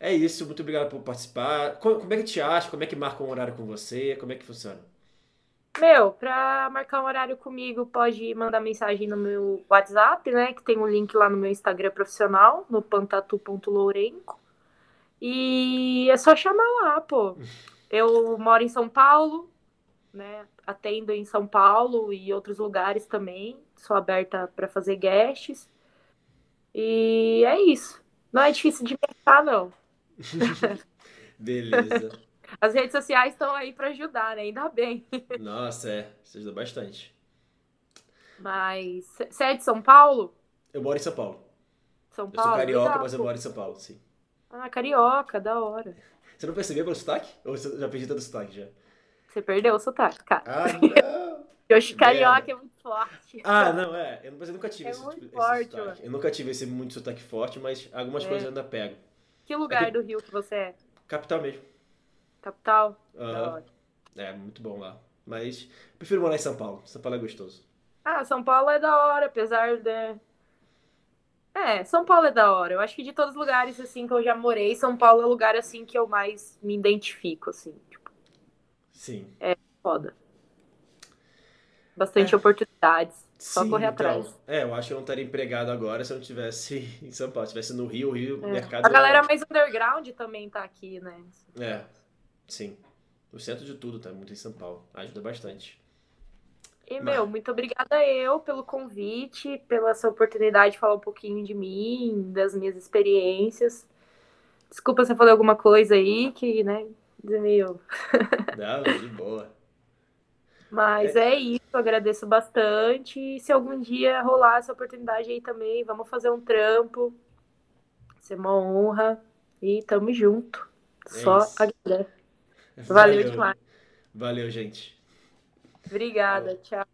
é isso. Muito obrigado por participar. Co- Como é que te acha? Como é que marca um horário com você? Como é que funciona? Meu, pra marcar um horário comigo, pode mandar mensagem no meu WhatsApp, né? Que tem um link lá no meu Instagram profissional, no pantatu.lourenco. E é só chamar lá, pô. [LAUGHS] Eu moro em São Paulo, né? Atendo em São Paulo e outros lugares também. Sou aberta para fazer guests. E é isso. Não é difícil de pensar, não. [LAUGHS] Beleza. As redes sociais estão aí para ajudar, né? Ainda bem. Nossa, é. Isso ajuda bastante. Mas você é de São Paulo? Eu moro em São Paulo. São Eu Paulo? sou carioca, mas eu moro em São Paulo, sim. Ah, carioca, da hora. Você não percebeu pelo sotaque? Ou você já perdi todo o sotaque já? Você perdeu o sotaque, cara. Ah, não! [LAUGHS] Eu acho que carioca é muito forte. Ah, não, é. Eu, mas eu nunca tive É esse, muito esse forte, sotaque. mano. Eu nunca tive esse muito sotaque forte, mas algumas É. coisas eu ainda pego. Que lugar É que- do Rio que você é? Capital mesmo. Capital? Hora. É, muito bom lá. Mas prefiro morar em São Paulo. São Paulo é gostoso. Ah, São Paulo é da hora, apesar de. É, São Paulo é da hora. Eu acho que de todos os lugares assim que eu já morei, São Paulo é o lugar assim que eu mais me identifico, assim. Tipo, Sim. é foda. Bastante oportunidades. Só Sim, correr então, atrás. É, eu acho que eu não estaria empregado agora se eu não tivesse [LAUGHS] em São Paulo. Se tivesse no Rio, o Rio, É. mercado. A galera mais underground também tá aqui, né? É, sim. O centro de tudo tá muito em São Paulo. Ajuda bastante. E, Mas- meu, muito obrigada eu pelo convite, pela essa oportunidade de falar um pouquinho de mim, das minhas experiências. Desculpa se eu falei alguma coisa aí que, né, meio... Não, de boa. [LAUGHS] Mas é isso, agradeço bastante. E se algum dia rolar essa oportunidade aí também, vamos fazer um trampo. Vai ser uma honra. E tamo junto. É Só isso. agradeço. Valeu demais. Valeu, gente. Obrigada, tchau.